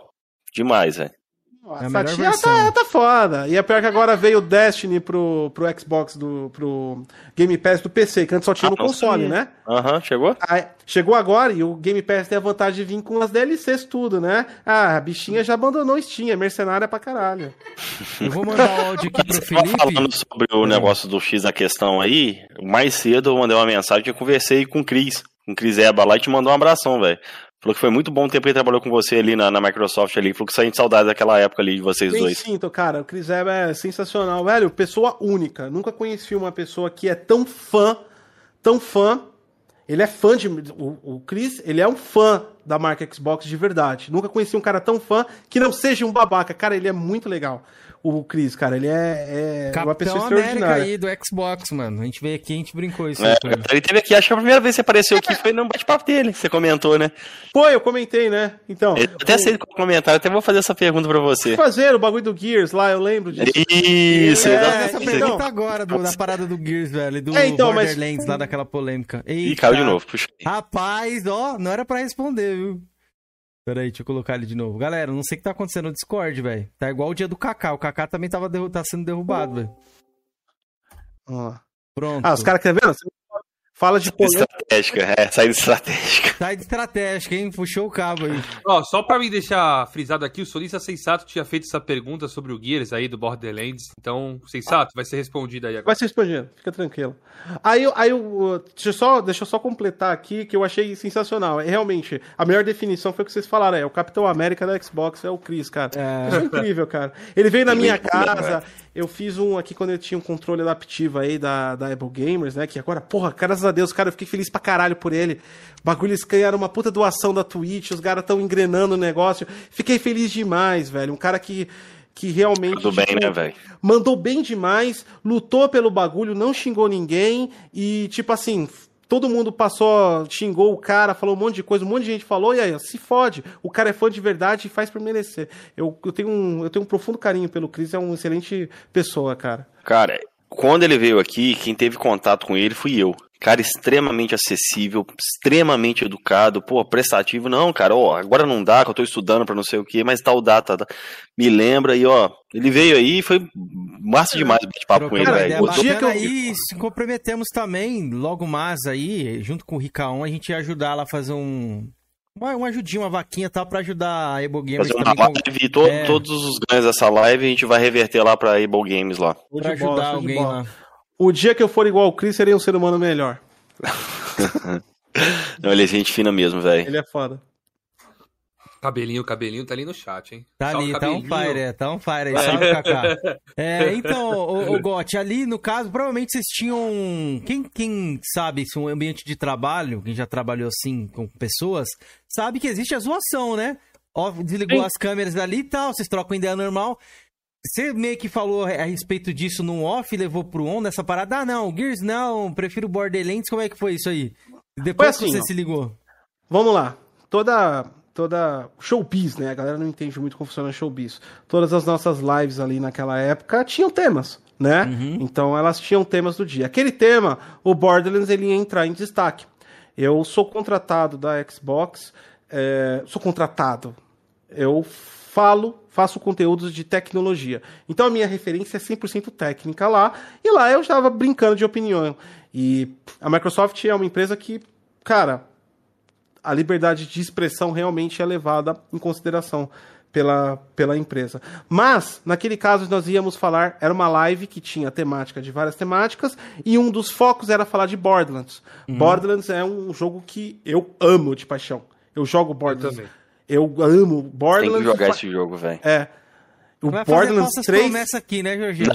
Demais, velho. É a Essa melhor tia versão. tá, tá foda. E é pior que agora veio o Destiny pro, pro Xbox, do, pro Game Pass do PC, que antes só tinha Ah, no console, sabia. né? Aham, chegou? Aí, chegou agora e o Game Pass tem a vantagem de vir com as DLCs tudo, né? Ah, a bichinha já abandonou o Steam, é mercenária pra caralho. Eu vou mandar o áudio aqui pro Felipe. falando sobre o negócio do X da questão aí. Mais cedo eu mandei uma mensagem eu conversei com o Cris, com o Cris Eba lá e te mandou um abração, velho. Falou que foi muito bom o tempo que ele trabalhou com você ali na, na Microsoft ali. Falou que saiu de saudade daquela época ali de vocês Nem dois. sinto, cara. O Chris Evans é sensacional, velho. Pessoa única. Nunca conheci uma pessoa que é tão fã, tão fã. Ele é fã de. O, o Chris, ele é um fã da marca Xbox de verdade. Nunca conheci um cara tão fã que não seja um babaca. Cara, ele é muito legal. O Chris, cara, ele é, é uma pessoa Capitão América aí do Xbox, mano. A gente veio aqui, a gente brincou isso É, aí ele. teve aqui, acho que a primeira vez que você apareceu aqui foi no bate-papo dele, você comentou, né? Pô, eu comentei, né? Então. Eu até sei qual comentário, até vou fazer essa pergunta pra você. fazer o bagulho do Gears lá, eu lembro disso. Isso, É, exatamente. Essa então- pergunta agora, do- da parada do Gears, velho, do É, então, mas- Borderlands, lá daquela polêmica. Ih, Eita. caiu de novo. Puxa. Rapaz, ó, não era pra responder, viu? Pera aí, deixa eu colocar ele de novo. Galera, não sei o que tá acontecendo no Discord, velho. Tá igual o dia do Kaká. O Kaká também tava derru- tá sendo derrubado, velho. Ó. Pronto. Ah, os caras querem ver? Fala de polêmica. Estratégica, é, saída estratégica. Sai de estratégica, hein? Puxou o cabo aí. Ó, só pra me deixar frisado aqui, o Solista Sensato tinha feito essa pergunta sobre o Gears aí do Borderlands. Então, Sensato, vai ser respondido aí agora. Vai ser respondido, fica tranquilo. Aí, eu- aí eu, deixa, eu só, deixa eu só completar aqui que eu achei sensacional. É, realmente, a melhor definição foi o que vocês falaram: é o Capitão América da Xbox, é o Chris, cara. É. Isso é incrível, cara. Ele veio na minha casa, eu fiz um aqui quando eu tinha um controle adaptivo aí da, da Apple Gamers, né? Que agora, porra, graças a Deus, cara, eu fiquei feliz pra caralho por ele. Bagulho, eles ganharam uma puta doação da Twitch, os caras tão engrenando o negócio. Fiquei feliz demais, velho. Um cara que. Que realmente. Tudo bem, tipo, né, velho? mandou bem demais, lutou pelo bagulho, não xingou ninguém e, tipo assim, todo mundo passou, xingou o cara, falou um monte de coisa, um monte de gente falou, e aí, ó, se fode. O cara é fã de verdade e faz por merecer. Eu, eu, tenho um, eu tenho um profundo carinho pelo Chris, é uma excelente pessoa, cara. Cara, quando ele veio aqui, quem teve contato com ele fui eu. Cara extremamente acessível, extremamente educado, pô, prestativo. Não, cara, ó, agora não dá, que eu tô estudando pra não sei o que, mas tal data, tá, me lembra e ó, ele veio aí e foi massa demais o bate-papo com ele, velho. O dia que eu- aí, se comprometemos também, logo mais aí, junto com o Ricaon, a gente ia ajudar lá a fazer um... Uma, uma ajudinha, uma vaquinha tal, pra ajudar a Ebo Gamers Fazer uma com- live to- É. todos os ganhos dessa live a gente vai reverter lá pra Able Games lá. Pra bola, ajudar de alguém bola. lá. O dia que eu for igual o Chris, serei um ser humano melhor. Não, ele é gente fina mesmo, velho. Ele é foda. Cabelinho, cabelinho tá ali no chat, hein? Tá Salve, ali, tá on cabelinho. fire, é, tá on fire aí, salve, Kaká. É, então, o, Gotti, ali no caso, provavelmente vocês tinham. Quem, quem sabe se um ambiente de trabalho, quem já trabalhou assim com pessoas, sabe que existe a zoação, né? Ó, desligou Sim. as câmeras ali e tal, vocês trocam ideia normal. Você meio que falou a respeito disso no off, levou pro on nessa parada. Ah, não, Gears não, prefiro Borderlands. Como é que foi isso aí? Depois Foi que assim, você ó. se ligou. Vamos lá. Toda toda showbiz, né? A galera não entende muito como funciona showbiz. Todas as nossas lives ali naquela época tinham temas, né? Então elas tinham temas do dia. Aquele tema, o Borderlands, ele ia entrar em destaque. Eu sou contratado da Xbox, é, sou contratado. Eu falo, faço conteúdos de tecnologia. Então a minha referência é 100% técnica lá, e lá eu estava brincando de opinião. E a Microsoft é uma empresa que, cara, a liberdade de expressão realmente é levada em consideração pela, pela empresa. Mas, naquele caso, nós íamos falar, era uma live que tinha temática de várias temáticas, e um dos focos era falar de Borderlands. Borderlands é um jogo que eu amo de paixão. Eu jogo Borderlands. também. Eu, amo Tem Borderlands. que jogar esse jogo, velho. É. O Vai Borderlands falsas 3. promessas aqui, né, Jorginho?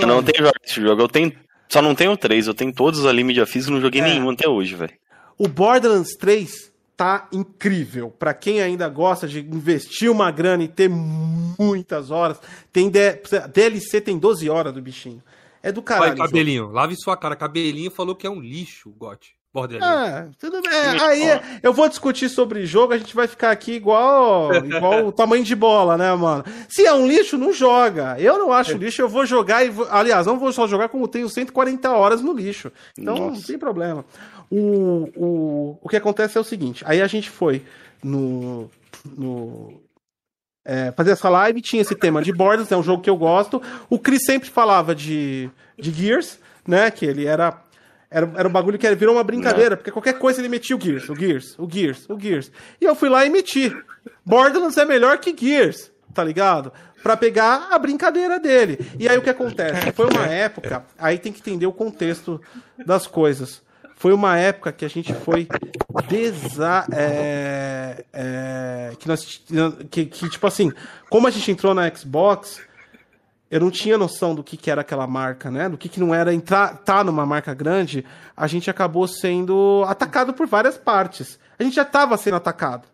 Não, não tem que jogar esse jogo. Eu tenho. Só não tenho três, eu tenho todos ali mídia física não joguei É. nenhum até hoje, velho. O Borderlands 3 tá incrível. Pra quem ainda gosta de investir uma grana e ter muitas horas, tem DLC tem 12 horas do bichinho. É do Vai, caralho. jogo. cabelinho, lave sua cara. Cabelinho falou que é um lixo, Gotti. Borderlands. Ah, tudo bem. Aí eu vou discutir sobre jogo, a gente vai ficar aqui igual, igual o tamanho de bola, né, mano? Se é um lixo, não joga. Eu não acho lixo, eu vou jogar e vou, aliás, não vou só jogar como tenho 140 horas no lixo. Então não Nossa. tem problema. O, o, o que acontece é o seguinte, aí a gente foi no no é, fazer essa live, tinha esse tema de Borderlands, é um jogo que eu gosto. O Chris sempre falava de, de Gears, né? Que ele era, era. Era um bagulho que virou uma brincadeira, porque qualquer coisa ele metia o Gears, o Gears, o Gears, o Gears. E eu fui lá e meti. Borderlands é melhor que Gears, tá ligado? Pra pegar a brincadeira dele. E aí o que acontece? Foi uma época, aí tem que entender o contexto das coisas. Foi uma época que a gente foi desa... é, é, que nós que, que, tipo assim, como a gente entrou na Xbox, eu não tinha noção do que, que era aquela marca, né? Do que, que não era entrar tá numa marca grande, a gente acabou sendo atacado por várias partes. A gente já estava sendo atacado.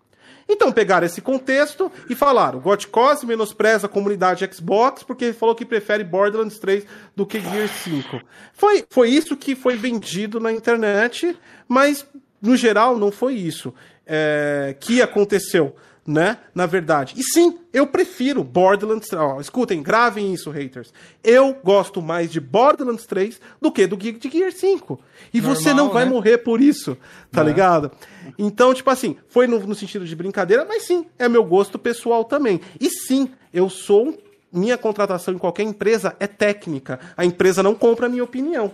Então pegaram esse contexto e falaram: Gotcos menospreza a comunidade Xbox porque falou que prefere Borderlands 3 do que Gear 5. Foi, foi isso que foi vendido na internet, mas no geral não foi isso é, que aconteceu né? Na verdade. E sim, eu prefiro Borderlands 3. Ó, escutem, gravem isso, haters. Eu gosto mais de Borderlands 3 do que do Geek de Gear 5. E Normal, você não vai né? morrer por isso, tá é. ligado? Então, tipo assim, foi no, no, sentido de brincadeira, mas sim, é meu gosto pessoal também. E sim, eu sou. Minha contratação em qualquer empresa é técnica. A empresa não compra a minha opinião.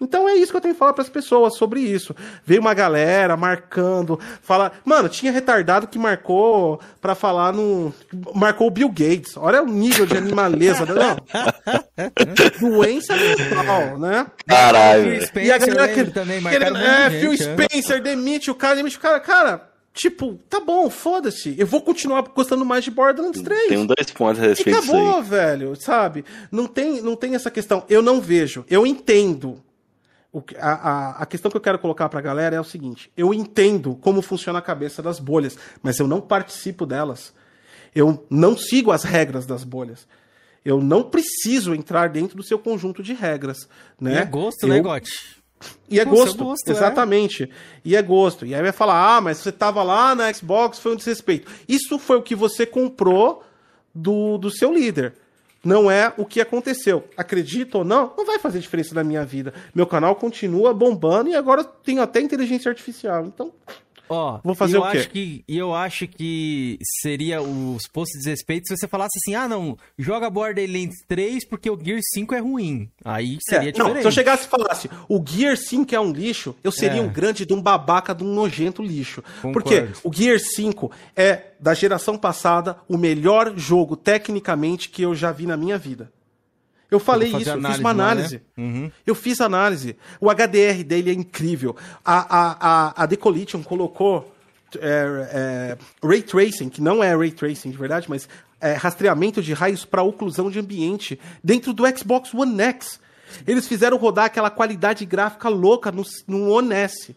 Então é isso que eu tenho que falar para as pessoas sobre isso. Veio uma galera marcando, fala, mano, tinha retardado que marcou para falar no marcou o Bill Gates. Olha o nível de animaleza, né? não. Doença mental, né? Caralho. E a galera que, também que, é, Phil né? Spencer demite o cara, demite o cara, cara, Tipo, tá bom, foda-se. Eu vou continuar gostando mais de Borderlands 3. Tem dois pontos a respeito e acabou, velho, sabe? Não tem, não tem essa questão. Eu não vejo. Eu entendo o, a, a, questão que eu quero colocar para a galera é o seguinte: eu entendo como funciona a cabeça das bolhas, mas eu não participo delas. Eu não sigo as regras das bolhas. Eu não preciso entrar dentro do seu conjunto de regras. Né? E é gosto, né, eu... né, Gotti? E é gosto, gosto, é. exatamente. É. E é gosto. E aí vai falar: ah, mas você tava lá na Xbox, foi um desrespeito. Isso foi o que você comprou do, do seu líder não é o que aconteceu. Acredito ou não, não vai fazer diferença na minha vida. Meu canal continua bombando e agora tenho até inteligência artificial. Então, Ó, vou fazer o quê? Acho que, eu acho que seria os postos de desrespeito se você falasse assim: ah, não, joga Borderlands 3 porque o Gear 5 é ruim. Aí seria é, diferente. Não, se eu chegasse e falasse o Gear 5 é um lixo, eu seria é. um grande de um babaca, de um nojento lixo. Concordo. Porque o Gear 5 é, da geração passada, o melhor jogo tecnicamente que eu já vi na minha vida. Eu falei isso, eu fiz uma análise. Lá, né? uhum. Eu fiz análise. O HDR dele é incrível. A, a, a, a Decolition colocou é, é, Ray Tracing, que não é Ray Tracing de verdade, mas é, rastreamento de raios para oclusão de ambiente dentro do Xbox One X. Eles fizeram rodar aquela qualidade gráfica louca no, no One S.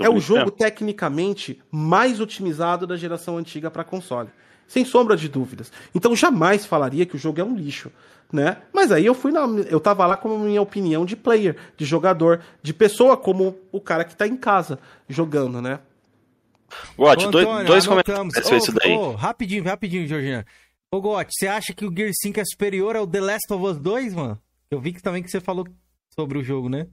É o jogo tecnicamente mais otimizado da geração antiga para console. Sem sombra de dúvidas. Então jamais falaria que o jogo é um lixo né? Mas aí eu fui na, eu tava lá com a minha opinião de player, de jogador, de pessoa como o cara que tá em casa jogando, né? Gotti, dois, dois comentários oh, isso daí. Oh, rapidinho, rapidinho, Georgina. Ô, Gotti, você acha que o Gear 5 é superior ao The Last of Us 2, mano? Eu vi que também que você falou sobre o jogo, né?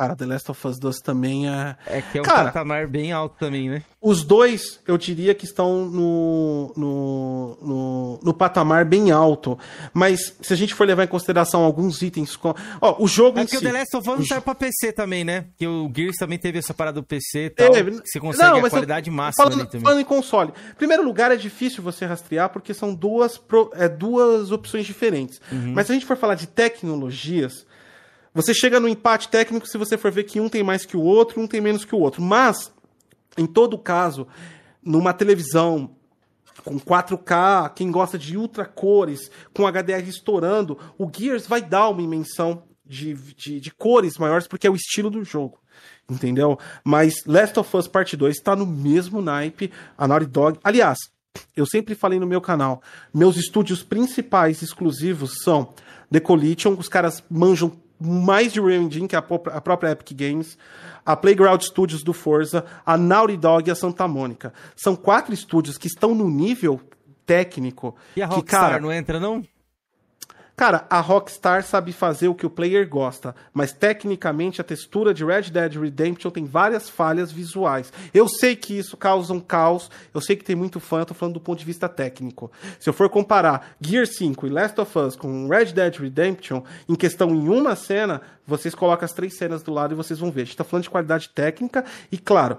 Cara, The Last of Us 2 também é. É que é um Cara, patamar bem alto também, né? Os dois, eu diria que estão no, no, no, no, patamar bem alto. Mas se a gente for levar em consideração alguns itens. Com... Ó, o jogo. É que si, o The Last of Us o... sai pra PC também, né? Que o Gears também teve essa parada do PC e tal. Você consegue Não, a qualidade eu... máxima falando, ali também. Falando em console. Primeiro lugar, é difícil você rastrear porque são duas, pro... é, duas opções diferentes. Uhum. Mas se a gente for falar de tecnologias você chega no empate técnico se você for ver que um tem mais que o outro, um tem menos que o outro. Mas, em todo caso, numa televisão com 4K, quem gosta de ultra cores, com HDR estourando, o Gears vai dar uma imensão de, de, de cores maiores, porque é o estilo do jogo. Entendeu? Mas Last of Us Part 2 está no mesmo naipe, a Naughty Dog. Aliás, eu sempre falei no meu canal, meus estúdios principais exclusivos são The Collision, os caras manjam mais de Real Engine, que é a, a própria Epic Games, a Playground Studios do Forza, a Naughty Dog e a Santa Mônica. São quatro estúdios que estão no nível técnico. E a Rockstar que, cara, não entra, não? Cara, a Rockstar sabe fazer o que o player gosta, mas tecnicamente a textura de Red Dead Redemption tem várias falhas visuais. Eu sei que isso causa um caos, eu sei que tem muito fã, eu tô falando do ponto de vista técnico. Se eu for comparar Gear 5 e Last of Us com Red Dead Redemption, em questão em uma cena, vocês colocam as três cenas do lado e vocês vão ver. A gente tá falando de qualidade técnica e, claro,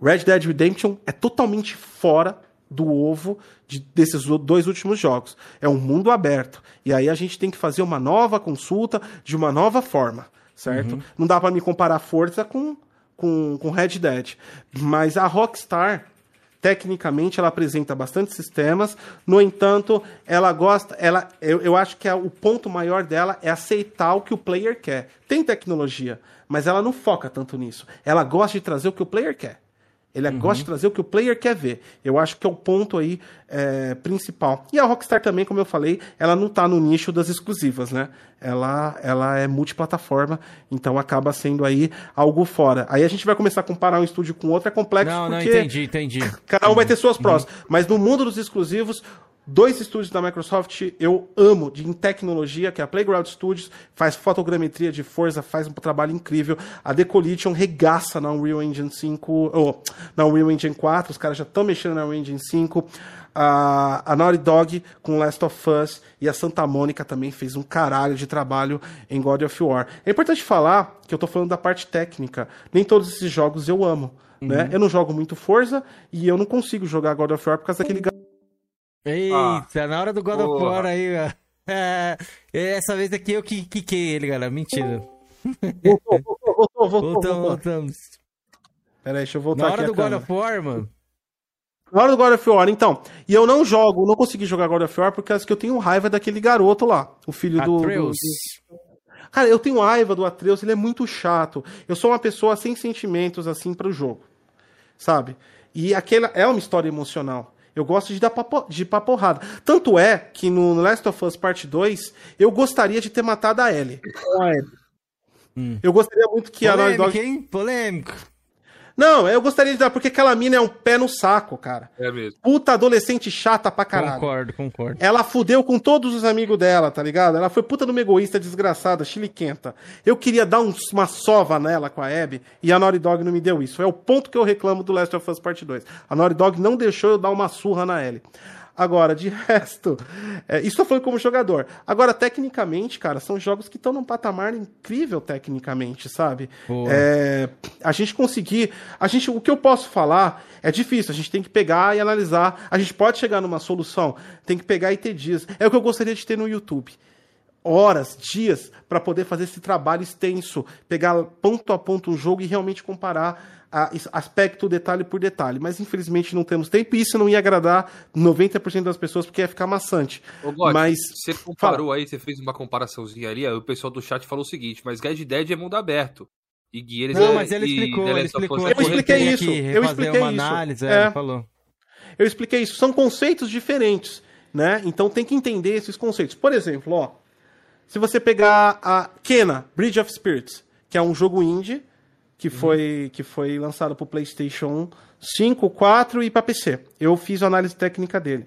Red Dead Redemption é totalmente fora do ovo de, desses dois últimos jogos. É um mundo aberto. E aí a gente tem que fazer uma nova consulta de uma nova forma, certo? Uhum. Não dá para me comparar Forza com, com, com Red Dead. Mas a Rockstar, tecnicamente, ela apresenta bastante sistemas. No entanto, ela gosta. ela Eu, eu acho que é, o ponto maior dela é aceitar o que o player quer. Tem tecnologia, mas ela não foca tanto nisso. Ela gosta de trazer o que o player quer. Ele uhum. gosta de trazer o que o player quer ver. Eu acho que é o ponto aí é, principal. E a Rockstar também, como eu falei, ela não tá no nicho das exclusivas, né? Ela, ela é multiplataforma, então acaba sendo aí algo fora. Aí a gente vai começar a comparar um estúdio com outro, é complexo não, porque... Não, entendi, entendi. Cada um vai ter suas prós. Uhum. Mas no mundo dos exclusivos, Dois estúdios da Microsoft eu amo de em tecnologia, que é a Playground Studios, faz fotogrametria de Forza, faz um trabalho incrível. A Decollision regaça na Unreal Engine 5, ou na Unreal Engine 4, os caras já estão mexendo na Unreal Engine 5. A, a Naughty Dog com Last of Us e a Santa Mônica também fez um caralho de trabalho em God of War. É importante falar que eu tô falando da parte técnica. Nem todos esses jogos eu amo. Né? Uhum. Né? Eu não jogo muito Forza e eu não consigo jogar God of War por causa daquele Eita, ah, na hora do God porra. of War aí, é, essa vez aqui eu que quiquei ele, galera. Mentira. Voltou, voltou, voltou, voltou. Voltamos, Pera aí, deixa eu voltar aqui. Na hora do God of War, mano. Na hora do God of War, então. E eu não jogo, não consegui jogar God of War porque acho que eu tenho raiva daquele garoto lá. O filho do, do, Cara, eu tenho raiva do Atreus, ele é muito chato. Eu sou uma pessoa sem sentimentos, assim, para o jogo. Sabe? E aquela é uma história emocional. Eu gosto de dar papo, de paporrada. Tanto é que no Last of Us Part 2, eu gostaria de ter matado a Ellie. Hum. Eu gostaria muito que Polêmica, a Naughty Dog... hein? Polêmico. Não, eu gostaria de dar, porque aquela mina é um pé no saco, cara. É mesmo. Puta adolescente chata pra caralho. Concordo, concordo. Ela fudeu com todos os amigos dela, tá ligado? Ela foi puta no egoísta, desgraçada, chiliquenta. Eu queria dar um, uma sova nela com a Abby e a Naughty Dog não me deu isso. É o ponto que eu reclamo do Last of Us Part 2. A Naughty Dog não deixou eu dar uma surra na Ellie. Agora, de resto, é, isso eu falando como jogador. Agora, tecnicamente, cara, são jogos que estão num patamar incrível tecnicamente, sabe? É, a gente conseguir. A gente, o que eu posso falar é difícil, a gente tem que pegar e analisar. A gente pode chegar numa solução, tem que pegar e ter dias. É o que eu gostaria de ter no YouTube horas, dias para poder fazer esse trabalho extenso, pegar ponto a ponto um jogo e realmente comparar aspecto detalhe por detalhe. Mas infelizmente não temos tempo e isso não ia agradar 90% das pessoas porque ia ficar maçante. Ô, God, mas você comparou fala. aí, você fez uma comparaçãozinha ali, o pessoal do chat falou o seguinte, mas Red Dead é mundo aberto. E Gears Não, é, mas ele explicou, ele explicou. Eu expliquei isso. Eu expliquei uma análise, é, ele falou. Eu expliquei isso. São conceitos diferentes, né? Então tem que entender esses conceitos. Por exemplo, ó, se você pegar a Kena, Bridge of Spirits, que é um jogo indie que foi, que foi lançado para o PlayStation 5, 4 e para PC. Eu fiz a análise técnica dele.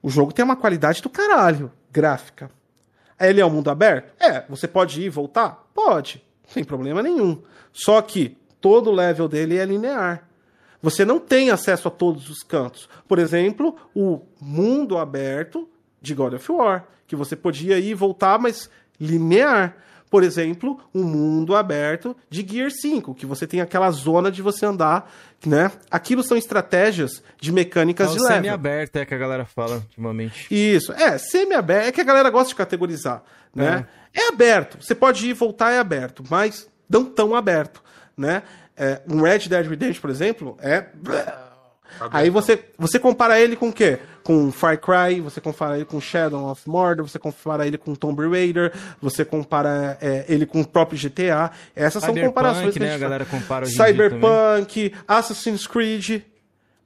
O jogo tem uma qualidade do caralho, gráfica. Ele é um mundo aberto? É. Você pode ir e voltar? Pode. Sem problema nenhum. Só que todo o level dele é linear. Você não tem acesso a todos os cantos. Por exemplo, o mundo aberto de God of War, que você podia ir e voltar, mas linear por exemplo, um mundo aberto de Gear 5, que você tem aquela zona de você andar, né? Aquilo são estratégias de mecânicas é de level. semi-aberto é que a galera fala ultimamente. Isso, é, semi-aberto, é que a galera gosta de categorizar, né? É. é aberto, você pode ir e voltar, é aberto, mas não tão aberto, né? É, um Red Dead Redemption, por exemplo, é Aí você, você compara ele com o quê? Com Far Cry, você compara ele com Shadow of Mordor, você compara ele com Tomb Raider, você compara é, ele com o próprio GTA. Essas Cyberpunk, são comparações. Né? A galera compara Cyberpunk, Assassin's Creed.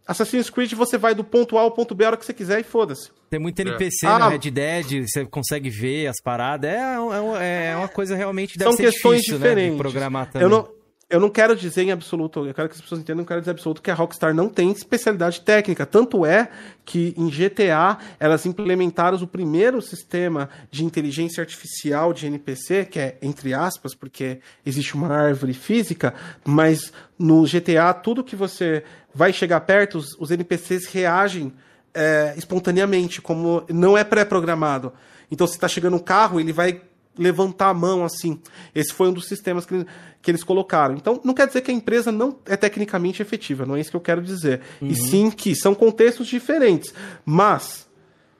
Assassin's Creed você vai do ponto A ao ponto B a hora que você quiser e foda-se. Tem muito NPC é. no ah, Red Dead, você consegue ver as paradas. É, é, é uma coisa realmente deve são questões difícil, diferentes. Né, de programar também. Eu não, eu não quero dizer em absoluto, eu quero que as pessoas entendam, eu não quero dizer absoluto que a Rockstar não tem especialidade técnica. Tanto é que em GTA elas implementaram o primeiro sistema de inteligência artificial de NPC, que é entre aspas, porque existe uma árvore física, mas no GTA tudo que você vai chegar perto, os, os NPCs reagem é, espontaneamente, como não é pré-programado. Então, se está chegando um carro, ele vai levantar a mão assim. Esse foi um dos sistemas que, que eles colocaram. Então, não quer dizer que a empresa não é tecnicamente efetiva, não é isso que eu quero dizer. Uhum. E sim que são contextos diferentes. Mas,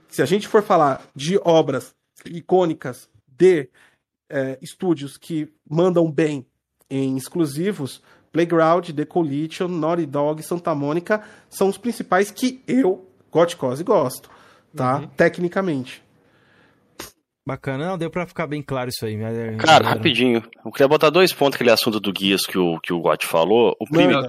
se a gente for falar de obras icônicas de é, estúdios que mandam bem em exclusivos, Playground, The Collision, Naughty Dog, Santa Mônica são os principais que eu, Gotcose, gosto, tá? Uhum. Tecnicamente. Bacana, não, deu pra ficar bem claro isso aí. né? Cara, Galera. rapidinho. Eu queria botar dois pontos aquele assunto do Guias que o, que o Gotti falou. O primeiro,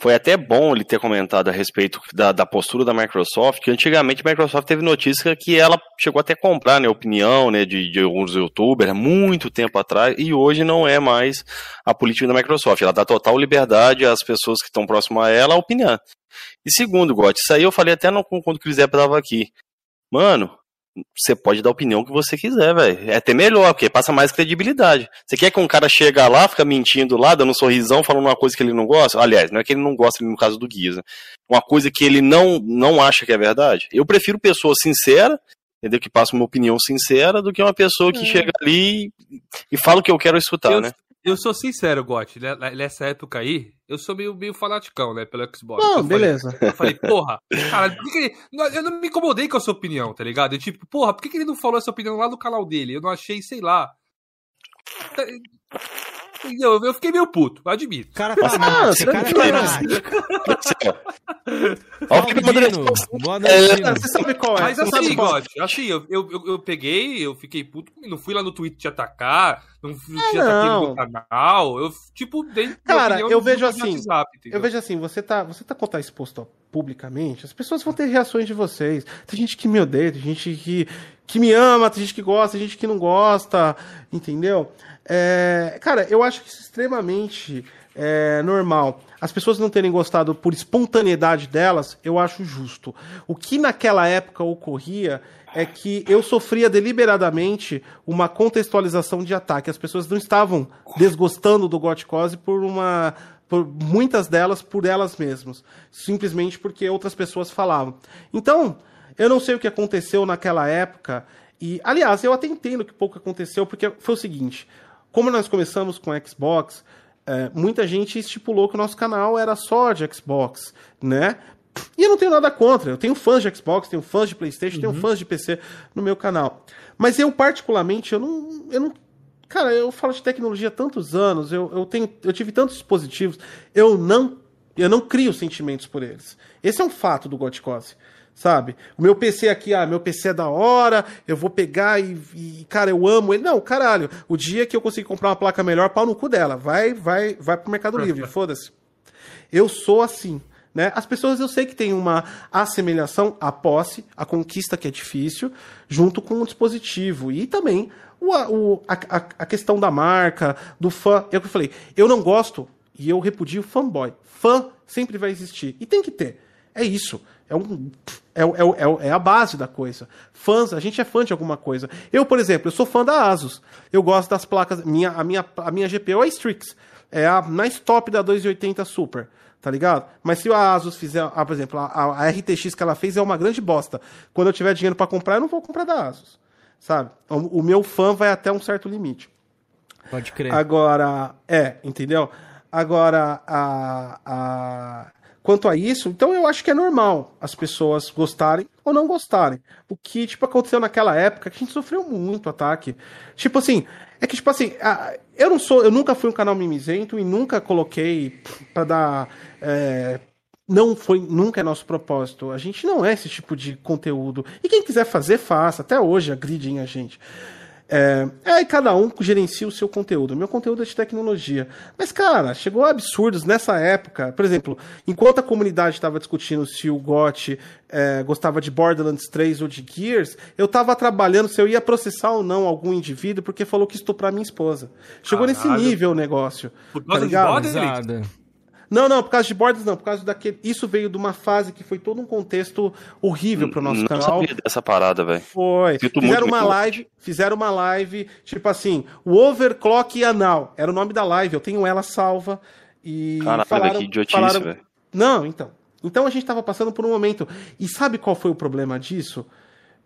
foi até bom ele ter comentado a respeito da, da postura da Microsoft, que antigamente a Microsoft teve notícia que ela chegou até a comprar, né, opinião, né, de, de alguns youtubers, há muito tempo atrás, e hoje não é mais a política da Microsoft. Ela dá total liberdade às pessoas que estão próximas a ela a opinar. E segundo, Gotti, isso aí eu falei até no, quando o Cris estava aqui. Mano, você pode dar a opinião que você quiser, velho. É até melhor, porque passa mais credibilidade. Você quer que um cara chega lá, fica mentindo lá, dando um sorrisão, falando uma coisa que ele não gosta? Aliás, não é que ele não gosta no caso do Guias, né? Uma coisa que ele não, não acha que é verdade. Eu prefiro pessoa sincera, entendeu? Que passa uma opinião sincera, do que uma pessoa que É. chega ali e, e fala o que eu quero escutar, eu, né? Eu sou sincero, Gotti, né, nessa época aí, eu sou meio, meio fanaticão, né, pelo Xbox. Não, eu falei- beleza. Eu falei, porra, cara, por que, que ele. Eu não me incomodei com a sua opinião, tá ligado? Eu, tipo, porra, por que, que ele não falou essa opinião lá no canal dele? Eu não achei, sei lá. Tá- Entendeu? Eu fiquei meio puto, eu admito. Cara Ah, fanático, cara Dino. Boa noite, É. Cara, você sabe qual é? Mas assim, qual- Gotti, assim, eu, eu, eu, eu peguei, eu fiquei puto, não fui lá no Twitter te atacar, não, Ah, não. meu canal, eu, tipo, dei Cara, eu no vejo assim, WhatsApp? Eu vejo assim, você tá, você tá tá exposto publicamente, as pessoas vão ter reações de vocês. Tem gente que me odeia, tem gente que, que me ama, tem gente que gosta, tem gente que não gosta, entendeu? É, cara, eu acho que isso é extremamente é, normal. As pessoas não terem gostado por espontaneidade delas, eu acho justo. O que naquela época ocorria é que eu sofria deliberadamente uma contextualização de ataque. As pessoas não estavam desgostando do Goticose por uma por muitas delas por elas mesmas, simplesmente porque outras pessoas falavam. Então, eu não sei o que aconteceu naquela época e, aliás, eu até entendo que pouco aconteceu porque foi o seguinte: como nós começamos com Xbox, é, muita gente estipulou que o nosso canal era só de Xbox, né? E eu não tenho nada contra. Eu tenho fãs de Xbox, tenho fãs de PlayStation, tenho fãs de PC no meu canal. Mas eu, particularmente, eu não. Eu não cara, eu falo de tecnologia há tantos anos, eu, eu, tenho, eu tive tantos dispositivos, eu não, eu não crio sentimentos por eles. Esse é um fato do Goticose. Sabe? O meu PC aqui, ah, meu PC é da hora, eu vou pegar e, e, cara, eu amo ele. Não, caralho, o dia que eu conseguir comprar uma placa melhor, pau no cu dela. Vai, vai, vai pro Mercado Livre, foda-se. Eu sou assim. Né? As pessoas eu sei que tem uma assemelhação à posse, à conquista que é difícil, junto com o dispositivo. E também o, o, a, a, a questão da marca, do fã. É o que eu falei, eu não gosto e eu repudio fanboy. Fã sempre vai existir. E tem que ter. É isso. É, um, é, é, é, é a base da coisa. Fãs, a gente é fã de alguma coisa. Eu, por exemplo, eu sou fã da Asus. Eu gosto das placas. Minha, a, minha, a minha GPU é a Strix. É a mais top da 280 Super tá ligado? Mas se a Asus fizer, ah, por exemplo, a, a, RTX que ela fez é uma grande bosta. Quando eu tiver dinheiro para comprar, eu não vou comprar da Asus, sabe? O, o, meu fã vai até um certo limite. Pode crer. Agora, é, entendeu? Agora, a, a, quanto a isso, então eu acho que é normal as pessoas gostarem ou não gostarem. O que, tipo, aconteceu naquela época, que a gente sofreu muito ataque. Tipo assim, é que, tipo assim, eu não sou, eu nunca fui um canal mimizento e nunca coloquei para dar. É, não foi, nunca é nosso propósito. A gente não é esse tipo de conteúdo. E quem quiser fazer, faça. Até hoje agridem a gente. É, é, cada um gerencia o seu conteúdo. Meu conteúdo é de tecnologia. Mas, cara, chegou a absurdos nessa época. Por exemplo, enquanto a comunidade estava discutindo se o GOT é, gostava de Borderlands 3 ou de Gears, eu estava trabalhando se eu ia processar ou não algum indivíduo porque falou que estuprar minha esposa. Chegou Caralho. nesse nível o negócio. Por tá causa de ligado? Borderlands? Não, não, por causa de Borderlands não, por causa daquele. Isso veio de uma fase que foi todo um contexto horrível pro nosso não canal. sabia dessa parada, velho. Foi. Sinto fizeram muito, uma muito. live, fizeram uma live, tipo assim, o Overclock Anal, era o nome da live, eu tenho ela salva e Caralho, falaram, que idiotice, falaram... velho. Não, então. Então a gente tava passando por um momento. E sabe qual foi o problema disso?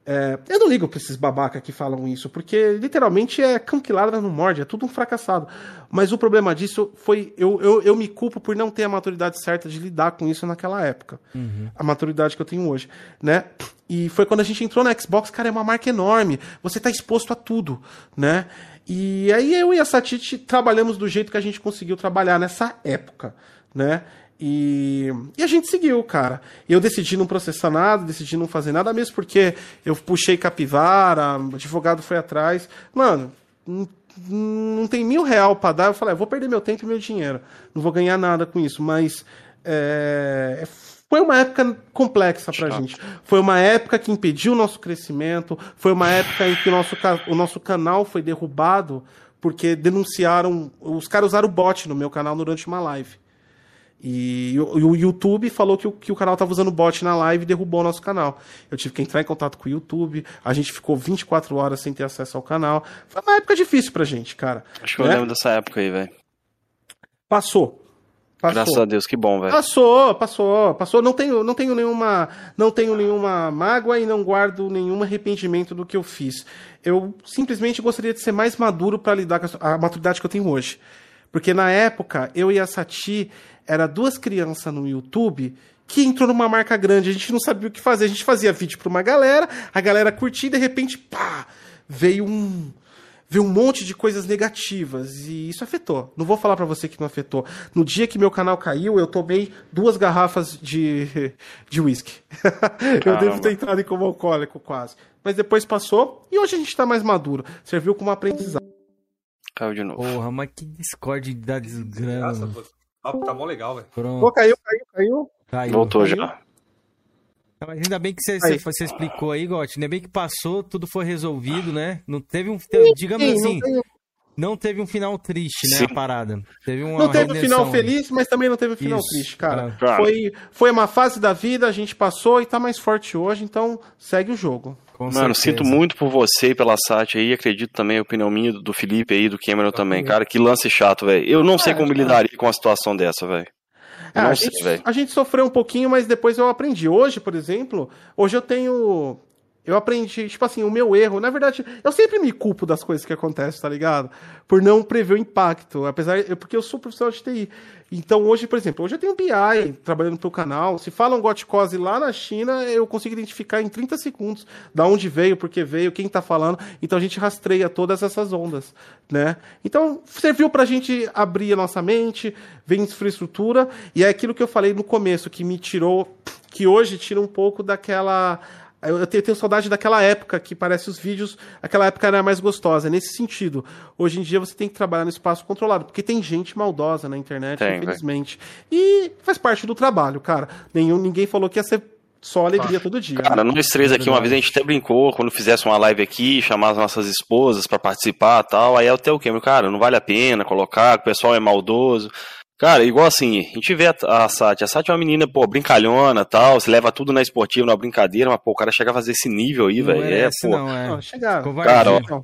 É, eu não ligo pra esses babaca que falam isso, porque literalmente é cão que ladra no morde, é tudo um fracassado. Mas o problema disso foi. Eu, eu, eu me culpo por não ter a maturidade certa de lidar com isso naquela época. A maturidade que eu tenho hoje, né? E foi quando a gente entrou na Xbox, cara, é uma marca enorme. Você tá exposto a tudo, né? E aí eu e a Satite trabalhamos do jeito que a gente conseguiu trabalhar nessa época, né? E, e a gente seguiu, cara. Eu decidi não processar nada, decidi não fazer nada, mesmo porque eu puxei capivara, o advogado foi atrás. Mano, não, tem mil real pra dar. Eu falei, ah, vou perder meu tempo e meu dinheiro. Não vou ganhar nada com isso, mas. É, foi uma época complexa pra Chato. gente. Foi uma época que impediu o nosso crescimento. Foi uma época em que o nosso, o nosso canal foi derrubado porque denunciaram. Os caras usaram bot no meu canal durante uma live. E, o YouTube falou que o, que o canal estava usando bot na live e derrubou o nosso canal. Eu tive que entrar em contato com o YouTube, a gente ficou 24 horas sem ter acesso ao canal. Foi uma época difícil pra gente, cara. Acho que né? eu lembro dessa época aí, velho. Passou. Passou. Graças a Deus, que bom, velho. Passou, passou, passou. Não tenho, não tenho nenhuma, não tenho nenhuma mágoa e não guardo nenhum arrependimento do que eu fiz. Eu simplesmente gostaria de ser mais maduro para lidar com a maturidade que eu tenho hoje. Porque na época, eu e a Sati era duas crianças no YouTube que entrou numa marca grande, a gente não sabia o que fazer. A gente fazia vídeo para uma galera, a galera curtia e de repente, pá, veio um veio um monte de coisas negativas e isso afetou. Não vou falar para você que não afetou. No dia que meu canal caiu, eu tomei duas garrafas de de whisky. eu devo ter entrado em como alcoólico quase. Mas depois passou e hoje a gente tá mais maduro. Serviu como aprendizado. Caiu de novo. Porra, mas que discorde da desgrama. Ah, tá mó legal, velho. Pô, caiu, caiu, caiu. caiu Voltou caiu. já. Mas ainda bem que você, você, você, explicou aí, Gotti. Ainda bem que passou, tudo foi resolvido, né? Não teve um. Teve, digamos sim, assim. Não, não, teve um final triste, né? Sim. A parada. Teve uma não teve um final feliz, mas também não teve um final Isso, triste, cara. Foi, foi uma fase da vida, a gente passou e tá mais forte hoje, então segue o jogo. Com Mano, certeza. sinto muito por você e pela Sati aí, acredito também a opinião minha do Felipe aí, do Cameron também, cara, que lance chato, velho. Eu não sei é, como lidaria com uma situação dessa, velho. É, a, gente, a gente sofreu um pouquinho, mas depois eu aprendi. Hoje, por exemplo, hoje eu tenho eu aprendi, tipo assim, o meu erro. Na verdade, eu sempre me culpo das coisas que acontecem, tá ligado? Por não prever o impacto. Apesar. Porque eu sou profissional de TI. Então, hoje, por exemplo, hoje eu tenho BI trabalhando pro canal. Se falam Gotcose lá na China, eu consigo identificar em 30 segundos da onde veio, por que veio, quem tá falando. Então a gente rastreia todas essas ondas, né? Então, serviu pra gente abrir a nossa mente, ver infraestrutura. E é aquilo que eu falei no começo, que me tirou. Que hoje tira um pouco daquela eu tenho, saudade daquela época que parece os vídeos, aquela época era mais gostosa. Nesse sentido, hoje em dia você tem que trabalhar no espaço controlado, porque tem gente maldosa na internet, tem, infelizmente. Véio. E faz parte do trabalho, cara. Nenhum, ninguém falou que ia ser só alegria todo dia. Cara, né? nós três aqui, uma vez a gente até brincou, quando fizesse uma live aqui, chamar as nossas esposas para participar e tal, aí é até o que, cara, não vale a pena colocar, o pessoal é maldoso. Cara, igual assim, a gente vê a, a Sati. A Sati é uma menina, pô, brincalhona tal. Você leva tudo na esportiva, na brincadeira, mas, pô, o cara chega a fazer esse nível aí, velho. É, pô. Não, é. Não, chegar. Cara, ó,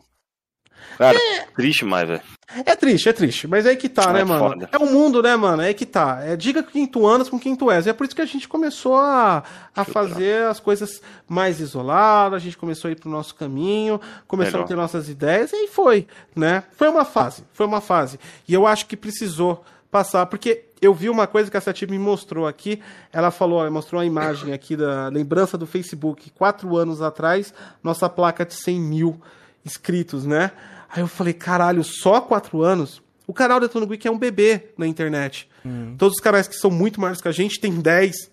Cara, é... triste mais, velho. É triste, é triste. Mas é aí que tá, é né, mano? Foda. É o mundo, né, mano? É aí que tá. É, diga quem tu andas com quem tu és. E é por isso que a gente começou a, a fazer as coisas mais isoladas, a gente começou a ir pro nosso caminho, começou Melhor. a ter nossas ideias, e aí foi, né? Foi uma fase, foi uma fase. E eu acho que precisou passar, porque eu vi uma coisa que a Sati me mostrou aqui. Ela falou, mostrou uma imagem aqui da lembrança do Facebook, quatro anos atrás, nossa placa de 100 mil inscritos, né? Aí eu falei, caralho, só quatro anos? O canal da Tony Geek é um bebê na internet. Hum. Todos os canais que são muito maiores que a gente têm 10,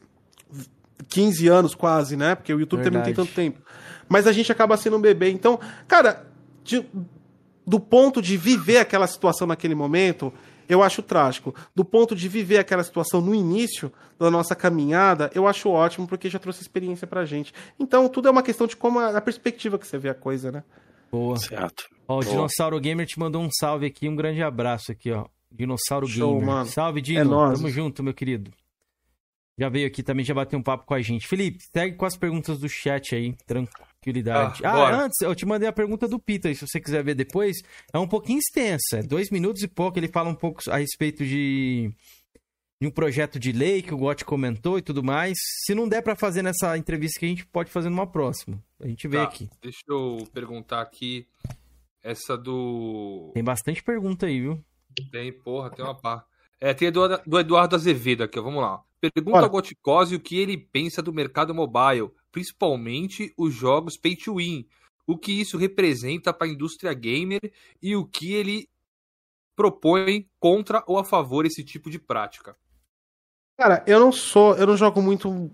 15 anos quase, né? Porque o YouTube Verdade. também não tem tanto tempo. Mas a gente acaba sendo um bebê. Então, cara, de, do ponto de viver aquela situação naquele momento, eu acho trágico. Do ponto de viver aquela situação no início da nossa caminhada, eu acho ótimo, porque já trouxe experiência pra gente. Então, tudo é uma questão de como a, a perspectiva que você vê a coisa, né? Boa. Certo. Ó, o Boa. Dinossauro Gamer te mandou um salve aqui, um grande abraço aqui, ó. Dinossauro Show, Gamer. Mano. Salve, Dino. É nóis. Tamo junto, meu querido. Já veio aqui também, já bateu um papo com a gente. Felipe, segue com as perguntas do chat aí, tranquilo tranquilidade. Ah, ah antes, eu te mandei a pergunta do Peter, se você quiser ver depois. É um pouquinho extensa, é dois minutos e pouco. Ele fala um pouco a respeito de, de um projeto de lei que o Gotti comentou e tudo mais. Se não der para fazer nessa entrevista que a gente pode fazer numa próxima. A gente vê tá, aqui. Deixa eu perguntar aqui. Essa do. Tem bastante pergunta aí, viu? Tem, porra, tem uma pá. É, tem do, do Eduardo Azevedo aqui, ó. Vamos lá. Pergunta Olha. ao Goticose o que ele pensa do mercado mobile principalmente os jogos pay to win, o que isso representa para a indústria gamer e o que ele propõe contra ou a favor esse tipo de prática. Cara, eu não sou. Eu não jogo muito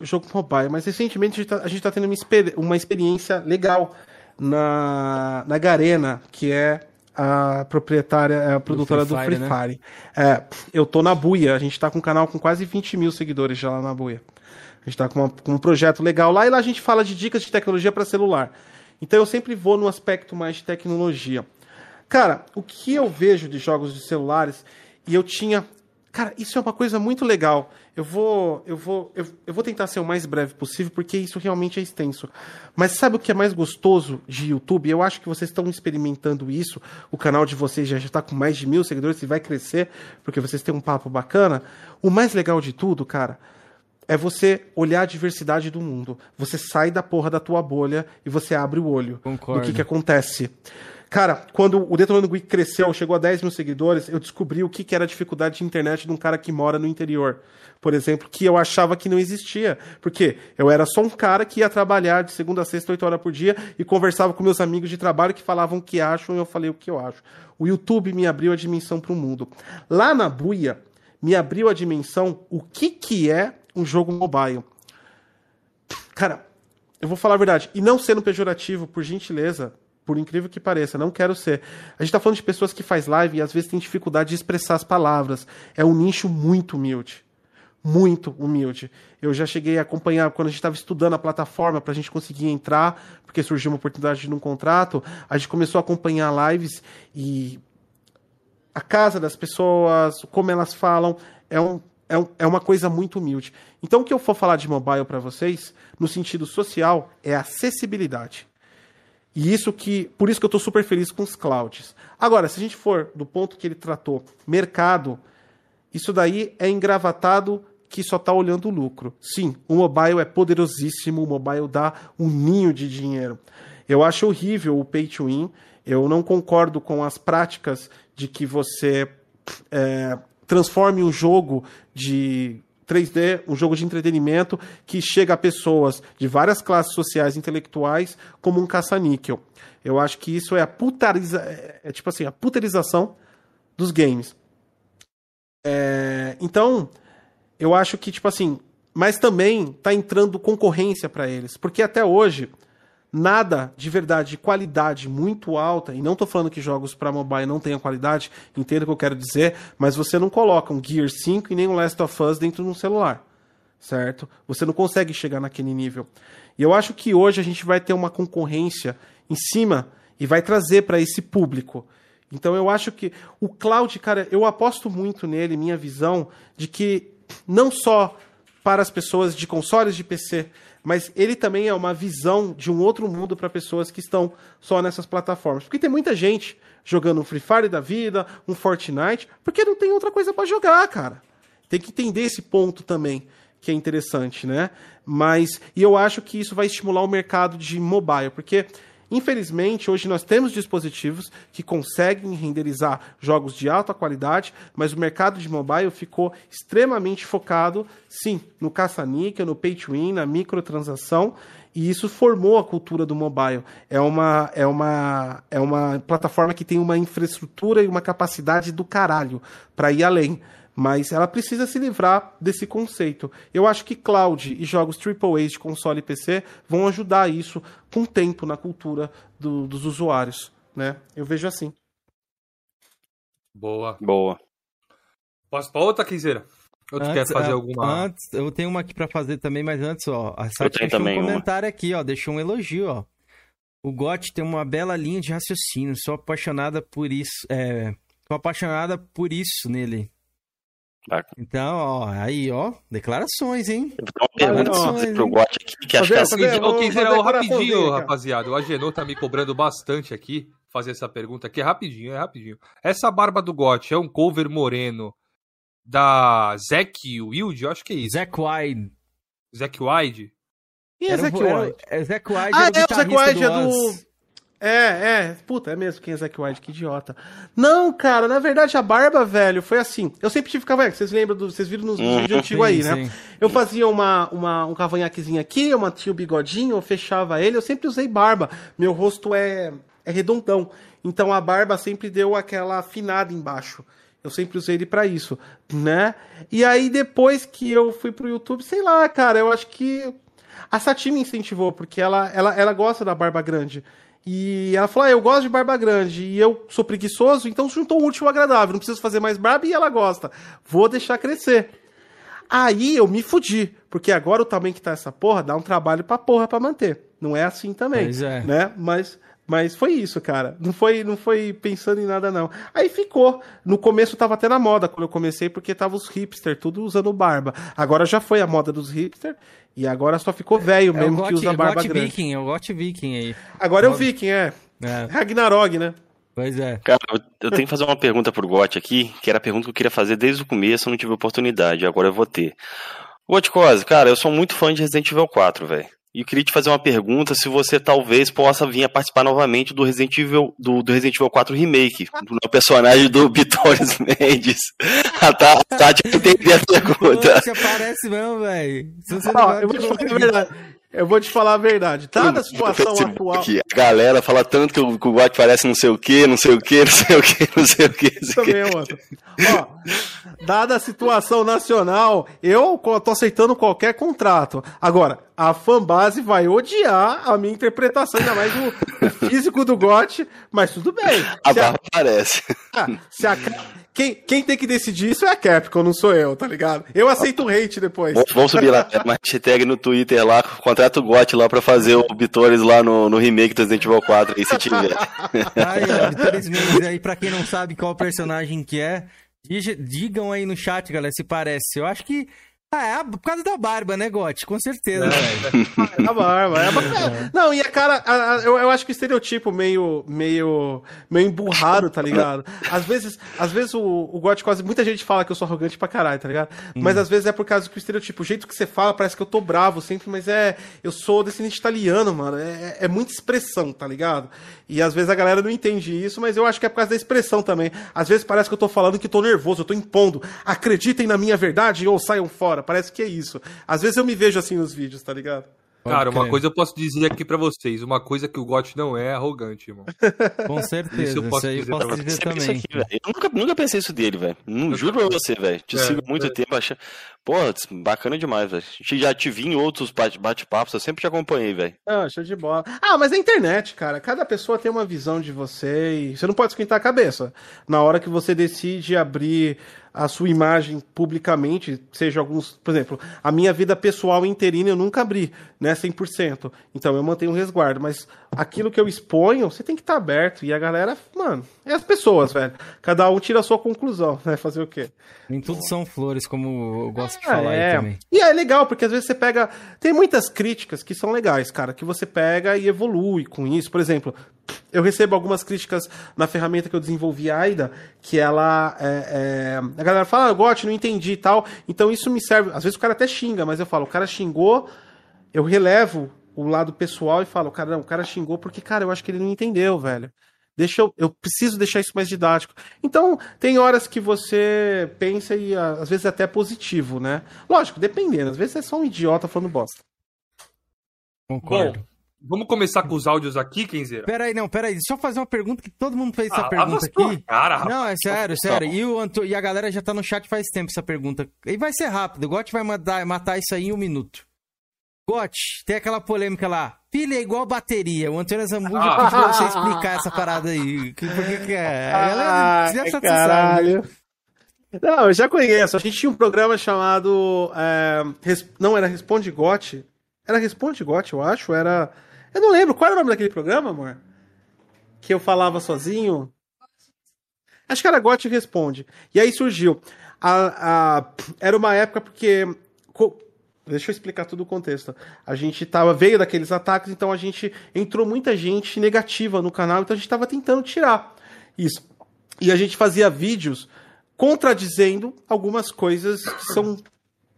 jogo mobile, mas recentemente a gente tá, gente tá tendo uma, experi uma experiência legal na, na Garena, que é a proprietária, é a produtora do Free Fire. Do Free Fire. Né? É, eu tô na Buia, a gente tá com um canal com quase 20 mil seguidores já lá na Buia. A gente tá com, com um projeto legal lá e lá a gente fala de dicas de tecnologia para celular. Então eu sempre vou no aspecto mais de tecnologia. Cara, o que eu vejo de jogos de celulares, e eu tinha Cara, isso é uma coisa muito legal. Eu vou, eu vou, eu, eu, vou tentar ser o mais breve possível, porque isso realmente é extenso. Mas sabe o que é mais gostoso de YouTube? Eu acho que vocês estão experimentando isso. O canal de vocês já está com mais de mil seguidores e vai crescer, porque vocês têm um papo bacana. O mais legal de tudo, cara, é você olhar a diversidade do mundo. Você sai da porra da tua bolha e você abre o olho Concordo. do que, que acontece. Cara, quando o Detonando Geek cresceu, chegou a 10 mil seguidores, eu descobri o que, que era a dificuldade de internet de um cara que mora no interior. Por exemplo, que eu achava que não existia. Porque eu era só um cara que ia trabalhar de segunda a sexta, 8 horas por dia, e conversava com meus amigos de trabalho que falavam o que acham, e eu falei o que eu acho. O YouTube me abriu a dimensão para o mundo. Lá na Buia, me abriu a dimensão o que, que é um jogo mobile. Cara, eu vou falar a verdade, e não sendo pejorativo, por gentileza, por incrível que pareça, não quero ser. A gente está falando de pessoas que faz live e às vezes tem dificuldade de expressar as palavras. É um nicho muito humilde. Muito humilde. Eu já cheguei a acompanhar quando a gente estava estudando a plataforma para a gente conseguir entrar, porque surgiu uma oportunidade de um contrato. A gente começou a acompanhar lives e a casa das pessoas, como elas falam, é, um, é, é uma coisa muito humilde. Então, o que eu for falar de mobile para vocês, no sentido social, é acessibilidade. E isso que, por isso que eu estou super feliz com os clouds. Agora, se a gente for do ponto que ele tratou, mercado, isso daí é engravatado que só está olhando o lucro. Sim, o mobile é poderosíssimo, o mobile dá um ninho de dinheiro. Eu acho horrível o pay to win. Eu não concordo com as práticas de que você é, transforme um jogo de 3D, um jogo de entretenimento que chega a pessoas de várias classes sociais intelectuais como um caça-níquel. Eu acho que isso é a putariza, é, é tipo assim, a puterização dos games. É, então, eu acho que tipo assim, mas também tá entrando concorrência para eles, porque até hoje nada de verdade, de qualidade muito alta, e não estou falando que jogos para mobile não tenham qualidade, entendo o que eu quero dizer, mas você não coloca um Gear 5 e nem um Last of Us dentro de um celular, certo? Você não consegue chegar naquele nível. E eu acho que hoje a gente vai ter uma concorrência em cima e vai trazer para esse público. Então eu acho que o cloud, cara, eu aposto muito nele, minha visão, de que não só para as pessoas de consoles de PC, mas ele também é uma visão de um outro mundo para pessoas que estão só nessas plataformas. Porque tem muita gente jogando um Free Fire da vida, um Fortnite, porque não tem outra coisa para jogar, cara. Tem que entender esse ponto também, que é interessante, né? Mas, e eu acho que isso vai estimular o mercado de mobile, porque Infelizmente, hoje nós temos dispositivos que conseguem renderizar jogos de alta qualidade, mas o mercado de mobile ficou extremamente focado, sim, no caça-níquel, no pay to win, na microtransação, e isso formou a cultura do mobile. É uma, é uma, é uma plataforma que tem uma infraestrutura e uma capacidade do caralho para ir além mas ela precisa se livrar desse conceito. Eu acho que cloud e jogos AAA de console e PC vão ajudar isso com o tempo na cultura do, dos usuários, né? Eu vejo assim. Boa. Boa. Posso para outra, Quiseira? Ou tu antes, quer fazer é, alguma? Antes, eu tenho uma aqui para fazer também, mas antes, ó, a Sati deixou um comentário uma. aqui, ó, deixou um elogio, ó. O Got tem uma bela linha de raciocínio, sou apaixonada por isso, é, sou apaixonada por isso nele. Então, ó, aí, ó, declarações, hein? Eu vou dar uma pergunta pro Gotti aqui, que acho que é Ô, Quinzeira, rapidinho, rapaziada. O Agenor tá me cobrando bastante aqui, fazer essa pergunta aqui. É rapidinho, é rapidinho. Essa barba do Gotti é um cover moreno da Zack Wild? Eu acho que é isso. Zack Wide. Zack Wide? Quem é Zack Wide? É Zack Wide, ah, é, é o Zack Wide, é do... É, é. Puta, é mesmo quem é Zack White, que idiota. Não, cara, na verdade a barba, velho, foi assim. Eu sempre tive cavanhaque, vocês lembram do. Vocês viram nos uhum. vídeos antigos aí, né? Sim. Eu fazia uma, uma, um cavanhaquezinho aqui, eu mantinha o bigodinho, eu fechava ele, eu sempre usei barba. Meu rosto é, é redondão. Então a barba sempre deu aquela afinada embaixo. Eu sempre usei ele para isso, né? E aí depois que eu fui pro YouTube, sei lá, cara, eu acho que a Sati me incentivou, porque ela, ela, ela gosta da barba grande. E ela falou: ah, eu gosto de barba grande e eu sou preguiçoso, então juntou um útil ao agradável. Não preciso fazer mais barba e ela gosta. Vou deixar crescer. Aí eu me fudi, porque agora o tamanho que tá essa porra dá um trabalho pra porra pra manter. Não é assim também, Pois é. né? Mas mas foi isso, cara. Não foi, não foi pensando em nada, não. Aí ficou. No começo tava até na moda quando eu comecei, porque tava os hipster, tudo usando barba. Agora já foi a moda dos hipster, e agora só ficou velho É o mesmo Got, que usa barba Got grande. Viking, é o Got Viking aí. Agora é o Viking, é. É, Ragnarok, né? pois é. Cara, eu, eu tenho que fazer uma pergunta pro Gotti aqui, que era a pergunta que eu queria fazer desde o começo, eu não tive oportunidade, agora eu vou ter. Gotti Cose, cara, eu sou muito fã de Resident Evil 4, velho. E eu queria te fazer uma pergunta se você talvez possa vir a participar novamente do Resident Evil, do, do Resident Evil 4 Remake, do personagem do Vitórios Mendes. A Tá- Tati não entendeu a pergunta. Poxa, parece mesmo, velho. Se você não vai- eu vou te falar a verdade. Eu vou te falar a verdade. Dada a situação Facebook, atual. A galera fala tanto que o, que o parece não sei o que, não sei o que, não sei o que, não sei o que. Isso também é. Ó, dada a situação nacional, eu tô aceitando qualquer contrato. Agora, a fanbase vai odiar a minha interpretação, ainda mais o, o físico do Gotti, mas tudo bem. A Se a- aparece. Ah, se a quem, quem tem que decidir isso é a Capcom, não sou eu, tá ligado? Eu aceito o hate depois. Vamos- subir lá, uma hashtag no Twitter lá, contrata o Gotti lá pra fazer o Bitores lá no, no remake do Resident Evil 4 aí, se tiver. Aí, ó, Vitórias Mendes aí, pra quem não sabe qual personagem que é, digam aí no chat, galera, se parece. Eu acho que. Ah, é por causa da barba, né, Gotti? Com certeza, velho. É a barba, é a barba. Não, e a cara, a- a- eu, eu acho que o estereotipo meio, meio, meio emburrado, tá ligado? Às vezes, às vezes o, o Gotti quase, muita gente fala que eu sou arrogante pra caralho, tá ligado? Mas às vezes é por causa que o estereotipo, o jeito que você fala parece que eu tô bravo sempre, mas é, eu sou descendente italiano, mano, é, é muita expressão, tá ligado? E às vezes a galera não entende isso, mas eu acho que é por causa da expressão também. Às vezes parece que eu tô falando que tô nervoso, eu tô impondo. Acreditem na minha verdade ou saiam fora. Parece que é isso. Às vezes eu me vejo assim nos vídeos, tá ligado? Cara, uma coisa eu posso dizer aqui pra vocês. Uma coisa que o Gotti não é arrogante, irmão. Com certeza. Isso eu posso Isso aí eu dizer posso pra dizer também. aqui, eu nunca, nunca pensei isso dele, velho. Não juro pra você, velho. Te É, sigo há muito é. tempo. Acha... Pô, bacana demais, velho. Já te vi em outros bate- bate-papos, eu sempre te acompanhei, velho. Ah, show de bola. Ah, mas na internet, cara, cada pessoa tem uma visão de você e você não pode esquentar a cabeça. Na hora que você decide abrir a sua imagem publicamente, seja alguns, por exemplo, a minha vida pessoal interina eu nunca abri, né, 100%. Então eu mantenho um resguardo, mas aquilo que eu exponho, você tem que estar aberto e a galera, mano, é as pessoas, velho. Cada um tira a sua conclusão, né, fazer o quê? Nem tudo são flores, como eu gosto de Ah, falar é. aí também. E é legal, porque às vezes você pega. Tem muitas críticas que são legais, cara, que você pega e evolui com isso. Por exemplo, eu recebo algumas críticas na ferramenta que eu desenvolvi, AIDA, que ela. é, é, a galera fala, ah, gosto, não entendi e tal. Então isso me serve. Às vezes o cara até xinga, mas eu falo, o cara xingou, eu relevo o lado pessoal e falo, cara, não, o cara xingou porque, cara, eu acho que ele não entendeu, velho. Deixa eu, eu preciso deixar isso mais didático. Então, tem horas que você pensa e ah, às vezes é até positivo, né? Lógico, dependendo. Às vezes é só um idiota falando bosta. Concordo. Bom, vamos começar com os áudios aqui, Kenzeira? Peraí, não, peraí. Deixa eu fazer uma pergunta que todo mundo fez essa Ah, pergunta aqui. Cara, rapaz. Não, é sério, sério. E, o Anto... e a galera já tá no chat faz tempo essa pergunta. E vai ser rápido. O Gotti vai mandar, matar isso aí em um minuto. Gotti, tem aquela polêmica lá. Pilha é igual bateria. O Antônio Zambuja Ah. pediu você explicar essa parada aí. Por que que é? A galera- Ai, já tá- sabe. caralho. Não, eu já conheço. A gente tinha um programa chamado. é, Res- Não era Responde Gote. Era Responde Gote, eu acho. Era. Eu não lembro. Qual era o nome daquele programa, amor? Que eu falava sozinho. Acho que era Gote Responde. E aí surgiu. A, a- Era uma época porque. Deixa eu explicar todo o contexto. A gente tava, veio daqueles ataques, então a gente entrou muita gente negativa no canal, então a gente tava tentando tirar isso. E a gente fazia vídeos contradizendo algumas coisas que são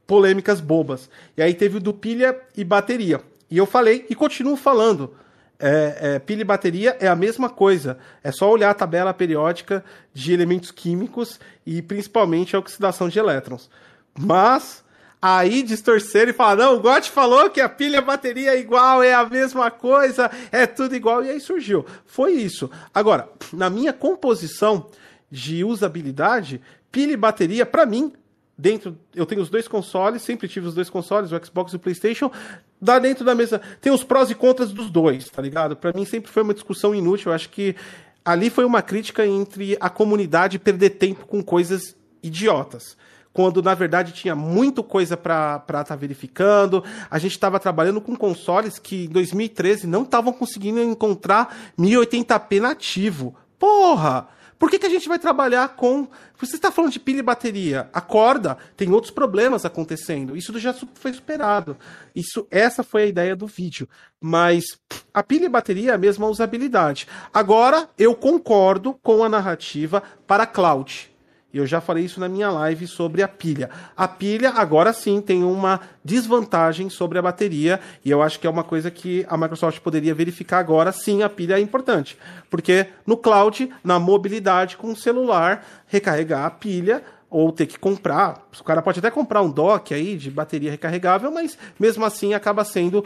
polêmicas bobas. E aí teve o do pilha e bateria. E eu falei e continuo falando. É, é, pilha e bateria é a mesma coisa. É só olhar a tabela periódica de elementos químicos e principalmente a oxidação de elétrons. Mas aí distorcer e falar, não, o Gotti falou que a pilha a bateria é igual, é a mesma coisa, é tudo igual, e aí surgiu. Foi isso. Agora, na minha composição de usabilidade, pilha e bateria, para mim, dentro, eu tenho os dois consoles, sempre tive os dois consoles, o Xbox e o PlayStation, dá dentro da mesa, tem os prós e contras dos dois, tá ligado? Para mim sempre foi uma discussão inútil, eu acho que ali foi uma crítica entre a comunidade perder tempo com coisas idiotas quando na verdade tinha muito coisa para estar tá verificando. A gente estava trabalhando com consoles que em 2013 não estavam conseguindo encontrar 1080p nativo. Porra! Por que, que a gente vai trabalhar com. Você está falando de pilha e bateria. Acorda, tem outros problemas acontecendo. Isso já foi superado. Isso, essa foi a ideia do vídeo. Mas a pilha e bateria é a mesma usabilidade. Agora, eu concordo com a narrativa para cloud. E eu já falei isso na minha live sobre a pilha. A pilha, agora sim, tem uma desvantagem sobre a bateria, e eu acho que é uma coisa que a Microsoft poderia verificar agora. Sim, a pilha é importante. Porque no cloud, na mobilidade com o celular, recarregar a pilha ou ter que comprar. O cara pode até comprar um dock aí de bateria recarregável, mas mesmo assim acaba sendo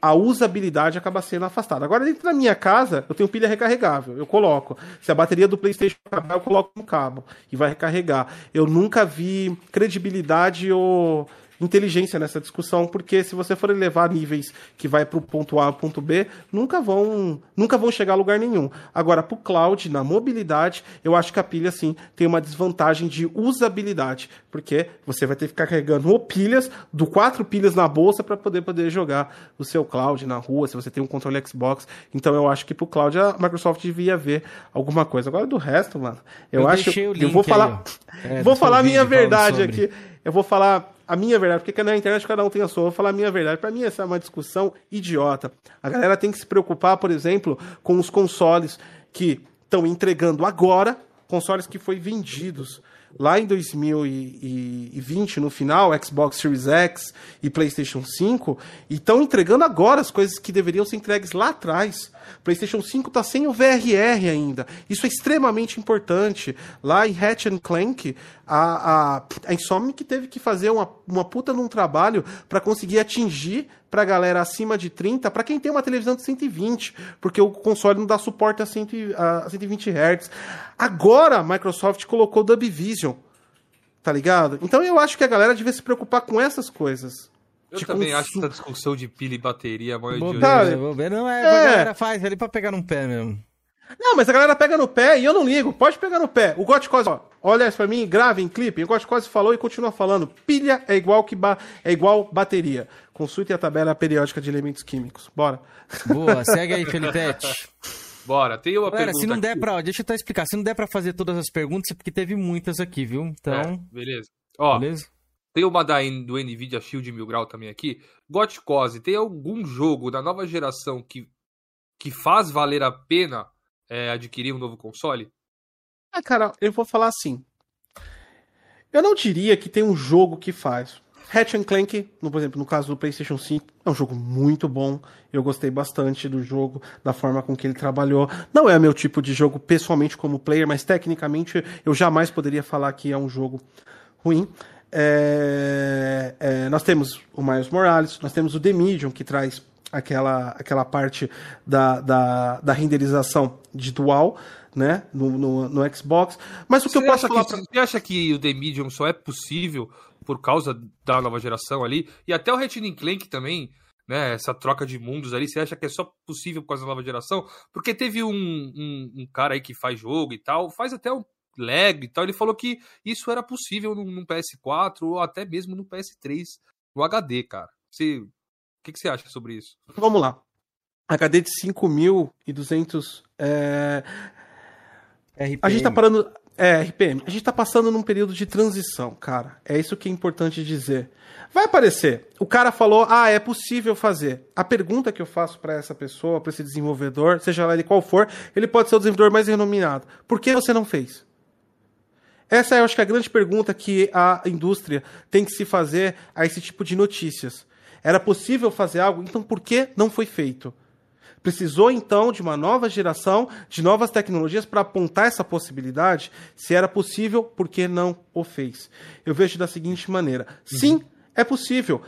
a usabilidade acaba sendo afastada. Agora dentro da minha casa, eu tenho pilha recarregável, eu coloco. Se a bateria do PlayStation acabar, eu coloco no cabo e vai recarregar. Eu nunca vi credibilidade ou inteligência nessa discussão, porque se você for levar níveis que vai para o ponto A ao ponto B, nunca vão, nunca vão chegar a lugar nenhum. Agora, para o cloud, na mobilidade, eu acho que a pilha, sim, tem uma desvantagem de usabilidade, porque você vai ter que ficar carregando ou pilhas, do quatro pilhas na bolsa para poder, poder jogar o seu cloud na rua, se você tem um controle Xbox. Então, eu acho que para o cloud a Microsoft devia ver alguma coisa. Agora, do resto, mano, eu, eu acho. eu vou falar, é, vou falar a minha verdade aqui. Eu vou falar a minha verdade, porque na internet cada um tem a sua. Eu vou falar a minha verdade. Para mim, essa é uma discussão idiota. A galera tem que se preocupar, por exemplo, com os consoles que estão entregando agora, consoles que foi vendidos lá em 2020, no final, Xbox Series X e PlayStation 5, e estão entregando agora as coisas que deveriam ser entregues lá atrás. PlayStation 5 está sem o VRR ainda. Isso é extremamente importante. Lá em Hatch Clank, a, a, a Insomniac teve que fazer uma, uma puta num trabalho para conseguir atingir pra galera acima de 30, para quem tem uma televisão de 120, porque o console não dá suporte a, 100, a 120 Hz. Agora a Microsoft colocou o Dub Vision, tá ligado? Então eu acho que a galera devia se preocupar com essas coisas. Eu tipo, também acho essa discussão de pilha e bateria maior de tá, vou ver. Não, é, é. a galera faz ali pra pegar no pé mesmo. Não, mas a galera pega no pé e eu não ligo. Pode pegar no pé. O Gotcose, ó, olha isso pra mim, grave em clipe. O Gotcose falou e continua falando. Pilha é igual que ba é igual bateria. Consulte a tabela periódica de elementos químicos. Bora. Boa, segue aí, Felipete. Bora, tem uma Galera, pergunta. Se não der para, deixa eu te explicar. Se não der para fazer todas as perguntas, é porque teve muitas aqui, viu? Então, é, beleza. Ó, beleza? Tem uma da, do Nvidia Shield Mil Grau também aqui. Gotcose, tem algum jogo da nova geração que, que faz valer a pena é, adquirir um novo console? Ah, cara, eu vou falar assim. Eu não diria que tem um jogo que faz. Hatch Clank, no, por exemplo, no caso do PlayStation 5, é um jogo muito bom. Eu gostei bastante do jogo, da forma com que ele trabalhou. Não é meu tipo de jogo pessoalmente como player, mas tecnicamente eu jamais poderia falar que é um jogo ruim. É, é, nós temos o Miles Morales, nós temos o The Medium, que traz aquela, aquela parte da, da, da renderização de dual, né, no, no, no Xbox. Mas o que você eu posso falar... Que, pra... Você acha que o The Medium só é possível por causa da nova geração ali? E até o Ratchet Clank também, né, essa troca de mundos ali, você acha que é só possível por causa da nova geração? Porque teve um, um, um cara aí que faz jogo e tal, faz até um lag e tal. Ele falou que isso era possível no, no PS4 ou até mesmo no PS3, no HD, cara. Você, o que, que você acha sobre isso? Vamos lá. HD de 5200. É... RPM. A gente tá parando. É, RPM. A gente tá passando num período de transição, cara. É isso que é importante dizer. Vai aparecer. O cara falou: ah, é possível fazer. A pergunta que eu faço para essa pessoa, para esse desenvolvedor, seja lá ele qual for, ele pode ser o desenvolvedor mais renominado. Por que você não fez? Essa é, eu acho que, a grande pergunta que a indústria tem que se fazer a esse tipo de notícias. Era possível fazer algo, então por que não foi feito? Precisou então de uma nova geração, de novas tecnologias para apontar essa possibilidade? Se era possível, por que não o fez? Eu vejo da seguinte maneira: sim, é possível.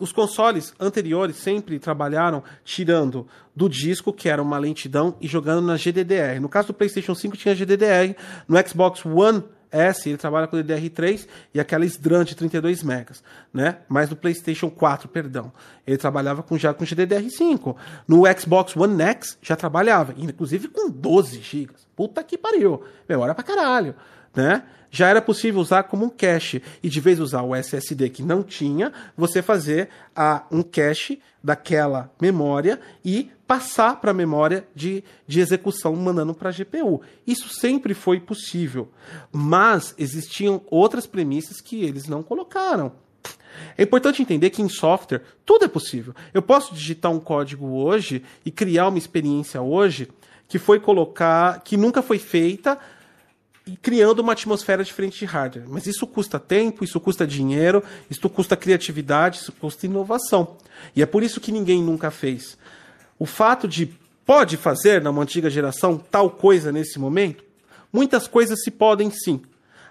os consoles anteriores sempre trabalharam tirando do disco, que era uma lentidão, e jogando na GDDR. No caso do PlayStation 5 tinha GDDR, no Xbox One S ele trabalha com DDR3 e aquela SDRAM de 32 megas, né? Mas no PlayStation 4, perdão, ele trabalhava com, já com GDDR5. No Xbox One X já trabalhava, inclusive com 12 GB. Puta que pariu, memória pra caralho, né? já era possível usar como um cache. E de vez usar o SSD que não tinha, você fazer a, um cache daquela memória e passar para a memória de, de execução mandando para a GPU. Isso sempre foi possível. Mas existiam outras premissas que eles não colocaram. É importante entender que em software tudo é possível. Eu posso digitar um código hoje e criar uma experiência hoje que foi colocar, que nunca foi feita e criando uma atmosfera diferente de hardware. Mas isso custa tempo, isso custa dinheiro, isso custa criatividade, isso custa inovação. E é por isso que ninguém nunca fez. O fato de pode fazer na antiga geração tal coisa nesse momento, muitas coisas se podem sim.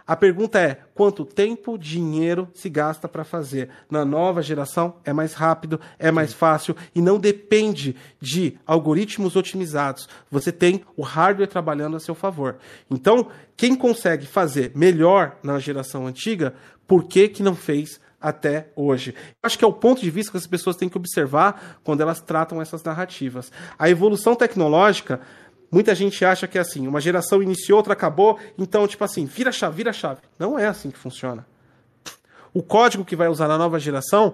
A pergunta é: quanto tempo, dinheiro se gasta para fazer? Na nova geração é mais rápido, é mais fácil e não depende de algoritmos otimizados. Você tem o hardware trabalhando a seu favor. Então, quem consegue fazer melhor na geração antiga, por que, que não fez até hoje. Acho que é o ponto de vista que as pessoas têm que observar quando elas tratam essas narrativas. A evolução tecnológica Muita gente acha que é assim, uma geração iniciou, outra acabou, então, tipo assim, vira a chave, vira a chave. Não é assim que funciona. O código que vai usar na nova geração,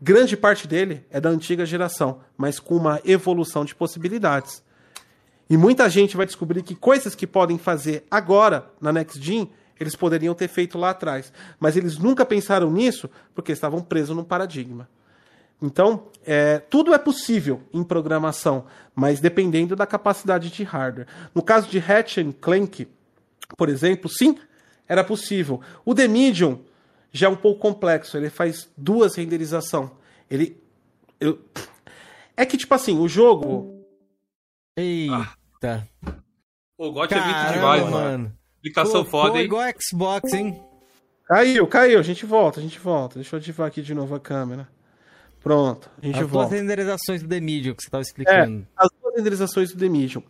grande parte dele é da antiga geração, mas com uma evolução de possibilidades. E muita gente vai descobrir que coisas que podem fazer agora na Next Gen, eles poderiam ter feito lá atrás. Mas eles nunca pensaram nisso porque estavam presos num paradigma. Então, é, tudo é possível em programação, mas dependendo da capacidade de hardware. No caso de Hatch Clank, por exemplo, sim, era possível. O The Medium já é um pouco complexo, ele faz duas renderização. Ele eu, é que tipo assim, o jogo Eita. O GOT é muito demais, mano. Aplicação Pô, foda, pô, hein? igual Xbox, hein? Caiu, caiu, a gente volta, a gente volta. Deixa eu ativar aqui de novo a câmera. Pronto, a gente As duas volta. renderizações do The Medium que você tava É, explicando. as duas renderizações do The Medium.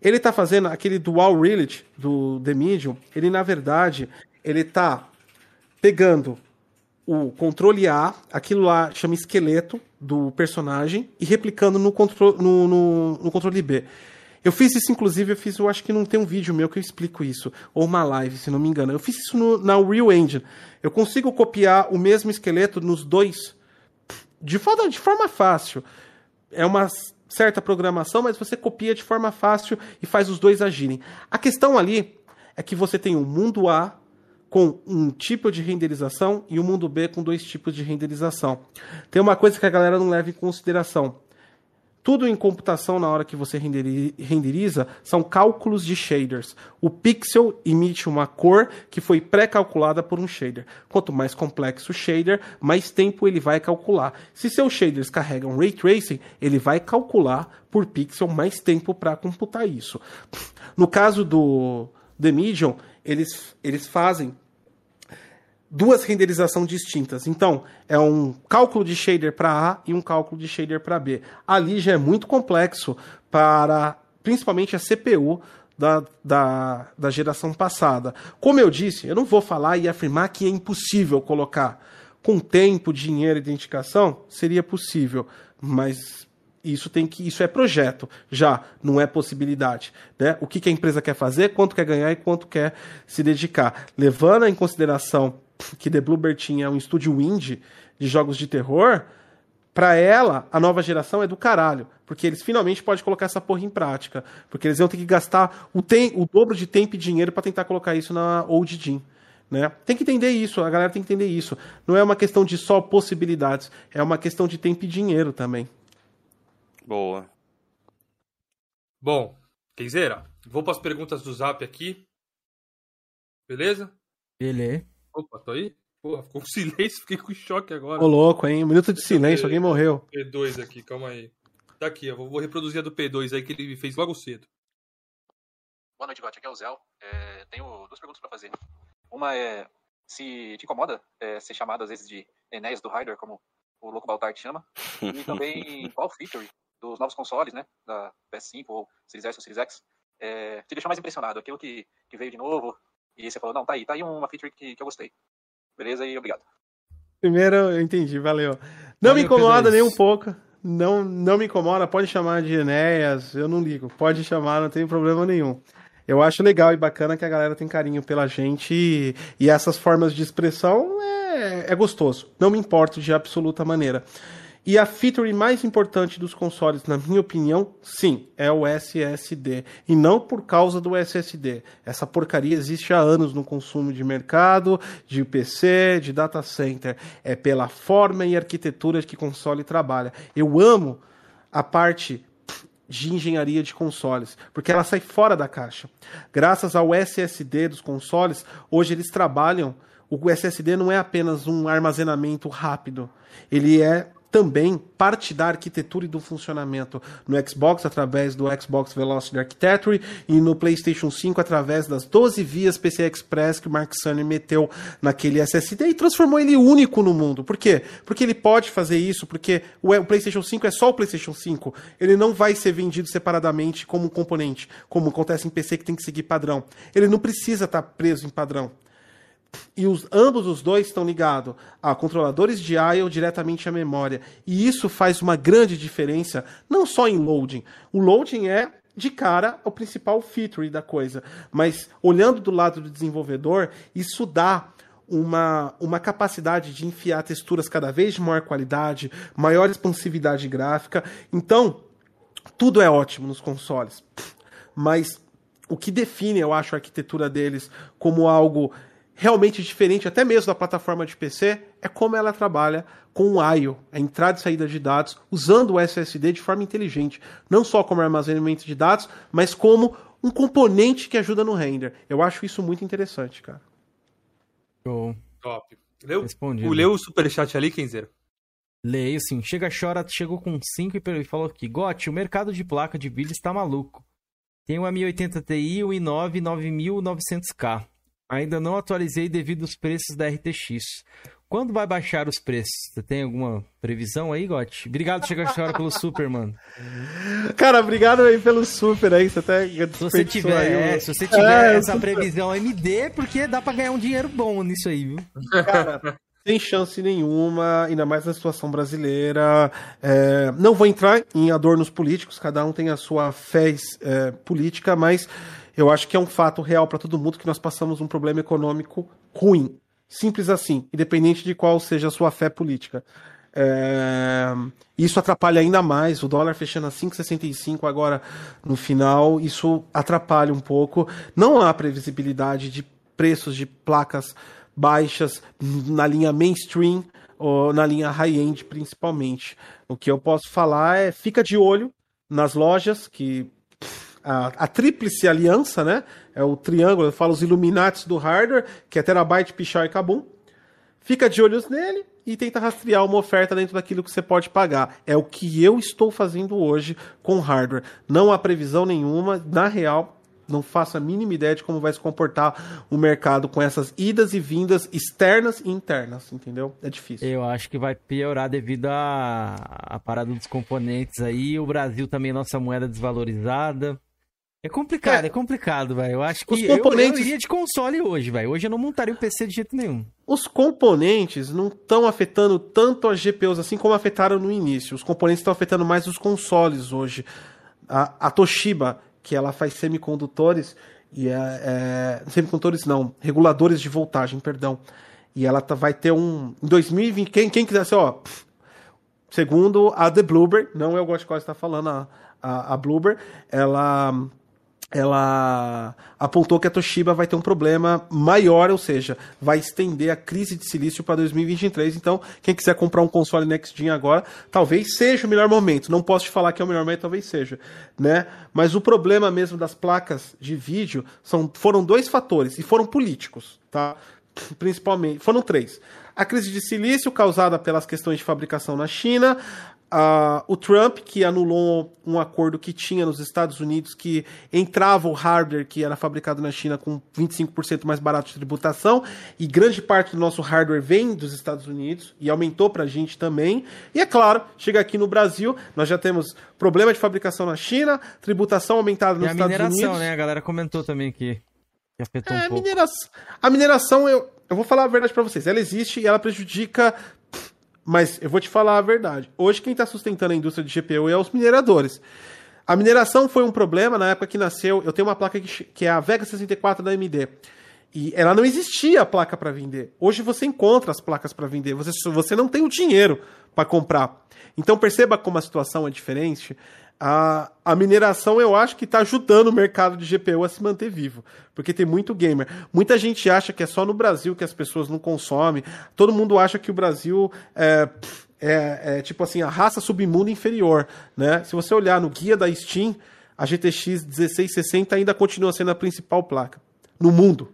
Ele tá fazendo aquele dual reality do The Medium, ele na verdade, ele tá pegando o controle A, aquilo lá chama esqueleto do personagem, e replicando no, contro no, no, no controle B. Eu fiz isso, inclusive, eu fiz, eu acho que não tem um vídeo meu que eu explico isso, ou uma live, se não me engano. Eu fiz isso no, na Real Engine. Eu consigo copiar o mesmo esqueleto nos dois de forma, de forma fácil. É uma certa programação, mas você copia de forma fácil e faz os dois agirem. A questão ali é que você tem um mundo A com um tipo de renderização e o um mundo B com dois tipos de renderização. Tem uma coisa que a galera não leva em consideração. Tudo em computação, na hora que você renderi- renderiza, são cálculos de shaders. O pixel emite uma cor que foi pré-calculada por um shader. Quanto mais complexo o shader, mais tempo ele vai calcular. Se seus shaders carregam ray tracing, ele vai calcular por pixel mais tempo para computar isso. No caso do The Medium, eles, eles fazem duas renderizações distintas. Então, é um cálculo de shader para A e um cálculo de shader para B. Ali já é muito complexo para, principalmente, a CPU da, da, da geração passada. Como eu disse, eu não vou falar e afirmar que é impossível colocar. Com tempo, dinheiro e dedicação, seria possível, mas isso tem que isso é projeto já não é possibilidade né o que, que a empresa quer fazer quanto quer ganhar e quanto quer se dedicar levando em consideração que The Bluebird tinha um estúdio indie de jogos de terror para ela a nova geração é do caralho porque eles finalmente podem colocar essa porra em prática porque eles vão ter que gastar o, tem, o dobro de tempo e dinheiro para tentar colocar isso na Old Gym né? Tem que entender isso, a galera tem que entender isso. Não é uma questão de só possibilidades, é uma questão de tempo e dinheiro também. Boa. Bom, Kenzeira, vou para as perguntas do Zap aqui. Beleza? Beleza. Opa, tô aí? Porra, ficou um silêncio, fiquei com choque agora. Ô louco, hein? Um minuto de silêncio, alguém morreu. P2 aqui, calma aí. Tá aqui, eu vou reproduzir a do P2 aí que ele fez logo cedo. Boa noite, Gotti. Aqui é o Zé. É, tenho duas perguntas para fazer. Uma é se te incomoda é, ser chamado às vezes de Enéas do Hardware, como o Loco Baltar te chama. E também qual feature dos novos consoles, né? Da PS5 ou Series S ou Series X. É, te deixou mais impressionado? Aquilo que, que veio de novo e você falou, não, tá aí, tá aí uma feature que, que eu gostei. Beleza? E obrigado. Primeiro, eu entendi, valeu. Não Valeu, me incomoda P2. nem um pouco. Não, não me incomoda, pode chamar de Enéas, eu não ligo. Pode chamar, não tem problema nenhum. Eu acho legal e bacana que a galera tem carinho pela gente e, e essas formas de expressão é, é gostoso. Não me importo de absoluta maneira. E a feature mais importante dos consoles, na minha opinião, sim, é o SSD. E não por causa do SSD. Essa porcaria existe há anos no consumo de mercado, de PC, de data center. É pela forma e arquitetura que console trabalha. Eu amo a parte de engenharia de consoles, porque ela sai fora da caixa. Graças ao SSD dos consoles, hoje eles trabalham. O SSD não é apenas um armazenamento rápido, ele é também parte da arquitetura e do funcionamento no Xbox através do Xbox Velocity Architecture e no PlayStation 5 através das 12 vias PCI Express que o Mark Cerny meteu naquele SSD e transformou ele único no mundo. Por quê? Porque ele pode fazer isso, porque o PlayStation 5 é só o PlayStation 5. Ele não vai ser vendido separadamente como um componente, como acontece em PC que tem que seguir padrão. Ele não precisa estar preso em padrão e os, ambos os dois estão ligados a controladores de I/O diretamente à memória. E isso faz uma grande diferença, não só em loading. O loading é de cara o principal feature da coisa, mas olhando do lado do desenvolvedor, isso dá uma, uma capacidade de enfiar texturas cada vez de maior qualidade, maior expansividade gráfica. Então, tudo é ótimo nos consoles. Mas o que define, eu acho, a arquitetura deles como algo realmente diferente, até mesmo da plataforma de PC, é como ela trabalha com o I/O, a entrada e saída de dados, usando o SSD de forma inteligente, não só como armazenamento de dados, mas como um componente que ajuda no render. Eu acho isso muito interessante, cara. Show. Top. Leu, Respondido. o, leu o superchat ali, Kenzeiro? Leio sim. Chega Chora chegou com 5 e falou aqui. Gotti, o mercado de placa de vídeo está maluco. Tem o M80 Ti e o i9 9900K. Ainda não atualizei devido aos preços da RTX. Quando vai baixar os preços? Você tem alguma previsão aí, Gotti? Obrigado, Chega Chora, pelo super, mano. Cara, obrigado aí pelo super aí, você até Se você tiver, aí é, se você tiver É, essa previsão dê, porque dá pra ganhar um dinheiro bom nisso aí, viu? Cara, sem chance nenhuma, ainda mais na situação brasileira. É, não vou entrar em adornos políticos, cada um tem a sua fé é, política, mas eu acho que é um fato real para todo mundo que nós passamos um problema econômico ruim. Simples assim, independente de qual seja a sua fé política. É, isso atrapalha ainda mais, o dólar fechando a 5,65 agora no final, isso atrapalha um pouco. Não há previsibilidade de preços de placas baixas na linha mainstream ou na linha high-end principalmente. O que eu posso falar é fica de olho nas lojas que a, a tríplice aliança, né? É o triângulo, eu falo os Illuminates do hardware, que é Terabyte, Pichar e Kabum. Fica de olhos nele e tenta rastrear uma oferta dentro daquilo que você pode pagar. É o que eu estou fazendo hoje com hardware. Não há previsão nenhuma, na real, não faço a mínima ideia de como vai se comportar o mercado com essas idas e vindas externas e internas, entendeu? É difícil. Eu acho que vai piorar devido à, à parada dos componentes aí. O Brasil também, nossa moeda desvalorizada. É complicado, é, É. complicado, velho. Eu acho que Os eu- componentes- eu, iria de console hoje, velho. Hoje eu não montaria o PC de jeito nenhum. Os componentes não estão afetando tanto as GPUs assim como afetaram no início. Os componentes estão afetando mais os consoles hoje. A, a Toshiba, que ela faz semicondutores, e é, é- semicondutores não, reguladores de voltagem, perdão. E ela tá- vai ter um. Em 2020, quem, quem quiser ser, ó. Segundo a The Bloober, não é o Ghost está falando, a, a, a Bloober, ela ela apontou que a Toshiba vai ter um problema maior, ou seja, vai estender a crise de silício para 2023. Então, quem quiser comprar um console Next Gen agora, talvez seja o melhor momento. Não posso te falar que é o melhor momento, talvez seja, né? Mas o problema mesmo das placas de vídeo são, foram dois fatores e foram políticos, tá? Principalmente, foram três. A crise de silício causada pelas questões de fabricação na China, uh, o Trump, que anulou um acordo que tinha nos Estados Unidos, que entrava o hardware que era fabricado na China com 25% mais barato de tributação, e grande parte do nosso hardware vem dos Estados Unidos, e aumentou para a gente também. E é claro, chega aqui no Brasil, nós já temos problema de fabricação na China, tributação aumentada nos Estados Unidos. a mineração, né? A galera comentou também que, que afetou é, um pouco. Mineração, a mineração, eu, eu vou falar a verdade para vocês, ela existe e ela prejudica mas eu vou te falar a verdade. Hoje quem está sustentando a indústria de GPU é os mineradores. A mineração foi um problema na época que nasceu. Eu tenho uma placa que, que é a Vega 64 da AMD. E ela não existia a placa para vender. Hoje você encontra as placas para vender. Você, você não tem o dinheiro para comprar. Então perceba como a situação é diferente a, a mineração eu acho que está ajudando o mercado de GPU a se manter vivo, porque tem muito gamer. Muita gente acha que é só no Brasil que as pessoas não consomem. Todo mundo acha que o Brasil é, é, é tipo assim a raça submundo inferior, né? Se você olhar no guia da Steam, a GTX 1660 ainda continua sendo a principal placa no mundo.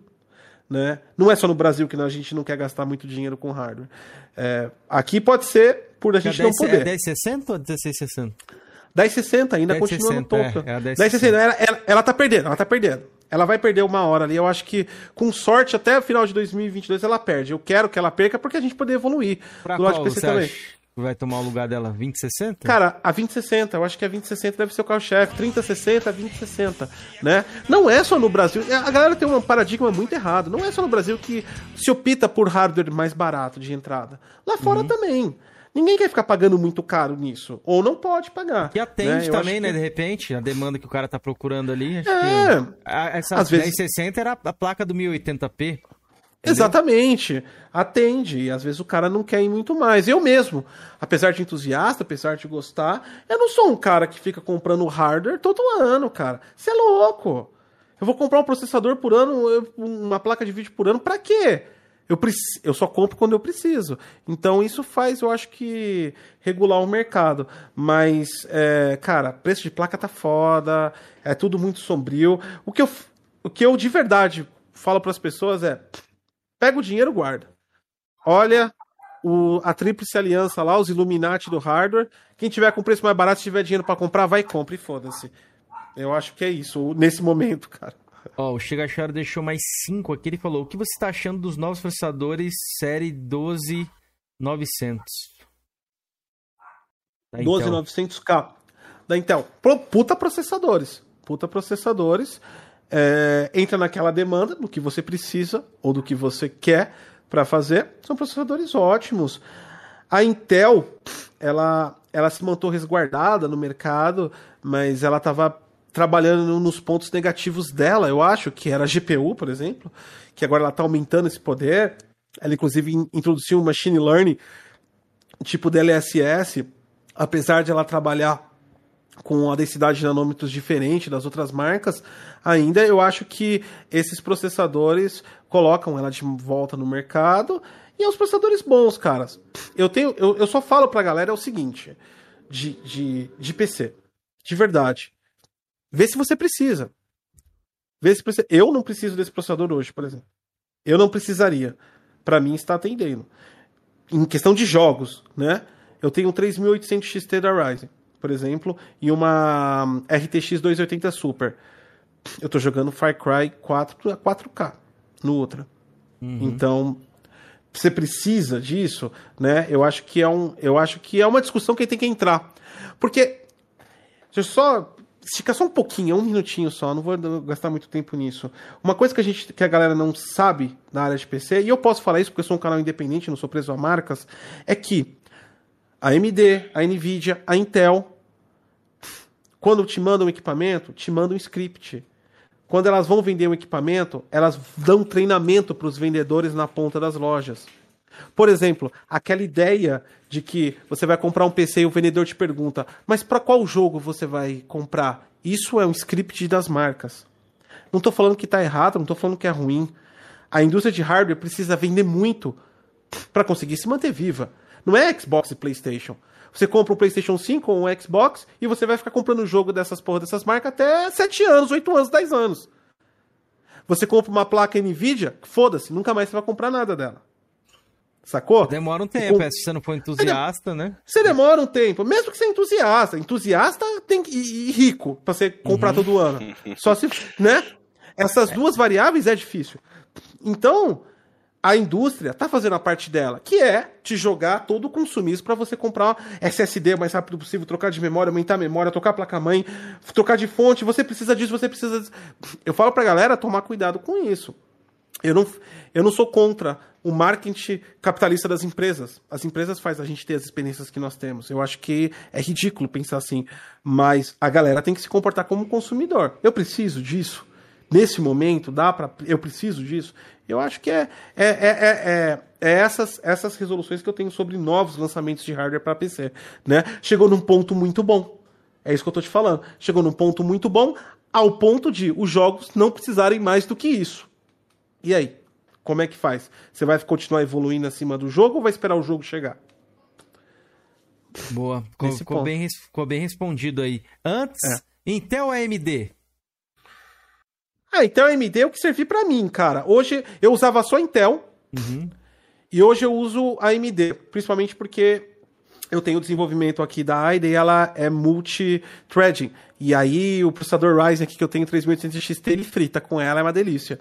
Né? Não é só no Brasil que a gente não quer gastar muito dinheiro com hardware. É, aqui pode ser por a gente é 10, não poder. É 1060 ou 1660? 1060 ainda 10, continua 60, no topo. É, é 1060. Ela, ela, ela tá perdendo, ela tá perdendo. Ela vai perder uma hora ali. Eu acho que, com sorte, até o final de 2022 ela perde. Eu quero que ela perca porque a gente poder evoluir. Pra do lado de PC também. vai tomar o lugar dela 2060? Cara, a 2060, eu acho que a 2060 deve ser o carro-chefe. 3060, 2060, né? Não é só no Brasil. A galera tem um paradigma muito errado. Não é só no Brasil que se opta por hardware mais barato de entrada. Lá fora uhum. também. Ninguém quer ficar pagando muito caro nisso. Ou não pode pagar. Que atende né? também, né? Que... De repente, a demanda que o cara tá procurando ali. é. Que... essa Às 1060 vezes... era a placa do 1080p. Entendeu? Exatamente. Atende. E às vezes o cara não quer ir muito mais. Eu mesmo, apesar de entusiasta, apesar de gostar, eu não sou um cara que fica comprando hardware todo ano, cara. Você é louco. Eu vou comprar um processador por ano, uma placa de vídeo por ano, pra quê? Eu, eu só compro quando eu preciso. Então isso faz, eu acho que, regular o mercado. Mas, é, cara, preço de placa tá foda, é tudo muito sombrio. O que eu, o que eu de verdade falo para as pessoas é: pega o dinheiro, guarda. Olha o, a Tríplice Aliança lá, os Illuminati do hardware. Quem tiver com preço mais barato, se tiver dinheiro para comprar, vai e compra e foda-se. Eu acho que é isso, nesse momento, cara. Ó, o Chegacharo deixou mais 5 aqui. Ele falou: O que você está achando dos novos processadores série 12900? 12900K da Intel. Puta processadores. Puta processadores. É, entra naquela demanda do que você precisa ou do que você quer para fazer. São processadores ótimos. A Intel, ela, ela se mantou resguardada no mercado, mas ela estava trabalhando nos pontos negativos dela, eu acho, que era a GPU, por exemplo, que agora ela está aumentando esse poder. Ela, inclusive, introduziu um machine learning tipo DLSS, apesar de ela trabalhar com a densidade de nanômetros diferente das outras marcas, ainda eu acho que esses processadores colocam ela de volta no mercado e é uns processadores bons, caras. Eu tenho, eu, eu só falo pra galera é o seguinte, de, de, de PC, de verdade. Vê se você precisa. Vê se precisa. Eu não preciso desse processador hoje, por exemplo. Eu não precisaria. Para mim está atendendo. Em questão de jogos, né? Eu tenho um 3800 XT da Ryzen, por exemplo, e uma RTX 280 Super. Eu tô jogando Far Cry 4 a 4K no Ultra. Uhum. Então, você precisa disso, né? Eu acho que é um, eu acho que é uma discussão que tem que entrar. Porque deixa eu só esticar só um pouquinho, um minutinho só, não vou gastar muito tempo nisso. Uma coisa que a gente, que a galera não sabe na área de PC, e eu posso falar isso porque eu sou um canal independente, não sou preso a marcas, é que a AMD, a Nvidia, a Intel, quando te mandam um equipamento, te mandam um script. Quando elas vão vender um equipamento, elas dão treinamento para os vendedores na ponta das lojas. Por exemplo, aquela ideia de que você vai comprar um PC e o vendedor te pergunta, mas para qual jogo você vai comprar? Isso é um script das marcas. Não estou falando que está errado, não estou falando que é ruim. A indústria de hardware precisa vender muito para conseguir se manter viva. Não é Xbox e PlayStation. Você compra um PlayStation 5 ou um Xbox e você vai ficar comprando jogo dessas porra dessas marcas até 7 anos, 8 anos, 10 anos. Você compra uma placa Nvidia, foda-se, nunca mais você vai comprar nada dela. Sacou? Demora um tempo, Com- é, se você não for entusiasta, né? Você demora um tempo, mesmo que você é entusiasta. Entusiasta tem que, e, rico pra você comprar todo ano. Só se, né? Essas duas variáveis é difícil. Então, a indústria tá fazendo a parte dela, que é te jogar todo o consumismo para você comprar SSD o mais rápido possível, trocar de memória, aumentar a memória, trocar a placa-mãe, trocar de fonte, você precisa disso, você precisa disso. Eu falo pra galera tomar cuidado com isso. Eu não, eu não sou contra o marketing capitalista das empresas. As empresas fazem a gente ter as experiências que nós temos. Eu acho que é ridículo pensar assim. Mas a galera tem que se comportar como consumidor. Eu preciso disso. Nesse momento, dá para Eu preciso disso. Eu acho que é, é, é, é, é, é essas, essas resoluções que eu tenho sobre novos lançamentos de hardware para PC. Né? Chegou num ponto muito bom. É isso que eu tô te falando. Chegou num ponto muito bom, ao ponto de os jogos não precisarem mais do que isso. E aí? Como é que faz? Você vai continuar evoluindo acima do jogo ou vai esperar o jogo chegar? Boa. Ficou, ficou bem, ficou bem respondido aí. Antes, É. Intel AMD? Ah, então a AMD é o que servir pra mim, cara. Hoje eu usava só Intel Uhum. e hoje eu uso AMD, principalmente porque eu tenho o desenvolvimento aqui da AIDA e ela é multi-threading. E aí o processador Ryzen aqui que eu tenho 3800 XT, ele frita com ela, é uma delícia.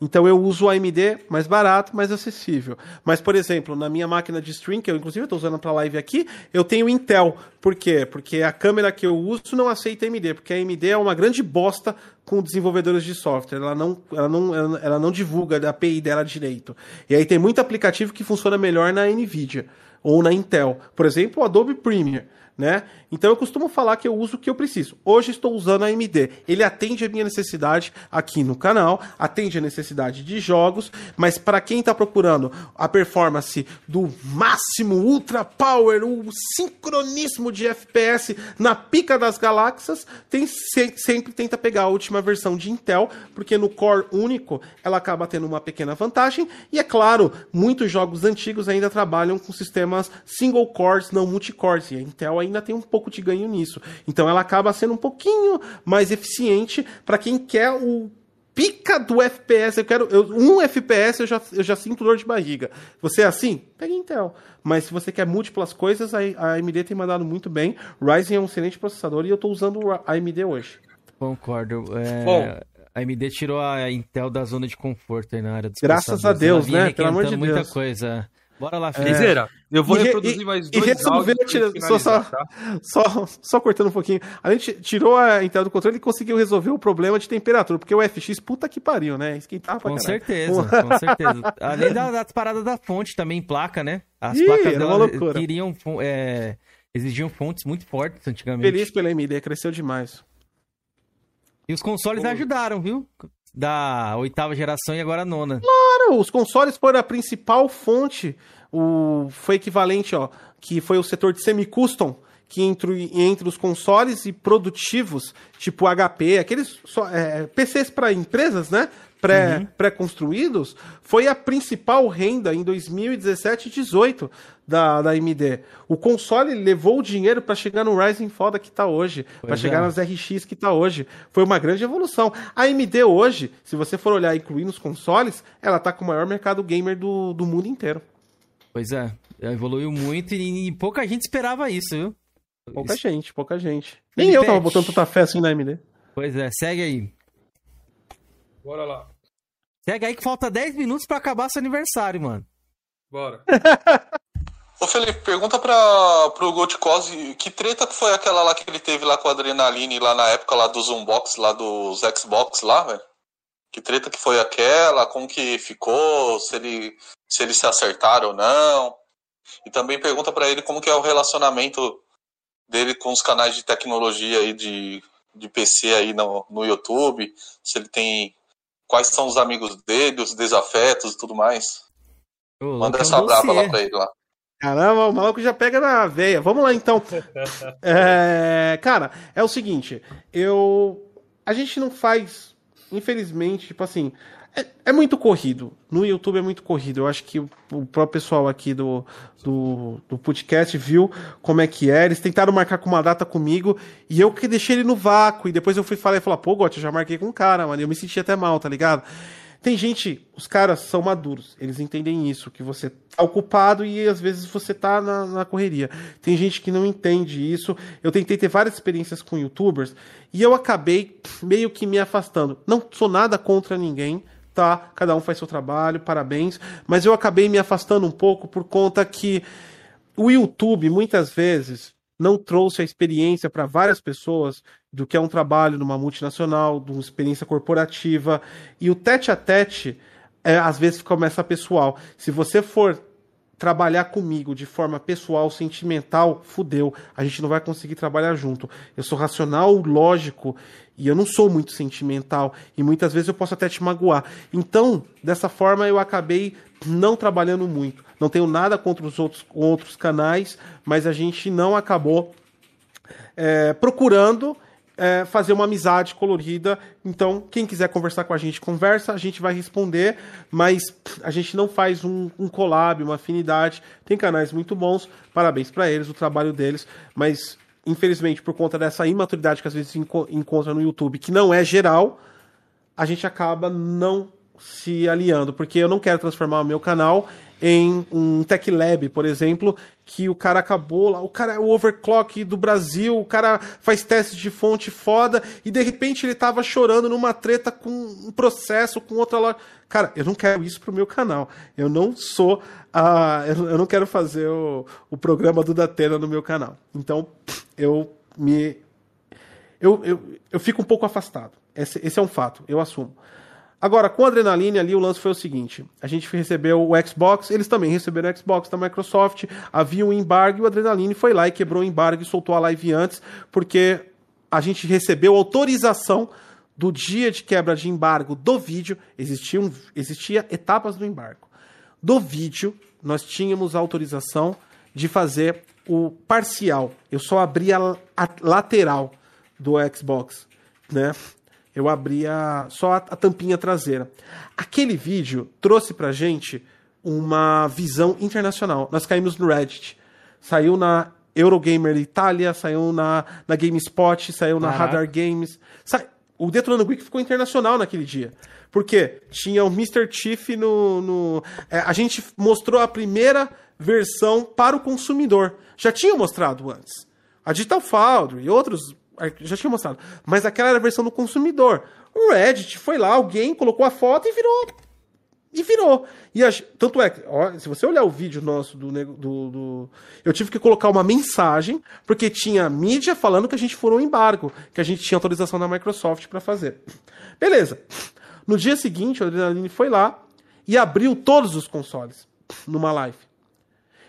Então eu uso o AMD mais barato, mais acessível. Mas, por exemplo, na minha máquina de stream, que eu inclusive estou usando para live aqui, eu tenho Intel. Por quê? Porque a câmera que eu uso não aceita AMD, porque a AMD é uma grande bosta com desenvolvedores de software. Ela não, ela não, ela ela não divulga a API dela direito. E aí tem muito aplicativo que funciona melhor na NVIDIA ou na Intel. Por exemplo, o Adobe Premiere. Né? Então eu costumo falar que eu uso o que eu preciso. Hoje estou usando a AMD. Ele atende a minha necessidade aqui no canal, atende a necessidade de jogos, mas para quem está procurando a performance do máximo ultra power, o sincronismo de FPS na pica das galáxias, tem se- sempre tenta pegar a última versão de Intel, porque no core único ela acaba tendo uma pequena vantagem. E é claro, muitos jogos antigos ainda trabalham com sistemas single cores, não multicores. E a Intel ainda tem um pouco de ganho nisso. Então ela acaba sendo um pouquinho mais eficiente para quem quer o pica do FPS. Eu quero eu- um FPS eu já, eu já sinto dor de barriga. Você é assim? Pega Intel. Mas se você quer múltiplas coisas, a, a AMD tem mandado muito bem. Ryzen é um excelente processador e eu estou usando o AMD hoje. Concordo. É, Bom. a AMD tirou a Intel da zona de conforto aí na área dos Graças a Deus, né? Pelo amor de requentando muita Deus. coisa. Bora lá, Felipe. Liseira, eu vou E re- reproduzir e- mais e dois resolver tirar- gente só- só- tá? Só, só cortando um pouquinho. A gente tirou a Intel do controle e conseguiu resolver o problema de temperatura, porque o FX, puta que pariu, né? Esquentava pra Com caralho. certeza, com certeza. Além da- das paradas da fonte também, placa, né? As Ih, placas dela queriam, é, exigiam fontes muito fortes antigamente. Feliz pela AMD, cresceu demais. E os consoles Pô. ajudaram, viu? Da oitava geração e agora a nona. Cara, os consoles foram a principal fonte, o, foi equivalente, ó, que foi o setor de semi-custom, que entre, entre os consoles e produtivos, tipo HP, aqueles só- é, PCs para empresas, né? Pré, Pré-construídos, foi a principal renda em 2017 e 2018 da, da AMD. O console levou o dinheiro para chegar no Ryzen foda que tá hoje, para Pois chegar é. nas RX que tá hoje. Foi uma grande evolução. A AMD hoje, se você for olhar incluindo os consoles, ela tá com o maior mercado gamer do, do mundo inteiro. Pois é, evoluiu muito e, e pouca gente esperava isso, viu? Pouca Isso- gente, pouca gente. Nem eu tava botando tanta fé assim na AMD. Pois é, segue aí. Bora lá. Segue aí que falta 10 minutos pra acabar seu aniversário, mano. Bora. Ô Felipe, pergunta pra, pro Goldcose que treta que foi aquela lá que ele teve lá com a Adrenaline lá na época lá dos Unbox, lá dos Xbox lá, velho? Que treta que foi aquela, como que ficou, se ele se eles se acertaram ou não. E também pergunta pra ele como que é o relacionamento dele com os canais de tecnologia aí de, de PC aí no, no YouTube, se ele tem quais são os amigos dele, os desafetos e tudo mais. Ô, Manda é um essa braba dossiê. lá pra ele lá. Caramba, o maluco já pega na veia. Vamos lá então. É, cara, é o seguinte, eu. A gente não faz, infelizmente, tipo assim. É, é muito corrido. No YouTube é muito corrido. Eu acho que o, próprio pessoal aqui do, do, do podcast viu como é que é. Eles tentaram marcar com uma data comigo e eu que deixei ele no vácuo. E depois eu fui falar e falar, pô, Gotti, eu já marquei com um cara, mano. Eu me senti até mal, tá ligado? Tem gente, os caras são maduros, eles entendem isso, que você tá ocupado e às vezes você tá na, na, correria. Tem gente que não entende isso. Eu tentei ter várias experiências com youtubers e eu acabei meio que me afastando. Não sou nada contra ninguém, tá? Cada um faz seu trabalho, parabéns. Mas eu acabei me afastando um pouco por conta que o YouTube, muitas vezes, não trouxe a experiência para várias pessoas do que é um trabalho numa multinacional, de uma experiência corporativa. E o tete a tete, é, às vezes, começa pessoal. Se você for trabalhar comigo de forma pessoal, sentimental, fudeu. A gente não vai conseguir trabalhar junto. Eu sou racional, lógico, e eu não sou muito sentimental. E muitas vezes eu posso até te magoar. Então, dessa forma, eu acabei não trabalhando muito. Não tenho nada contra os outros, outros canais, mas a gente não acabou é, procurando é, fazer uma amizade colorida. Então, quem quiser conversar com a gente, conversa, a gente vai responder, mas a gente não faz um, um collab, uma afinidade. Tem canais muito bons, parabéns para eles, o trabalho deles, mas infelizmente, por conta dessa imaturidade que às vezes encontra no YouTube, que não é geral, a gente acaba não se aliando, porque eu não quero transformar o meu canal em um Tech Lab, por exemplo, que o cara acabou lá, o cara é o overclock do Brasil, o cara faz testes de fonte foda e de repente ele tava chorando numa treta com um processo com outra loja. Cara, eu não quero isso pro meu canal. Eu não sou a eu não quero fazer o, o programa do Datena no meu canal. Então, eu me eu, eu, eu fico um pouco afastado. Esse, esse é um fato, eu assumo. Agora, com a Adrenaline ali, o lance foi o seguinte: a gente recebeu o Xbox, eles também receberam o Xbox da Microsoft, havia um embargo e o Adrenaline foi lá e quebrou o embargo e soltou a live antes, porque a gente recebeu autorização do dia de quebra de embargo do vídeo, existiam, existia etapas do embargo. Do vídeo, nós tínhamos a autorização de fazer o parcial. Eu só abri a lateral do Xbox, né? Eu abria só a, a tampinha traseira. Aquele vídeo trouxe pra gente uma visão internacional. Nós caímos no Reddit. Saiu na Eurogamer Itália, saiu na, na GameSpot, saiu na Radar Games. Sa... O Detonando Geek ficou internacional naquele dia. Porque tinha o Mr. Chief no. no... É, a gente mostrou a primeira versão para o consumidor. Já tinha mostrado antes. A Digital Foundry e outros já tinha mostrado. Mas aquela era a versão do consumidor. O Reddit foi lá, alguém colocou a foto e virou. E virou. E a, tanto é que, ó, se você olhar o vídeo nosso do, do, do, Eu tive que colocar uma mensagem, porque tinha mídia falando que a gente furou um embargo, que a gente tinha autorização da Microsoft para fazer. Beleza. No dia seguinte, o Adrenaline foi lá e abriu todos os consoles numa live.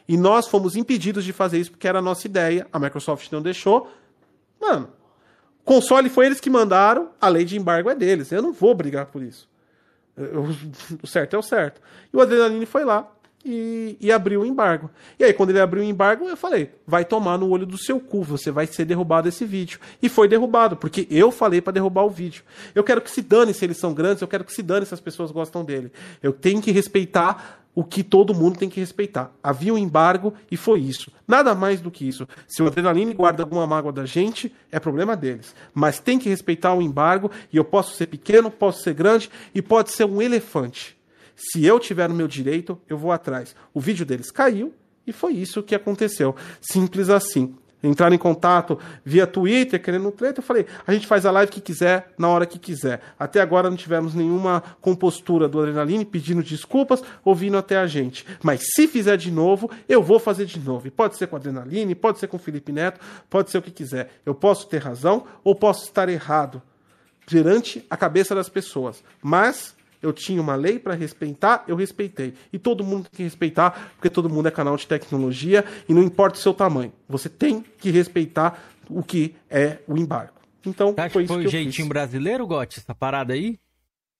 E nós fomos impedidos de fazer isso porque era a nossa ideia. A Microsoft não deixou. Mano, Console foi eles que mandaram, a lei de embargo é deles. Eu não vou brigar por isso. Eu, o certo é o certo. E o Adrenaline foi lá e, e, abriu o embargo. E aí, quando ele abriu o embargo, eu falei: vai tomar no olho do seu cu, você vai ser derrubado esse vídeo. E foi derrubado, porque eu falei para derrubar o vídeo. Eu quero que se dane se eles são grandes, eu quero que se dane se as pessoas gostam dele. Eu tenho que respeitar o que todo mundo tem que respeitar. Havia um embargo e foi isso. Nada mais do que isso. Se o Adrenaline guarda alguma mágoa da gente, é problema deles. Mas tem que respeitar o embargo e eu posso ser pequeno, posso ser grande e pode ser um elefante. Se eu tiver no meu direito, eu vou atrás. O vídeo deles caiu e foi isso que aconteceu. Simples assim entraram em contato via Twitter, querendo treta, eu falei, a gente faz a live que quiser, na hora que quiser. Até agora não tivemos nenhuma compostura do Adrenaline pedindo desculpas ou vindo até a gente. Mas se fizer de novo, eu vou fazer de novo. E pode ser com Adrenaline, pode ser com Felipe Neto, pode ser o que quiser. Eu posso ter razão ou posso estar errado perante a cabeça das pessoas. Mas eu tinha uma lei para respeitar, eu respeitei. E todo mundo tem que respeitar, porque todo mundo é canal de tecnologia e não importa o seu tamanho. Você tem que respeitar o que é o embargo. Então, Você acha foi isso que foi o jeitinho fiz. brasileiro, Gotti, essa parada aí?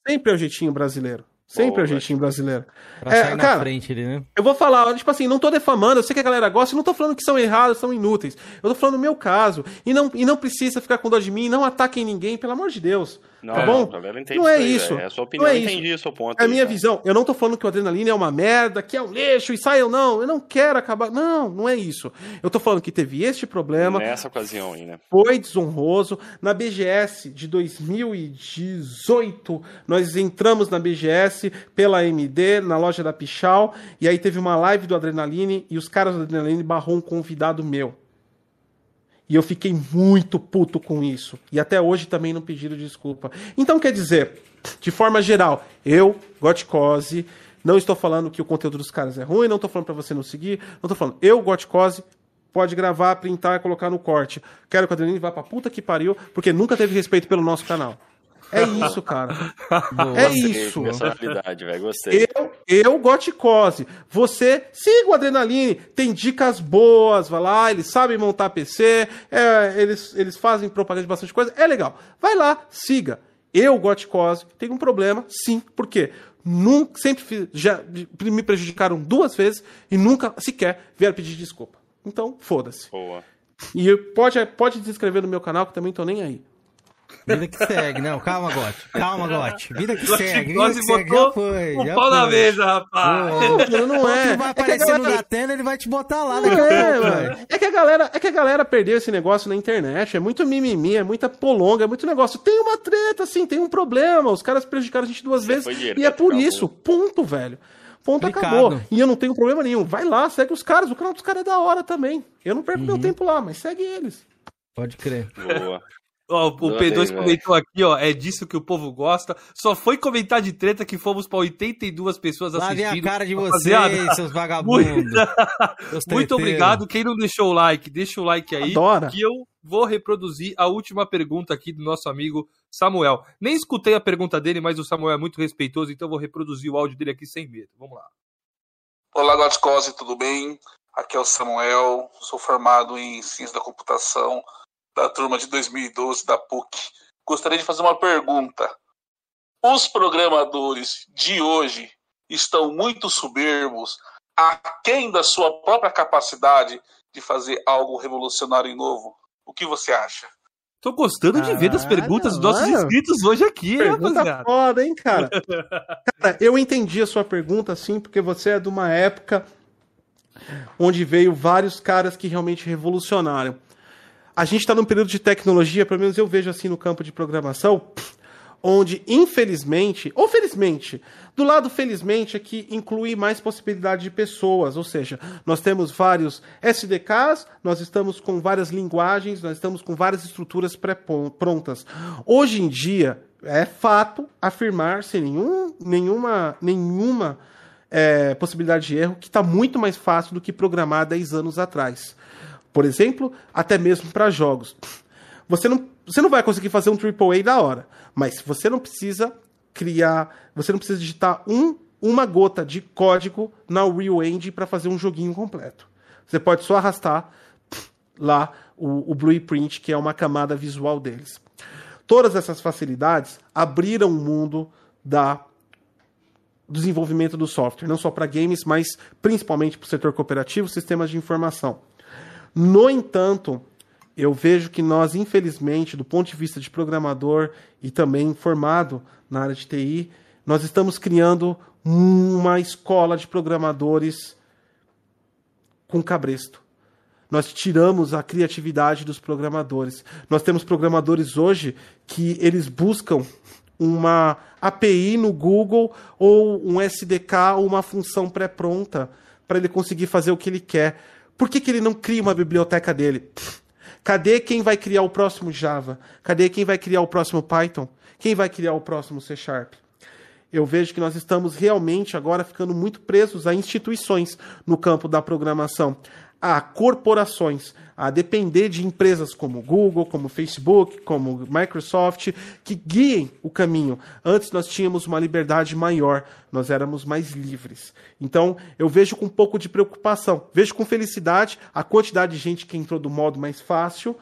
Sempre é o jeitinho brasileiro. Sempre Boa, o jeitinho brasileiro. Pra É, sair na cara, frente ali, né? Eu vou falar, tipo assim, não tô defamando, eu sei que a galera gosta, e não tô falando que são errados, são inúteis. Eu tô falando no meu caso. E não, e não precisa ficar com dó de mim, não ataquem ninguém, pelo amor de Deus. Não, tá bom? galera entende Não é isso. É a sua opinião, Não é eu isso. entendi o seu ponto. É a minha cara. visão. Eu não tô falando que o adrenalina é uma merda, que é um lixo e saiam, não. Eu não quero acabar. Não, não é isso. Eu tô falando que teve este problema, Nessa ocasião aí, né? foi desonroso. Na BGS de 2018, nós entramos na BGS pela AMD, na loja da Pichal, e aí teve uma live do Adrenaline e os caras do Adrenaline barrou um convidado meu. E eu fiquei muito puto com isso. E até hoje também não pediram desculpa. Então, quer dizer, de forma geral, eu, Gotcose, não estou falando que o conteúdo dos caras é ruim, não estou falando para você não seguir, não estou falando. Eu, Gotcose, pode gravar, printar e colocar no corte. Quero que o Adrenaline vá pra puta que pariu, porque nunca teve respeito pelo nosso canal. É isso, cara. Boa. É isso. Personalidade, velho. Gostei. Eu, eu Goticose. Você siga o Adrenaline, tem dicas boas, vai lá, eles sabem montar PC, é, eles, eles fazem propaganda de bastante coisa, é legal. Vai lá, siga. Eu, Goticose, tenho um problema, sim, por quê? Nunca, sempre fiz- já me prejudicaram duas vezes e nunca sequer vieram pedir desculpa. Então, foda-se. Boa. E pode, pode se inscrever no meu canal que também tô nem aí. Vida que segue. Não, calma, Gotti. Calma, Gotti. Vida que segue. Vida que segue. Já foi. um já pau na foi. mesa, rapaz. Ô, Não, é. vai É aparecer no galera- Datena, ele vai te botar lá Não é, mano. É que a galera, é que a galera perdeu esse negócio na internet. É muito mimimi, é muita polonga, é muito negócio. Tem uma treta, assim, tem um problema. Os caras prejudicaram a gente duas vezes. foi direto, E é por acabou. isso. Ponto, velho. Ponto Explicado. acabou. E eu não tenho problema nenhum. Vai lá, segue os caras. O canal dos caras é da hora também. Eu não perco meu Uhum. tempo lá, mas segue eles. Pode crer. Boa. Ó, o Adorei, P2 velho. comentou aqui, ó, é disso que o povo gosta. Só foi comentar de treta que fomos pra 82 pessoas Lá vem assistindo. a cara de Rapaziada, vocês, seus vagabundos. Muito obrigado. Quem não deixou o like, deixa o like aí. Adora. Que eu vou reproduzir a última pergunta aqui do nosso amigo Samuel. Nem escutei a pergunta dele, mas o Samuel é muito respeitoso, então eu vou reproduzir o áudio dele aqui sem medo. Vamos lá. Olá, Gotcose, tudo bem? Aqui é o Samuel, sou formado em Ciência da Computação da turma de 2012 da PUC. Gostaria de fazer uma pergunta. Os programadores de hoje estão muito soberbos, aquém da sua própria capacidade de fazer algo revolucionário e novo? O que você acha? Tô gostando de ver das perguntas dos nossos mano. inscritos hoje aqui, Pergunta rapaziada. foda, hein, cara? cara, eu entendi a sua pergunta, sim, porque você é de uma época onde veio vários caras que realmente revolucionaram. A gente está num período de tecnologia, pelo menos eu vejo assim no campo de programação, onde, infelizmente, ou felizmente, do lado felizmente é que inclui mais possibilidade de pessoas, ou seja, nós temos vários SDKs, nós estamos com várias linguagens, nós estamos com várias estruturas pré-prontas. Hoje em dia, é fato afirmar, sem nenhum, nenhuma, nenhuma é, possibilidade de erro, que está muito mais fácil do que programar 10 anos atrás. Por exemplo, até mesmo para jogos. Você não, você não vai conseguir fazer um AAA da hora, mas você não precisa criar, você não precisa digitar um, uma gota de código na Unreal Engine para fazer um joguinho completo. Você pode só arrastar lá o, o blueprint, que é uma camada visual deles. Todas essas facilidades abriram o mundo da desenvolvimento do software, não só para games, mas principalmente para o setor cooperativo, sistemas de informação. No entanto, eu vejo que nós, infelizmente, do ponto de vista de programador e também formado na área de TI, nós estamos criando uma escola de programadores com cabresto. Nós tiramos a criatividade dos programadores. Nós temos programadores hoje que eles buscam uma API no Google ou um SDK ou uma função pré-pronta para ele conseguir fazer o que ele quer. Por que, que ele não cria uma biblioteca dele? Cadê quem vai criar o próximo Java? Cadê quem vai criar o próximo Python? Quem vai criar o próximo C Sharp? Eu vejo que nós estamos realmente agora ficando muito presos a instituições no campo da programação, a corporações, a depender de empresas como Google, como Facebook, como Microsoft, que guiem o caminho. Antes nós tínhamos uma liberdade maior, nós éramos mais livres. Então eu vejo com um pouco de preocupação, vejo com felicidade a quantidade de gente que entrou do modo mais fácil.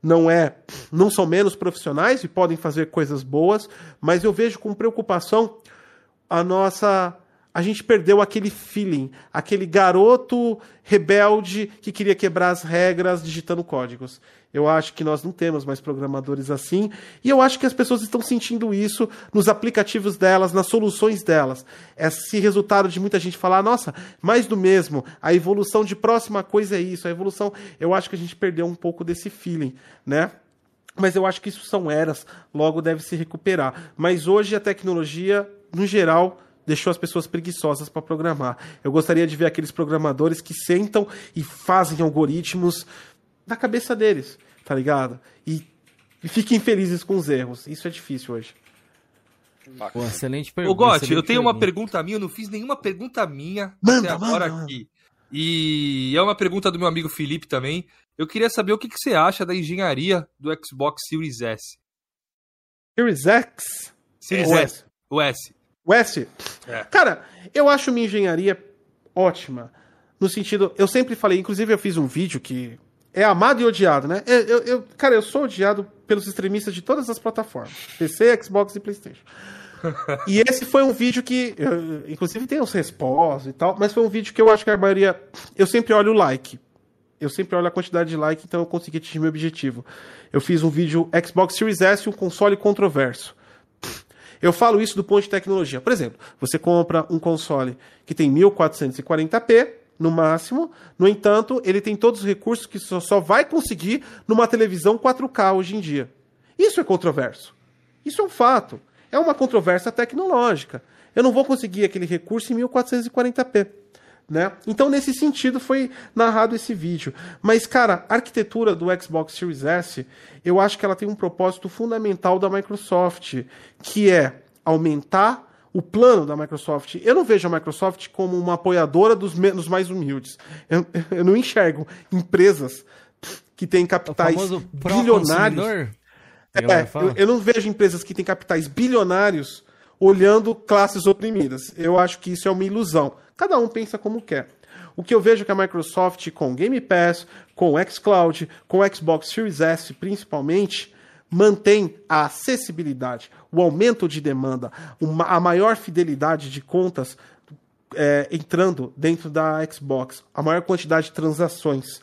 Não é, não são menos profissionais e podem fazer coisas boas, mas eu vejo com preocupação a nossa a gente perdeu aquele feeling, aquele garoto rebelde que queria quebrar as regras digitando códigos. Eu acho que nós não temos mais programadores assim, e eu acho que as pessoas estão sentindo isso nos aplicativos delas, nas soluções delas. Esse resultado de muita gente falar, nossa, mais do mesmo, a evolução de próxima coisa é isso, a evolução, eu acho que a gente perdeu um pouco desse feeling, né? Mas eu acho que isso são eras, logo deve se recuperar. Mas hoje a tecnologia, no geral, deixou as pessoas preguiçosas para programar. Eu gostaria de ver aqueles programadores que sentam e fazem algoritmos na cabeça deles, tá ligado? E, e fiquem felizes com os erros. Isso é difícil hoje. Pô, excelente Ô, pergunta. Gotti, excelente eu tenho uma pergunta. pergunta minha, eu não fiz nenhuma pergunta minha Manda, até agora manda, aqui. E é uma pergunta do meu amigo Felipe também. Eu queria saber o que, que você acha da engenharia do Xbox Series S. Series X? Series S. O S. S? É. Cara, eu acho minha engenharia ótima. No sentido, eu sempre falei, inclusive eu fiz um vídeo que é amado e odiado, né? Eu, eu- cara, eu sou odiado pelos extremistas de todas as plataformas: PC, Xbox e PlayStation. E esse foi um vídeo que, eu- inclusive tem os respostas e tal, mas foi um vídeo que eu acho que a maioria. Eu sempre olho o like. Eu sempre olho a quantidade de like, então eu consegui atingir meu objetivo. Eu fiz um vídeo Xbox Series S, um console controverso. Eu falo isso do ponto de tecnologia. Por exemplo, você compra um console que tem 1440p no máximo, no entanto, ele tem todos os recursos que só, só vai conseguir numa televisão 4K hoje em dia. Isso é controverso. Isso é um fato. É uma controvérsia tecnológica. Eu não vou conseguir aquele recurso em 1440p. Né? Então, nesse sentido, foi narrado esse vídeo. Mas, cara, a arquitetura do Xbox Series S, eu acho que ela tem um propósito fundamental da Microsoft, que é aumentar o plano da Microsoft. Eu não vejo a Microsoft como uma apoiadora dos, me- dos mais humildes. Eu, eu não enxergo empresas que têm capitais bilionários. É, fala? eu, eu não vejo empresas que têm capitais bilionários olhando classes oprimidas. Eu acho que isso é uma ilusão. Cada um pensa como quer. O que eu vejo é que a Microsoft, com Game Pass, com xCloud, com Xbox Series S principalmente, mantém a acessibilidade, o aumento de demanda, uma- a maior fidelidade de contas é, entrando dentro da Xbox, a maior quantidade de transações.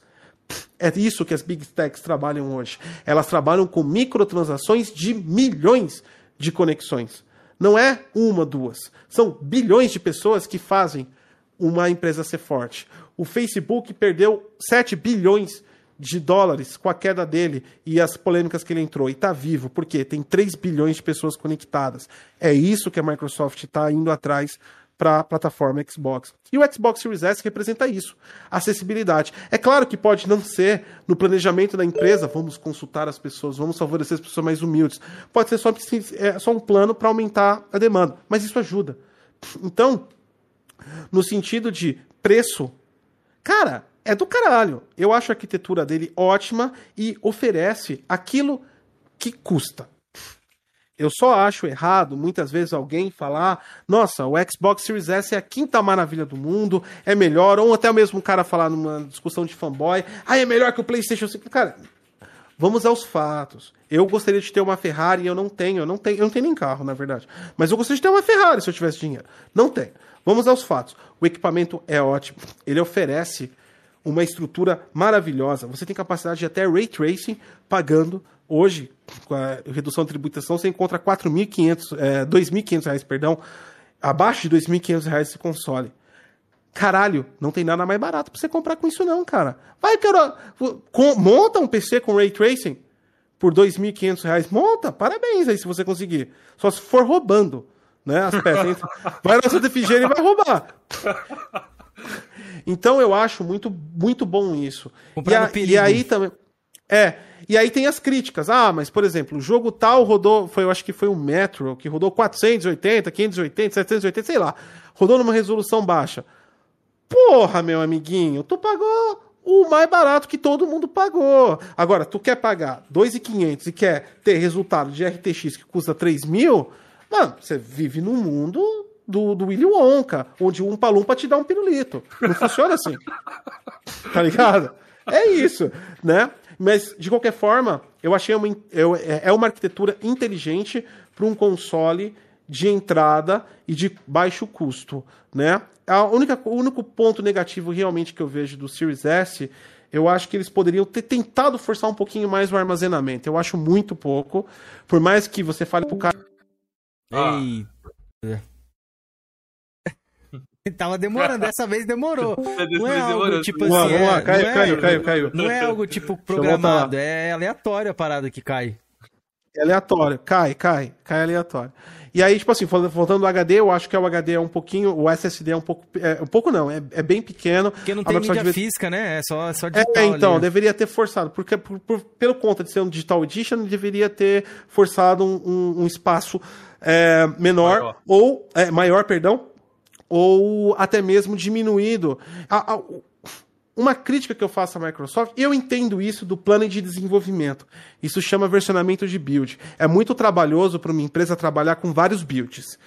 É isso que as Big Techs trabalham hoje. Elas trabalham com microtransações de milhões de conexões. Não é uma, duas. São bilhões de pessoas que fazem uma empresa ser forte. O Facebook perdeu 7 bilhões de dólares com a queda dele e as polêmicas que ele entrou. E está vivo, porque tem 3 bilhões de pessoas conectadas. É isso que a Microsoft está indo atrás para a plataforma Xbox. E o Xbox Series S representa isso, acessibilidade. É claro que pode não ser no planejamento da empresa, vamos consultar as pessoas, vamos favorecer as pessoas mais humildes. Pode ser só, é, só um plano para aumentar a demanda, mas isso ajuda. Então, no sentido de preço, cara, é do caralho. Eu acho a arquitetura dele ótima e oferece aquilo que custa. Eu só acho errado, muitas vezes, alguém falar: nossa, o Xbox Series S é a quinta maravilha do mundo, é melhor, ou até mesmo cara falar numa discussão de fanboy: ah, é melhor que o PlayStation 5. Cara, vamos aos fatos. Eu gostaria de ter uma Ferrari, eu não tenho, eu não tenho, eu não tenho nem carro, na verdade. Mas eu gostaria de ter uma Ferrari se eu tivesse dinheiro. Não tenho. Vamos aos fatos. O equipamento é ótimo, ele oferece uma estrutura maravilhosa. Você tem capacidade de até ray tracing pagando hoje com a redução de tributação você encontra 4.500, é, 2.500 reais, perdão, abaixo de 2.500 reais esse console. Caralho, não tem nada mais barato pra você comprar com isso não, cara. Vai, cara, com- monta um PC com ray tracing por 2.500 reais, monta, parabéns aí se você conseguir. Só se for roubando, né, as peças. Vai na Santa Efigênia e vai roubar. Então eu acho muito, muito bom isso. E, a- e aí também. É. E aí tem as críticas. Ah, mas, por exemplo, o jogo tal rodou. Foi, eu acho que foi o Metro, que rodou 480, 580, 780, sei lá. Rodou numa resolução baixa. Porra, meu amiguinho, tu pagou o mais barato que todo mundo pagou. Agora, tu quer pagar 2.500 e quer ter resultado de RTX que custa 3 mil, mano, você vive num mundo do, do Willy Wonka, onde um palumpa te dá um pirulito. Não funciona assim. tá ligado? É isso, né? Mas, de qualquer forma, eu achei uma, eu- é é uma arquitetura inteligente para um console de entrada e de baixo custo, né? A única, o único ponto negativo realmente que eu vejo do Series S, eu acho que eles poderiam ter tentado forçar um pouquinho mais o armazenamento. Eu acho muito pouco. Por mais que você fale pro cara. Ah. Eita. Tava demorando, dessa vez demorou. Não é algo tipo Vamos lá, assim. vamos lá, é- caiu, não é- caiu, caiu, caiu. Não é algo tipo programado, é aleatório a parada que cai. É aleatório, cai, cai, cai aleatório. E aí, tipo assim, voltando ao HD, eu acho que o HD é um pouquinho, o SSD é um pouco, é, um pouco não, é, é bem pequeno. Porque não A tem mídia devia- física, né? É só, só É, digital então, ali. deveria ter forçado, porque por, por- pelo conta de ser um Digital Edition, deveria ter forçado um, um- um espaço é, menor, Maior. ou é, maior, perdão, ou até mesmo diminuído. A- a- uma crítica que eu faço à Microsoft, eu entendo isso do plano de desenvolvimento. Isso chama versionamento de build. É muito trabalhoso para uma empresa trabalhar com vários builds.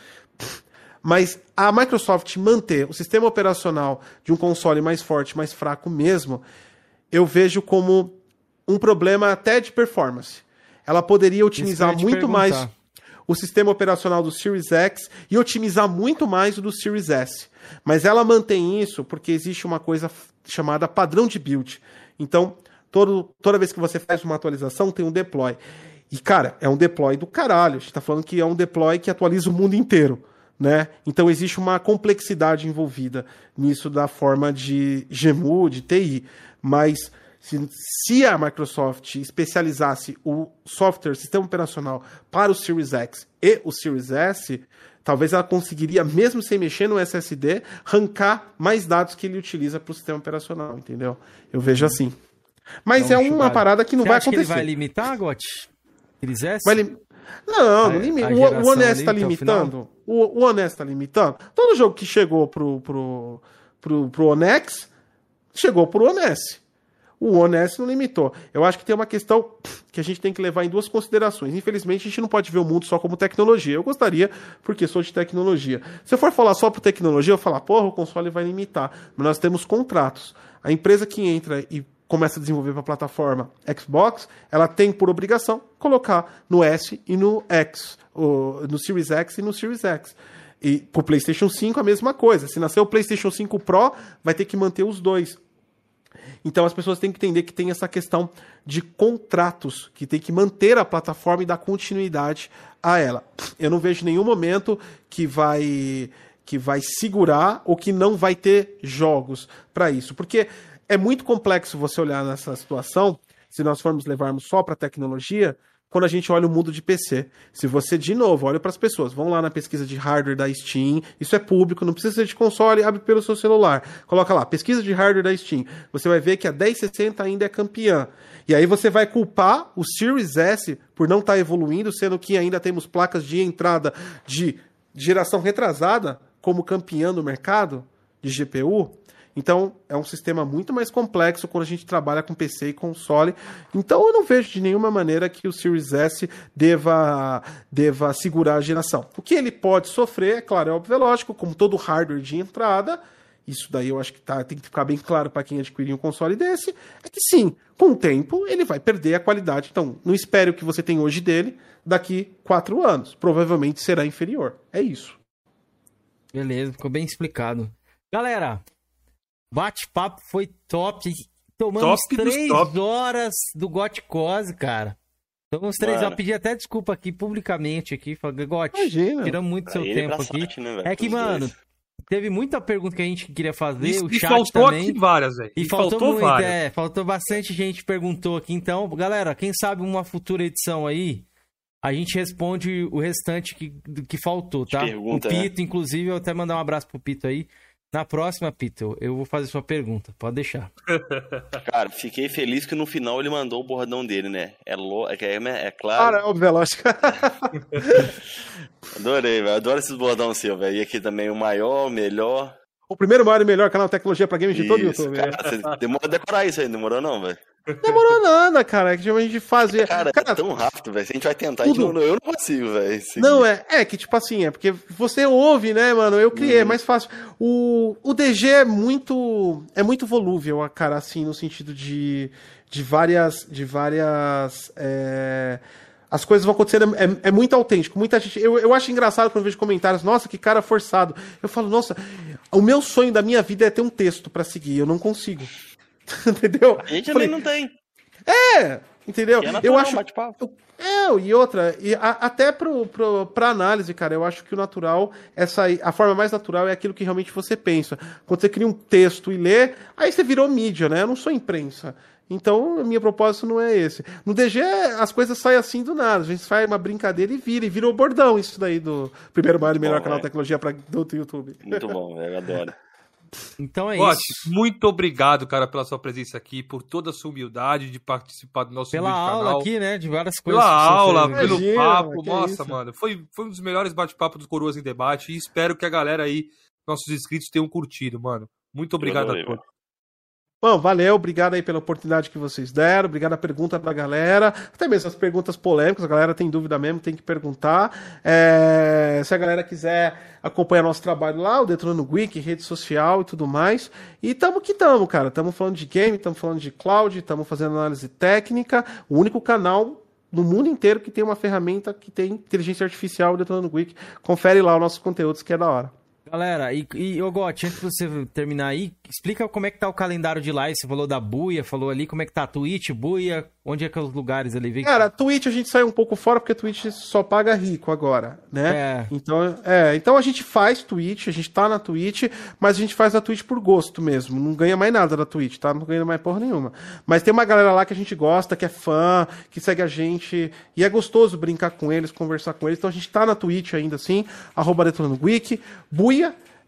Mas a Microsoft manter o sistema operacional de um console mais forte, mais fraco mesmo, eu vejo como um problema até de performance. Ela poderia otimizar muito mais. O sistema operacional do Series X e otimizar muito mais o do Series S. Mas ela mantém isso porque existe uma coisa chamada padrão de build. Então, todo, toda vez que você faz uma atualização, tem um deploy. E, cara, é um deploy do caralho. A gente tá falando que é um deploy que atualiza o mundo inteiro. Né? Então existe uma complexidade envolvida nisso da forma de GMU, de TI. Mas se, se a Microsoft especializasse o software, sistema operacional para o Series X e o Series S, talvez ela conseguiria, mesmo sem mexer no SSD, arrancar mais dados que ele utiliza para o sistema operacional, entendeu? Eu vejo assim. Mas Então, é uma parada que não Você vai acha que acontecer. ele vai limitar, Gotti? Series S? Vai lim- Não, não limita. O, geração o Honest ali tá até o limitando. O, o Honest tá limitando. Todo jogo que chegou pro, pro, pro, pro Onex chegou pro Honest. O Honest não limitou. Eu acho que tem uma questão que a gente tem que levar em duas considerações. Infelizmente, a gente não pode ver o mundo só como tecnologia. Eu gostaria, porque sou de tecnologia. Se eu for falar só por tecnologia, eu falar, porra, o console vai limitar. Mas nós temos contratos. A empresa que entra e começa a desenvolver para a plataforma Xbox, ela tem por obrigação colocar no S e no X, no Series X e no Series X. E pro PlayStation 5 a mesma coisa. Se nascer o PlayStation 5 Pro, vai ter que manter os dois. Então as pessoas têm que entender que tem essa questão de contratos, que tem que manter a plataforma e dar continuidade a ela. Eu não vejo nenhum momento que vai que vai segurar ou que não vai ter jogos para isso, porque é muito complexo você olhar nessa situação, se nós formos levarmos só para tecnologia, quando a gente olha o mundo de PC. Se você, de novo, olha para as pessoas, vão lá na pesquisa de hardware da Steam, isso é público, não precisa ser de console, abre pelo seu celular. Coloca lá, pesquisa de hardware da Steam. Você vai ver que a 1060 ainda é campeã. E aí você vai culpar o Series S por não estar evoluindo, sendo que ainda temos placas de entrada de geração retrasada como campeã no mercado de GPU. Então, é um sistema muito mais complexo quando a gente trabalha com PC e console. Então, eu não vejo de nenhuma maneira que o Series S deva, deva segurar a geração. O que ele pode sofrer, é claro, é óbvio, é lógico, como todo hardware de entrada, isso daí eu acho que tá, tem que ficar bem claro para quem adquirir um console desse, é que sim, com o tempo ele vai perder a qualidade. Então, não espere o que você tem hoje dele daqui quatro anos. Provavelmente será inferior. É isso. Beleza, ficou bem explicado. Galera, bate-papo foi top. Tomamos Top três top. horas do Goticose, cara. Tomamos três Mano. horas. Pedi até desculpa aqui publicamente aqui. Falei, Gotti, Imagina. tiramos muito seu ele tempo aqui. sorte, né, É que, mano, dois. teve muita pergunta que a gente queria fazer. E, o e chat faltou também. aqui várias, velho. E, faltou, muito, é, faltou bastante gente perguntou aqui. Então, galera, quem sabe uma futura edição aí, a gente responde o restante que, do que faltou, tá? pergunta, o Pito, inclusive, eu até mandar um abraço pro Pito aí. Na próxima, Pito, eu vou fazer sua pergunta. Pode deixar. Cara, fiquei feliz que no final ele mandou o bordão dele, né? É, lo... é, é, é claro. Cara, óbvio, é lógico. Adorei, velho. Adoro esses bordão seu, velho. E aqui também o maior, o melhor. o primeiro maior e melhor canal de tecnologia para games de todo o YouTube. né? cara, você demorou a decorar isso aí, não demorou não, velho? Demorou nada, cara. É que a gente fazia. Cara, Cara, é tão rápido, velho. Se a gente vai tentar, tudo. não, eu não consigo, velho. Não, é, é que tipo assim, é porque você ouve, né, mano? Eu criei, Uhum. é mais fácil. O, o DG é muito é muito volúvel, cara, assim, no sentido de, de várias de várias é, As coisas vão acontecendo, é, é muito autêntico. Muita gente. Eu, eu acho engraçado quando eu vejo comentários, nossa, que cara forçado. Eu falo, nossa, o meu sonho da minha vida é ter um texto pra seguir. Eu não consigo. Entendeu? A gente Falei, também não tem. É, entendeu? É eu natural, acho. bate-papo. É, e outra, e a- até pro, pro, pra análise, cara, eu acho que o natural, essa, a forma mais natural é aquilo que realmente você pensa. Quando você cria um texto e lê, aí você virou mídia, né? Eu não sou imprensa. Então, meu propósito não é esse. No DG, as coisas saem assim do nada. A gente faz uma brincadeira e vira. E virou bordão isso daí do primeiro maior e melhor Bom, canal de é. tecnologia pra, do YouTube. Muito bom, velho. Eu adoro. Então é Gotti, isso. muito obrigado, cara, pela sua presença aqui, por toda a sua humildade de participar do nosso Pela aula canal. aqui, né? De várias coisas. Pela aula, fez. pelo Imagina, papo. Nossa, isso. mano, foi, foi um dos melhores bate-papos dos Coroas em Debate e espero que a galera aí, nossos inscritos, tenham curtido, mano. Muito obrigado adorei, a todos. Bom, valeu, obrigado aí pela oportunidade que vocês deram, obrigado a pergunta da galera, até mesmo as perguntas polêmicas, a galera tem dúvida mesmo, tem que perguntar. É, se a galera quiser acompanhar nosso trabalho lá, o Detonando Geek, rede social e tudo mais. E tamo que tamo, cara, tamo falando de game, tamo falando de cloud, tamo fazendo análise técnica, o único canal no mundo inteiro que tem uma ferramenta que tem inteligência artificial, o Detonando Geek. Confere lá os nossos conteúdos que é da hora. Galera, e, e ô Gotti, antes de você terminar aí, explica como é que tá o calendário de live. Você falou da Buia, falou ali como é que tá a Twitch, Buia, onde é que é os lugares ali? Vem Cara, Twitch a gente sai um pouco fora porque Twitch só paga rico agora, né? É. Então, é, então a gente faz Twitch, a gente tá na Twitch, mas a gente faz a Twitch por gosto mesmo. Não ganha mais nada da Twitch, tá? Não ganha mais porra nenhuma. Mas tem uma galera lá que a gente gosta, que é fã, que segue a gente. E é gostoso brincar com eles, conversar com eles. Então a gente tá na Twitch ainda assim, arroba Detonando Geek. Buia,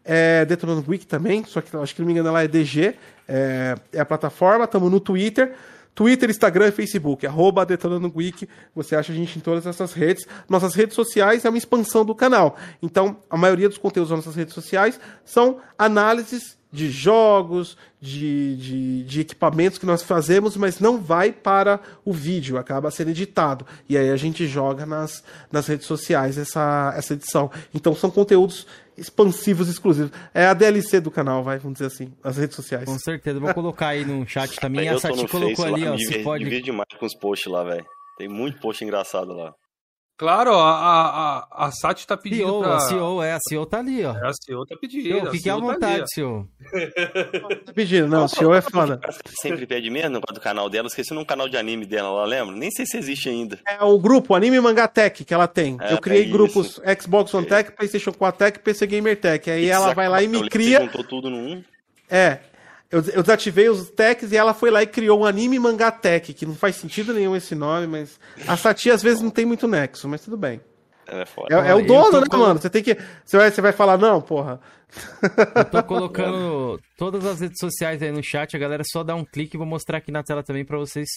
é, Detonando Geek também, só que acho que não me engano lá é DG, é, é a plataforma. Estamos no Twitter. Twitter, Instagram e Facebook, arroba Detonando Geek. Você acha a gente em todas essas redes. Nossas redes sociais é uma expansão do canal. Então, a maioria dos conteúdos das nossas redes sociais são análises de jogos, de, de, de equipamentos que nós fazemos, mas não vai para o vídeo, acaba sendo editado. E aí a gente joga nas, nas redes sociais essa, essa edição. Então são conteúdos expansivos exclusivos. É a DLC do canal, vai, vamos dizer assim, as redes sociais. Com certeza, vou colocar aí no chat também. Eu a Sati colocou Face ali, lá, ó. me Você divirto- pode. divirto demais com os posts lá, velho. Tem muito post engraçado lá. Claro, a, a, a Sati tá pedindo CEO, pra... a CEO, é, a CEO tá ali, ó. É, a CEO tá pedindo. CEO, fique à CEO tá vontade, ó. CEO. Tá pedindo, não, o senhor é foda. Sempre pede mesmo no do canal dela. Esqueci num canal de anime dela lá, lembra? Nem sei se existe ainda. É o grupo Anime Manga Tech que ela tem. É, eu criei é grupos Xbox One Tech, PlayStation 4 Tech, PC Gamer Tech. Aí ela vai lá e me cria. Juntou tudo num. É. Eu, eu desativei os techs e ela foi lá e criou um anime mangá tech, que não faz sentido nenhum esse nome, mas. A Sati às vezes não tem muito nexo, mas tudo bem. É É, é o eu dono, né, mano? Você tem que. Você vai, você vai falar, não, porra. Eu tô colocando todas as redes sociais aí no chat, a galera só dá um clique e vou mostrar aqui na tela também pra vocês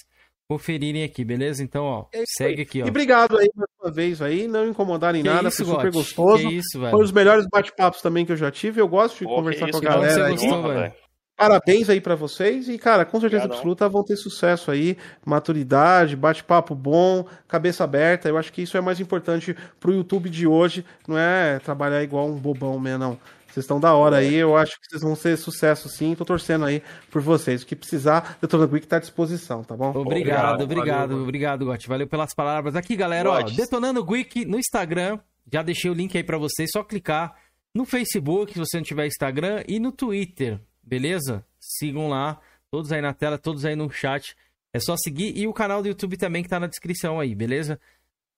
conferirem aqui, beleza? Então, ó, segue aqui, ó. E obrigado aí mais uma vez aí, não incomodarem Que nada, isso, foi super gostoso. Que isso, velho. Foi um dos melhores bate-papos também que eu já tive. Eu gosto de Pô, conversar que com a galera você aí. gostou, Honra, velho. Parabéns aí pra vocês e, cara, com certeza Obrigadão. absoluta vão ter sucesso aí, maturidade, bate-papo bom, cabeça aberta. Eu acho que isso é mais importante pro YouTube de hoje, não é trabalhar igual um bobão mesmo, não. Vocês estão da hora aí, eu acho que vocês vão ser sucesso sim. Tô torcendo aí por vocês. O que precisar, o Detonando Geek tá à disposição, tá bom? Obrigado, Obrigado, obrigado, valeu. obrigado, Gotti. Valeu pelas palavras. Aqui, galera, ó, Gotti. Detonando Geek no Instagram. Já deixei o link aí pra vocês, só clicar no Facebook, se você não tiver Instagram, e no Twitter, beleza? Sigam lá, todos aí na tela, todos aí no chat. É só seguir e o canal do YouTube também que tá na descrição aí, beleza?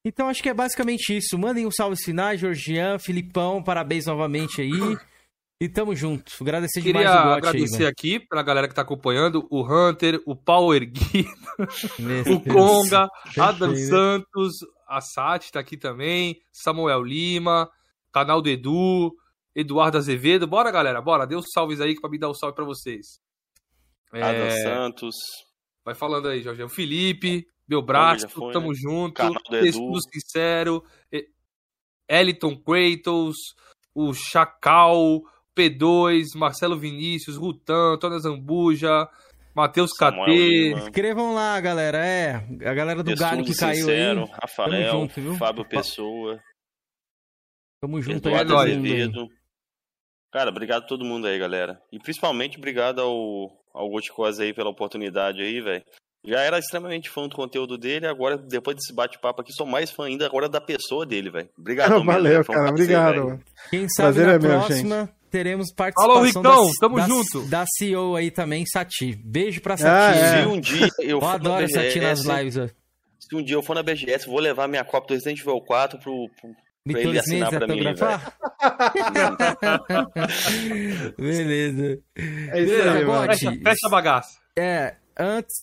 Então acho que é basicamente isso. Mandem um salve finais, Georgian, Filipão, parabéns novamente aí. E tamo junto. Agradecer demais Queria o Gotti agradecer aí, aqui pela galera que tá acompanhando, o Hunter, o Power o Conga. Adam Santos, a Sati tá aqui também, Samuel Lima, canal do Edu, Eduardo Azevedo. Bora, galera, bora. Dê os salves aí pra me dar o salve pra vocês. É, Adam Santos. vai falando aí, Jorge. O Felipe, meu braço, já foi, tamo né? junto. Canal do Edu. Textudo Sincero, Eliton Kratos, o Chacal, P2, Marcelo Vinícius, Rutan, Antônio Zambuja, Matheus KT. Lima. Inscrevam lá, galera. É, a galera do Galho que caiu aí. Rafael, junto, viu? Fábio Pessoa, Tamo junto Eduardo. Azevedo. Cara, obrigado a todo mundo aí, galera. E principalmente obrigado ao, ao Goticose aí pela oportunidade aí, velho. Já era extremamente fã do conteúdo dele, agora, depois desse bate-papo aqui, sou mais fã ainda agora da pessoa dele, velho. Obrigado, Valeu, cara. Obrigado. Mano. Quem sabe Prazer na é meu, próxima gente. teremos participação Falou, Ricão, da, tamo da, junto. da CEO aí também, Sati. Beijo pra Ah, Sati. é. Se um dia eu Eu for na adoro Sati nas BGS, lives. ó. se um dia eu for na BGS, vou levar minha cópia do Resident Evil 4 pro, pro, Me pra ele assinar pra mim, autografar? Beleza. É isso Beleza, aí, agora- Fecha, fecha a bagaça. É, antes,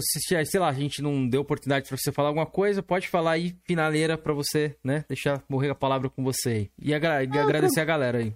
se, sei lá, a gente não deu oportunidade pra você falar alguma coisa, pode falar aí, finaleira, pra você, né? Deixar morrer a palavra com você aí. E, agra- e agradecer a galera aí.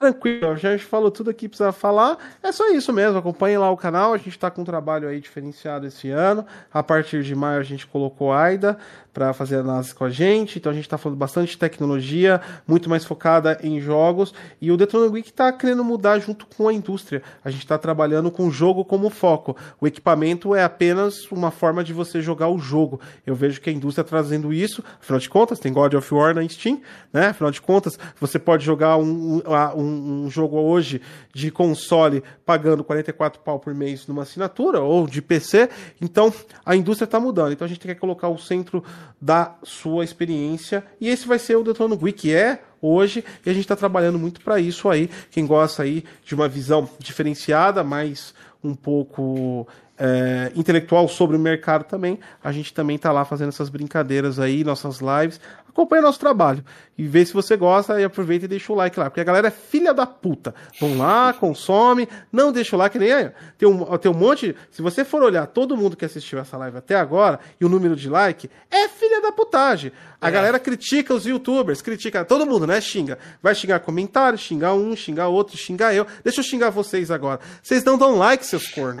Tranquilo, já falou tudo aqui que precisava falar. É só isso mesmo, acompanhe lá o canal. A gente tá com um trabalho aí diferenciado esse ano. A partir de maio a gente colocou a Aida para fazer análise com a gente. Então a gente tá falando bastante de tecnologia, muito mais focada em jogos. E o Detona Week tá querendo mudar junto com a indústria. A gente tá trabalhando com o jogo como foco. O equipamento é apenas uma forma de você jogar o jogo. Eu vejo que a indústria tá trazendo isso. Afinal de contas, tem God of War na Steam, né? Afinal de contas, você pode jogar um, um, um- um jogo hoje de console pagando 44 pau por mês numa assinatura ou de PC. Então, a indústria está mudando. Então, a gente quer colocar o centro da sua experiência. E esse vai ser o Detona Week, que é hoje, e a gente está trabalhando muito para isso aí. Quem gosta aí de uma visão diferenciada, mais um pouco é, intelectual sobre o mercado também, a gente também tá lá fazendo essas brincadeiras aí, nossas lives. Acompanhe nosso trabalho e vê se você gosta e aproveita e deixa o like lá, porque a galera é filha da puta. Vão lá, consome, não deixa o like nem aí. Tem um, tem um monte. Se você for olhar todo mundo que assistiu essa live até agora e o número de like, é filha da putagem. A galera critica os youtubers, critica todo mundo, né? Xinga. Vai xingar comentário, xingar um, xingar outro, xingar eu. Deixa eu xingar vocês agora. Vocês não dão like, seus cornos.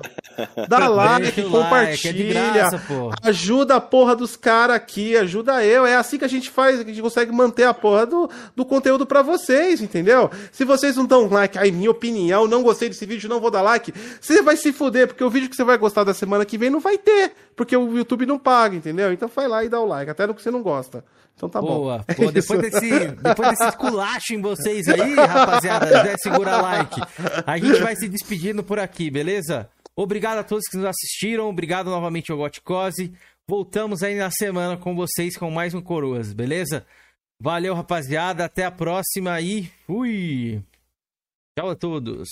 Dá like, o like, é compartilha. graça. Ajuda a porra dos caras aqui, ajuda eu. É assim que a gente faz, que a gente consegue manter a porra do, do conteúdo pra vocês, entendeu? Se vocês não dão like, ai, minha opinião, não gostei desse vídeo, não vou dar like, você vai se fuder, porque o vídeo que você vai gostar da semana que vem não vai ter, porque o YouTube não paga, entendeu? Então vai lá e dá o like, até no que você não gosta. Então tá bom. Boa. É depois, desse, depois desse esculacho em vocês aí, rapaziada, já segura like. A gente vai se despedindo por aqui, beleza? Obrigado a todos que nos assistiram. Obrigado novamente ao Goticose. Voltamos aí na semana com vocês com mais um Coroas, beleza? Valeu, rapaziada. Até a próxima e fui! Tchau a todos!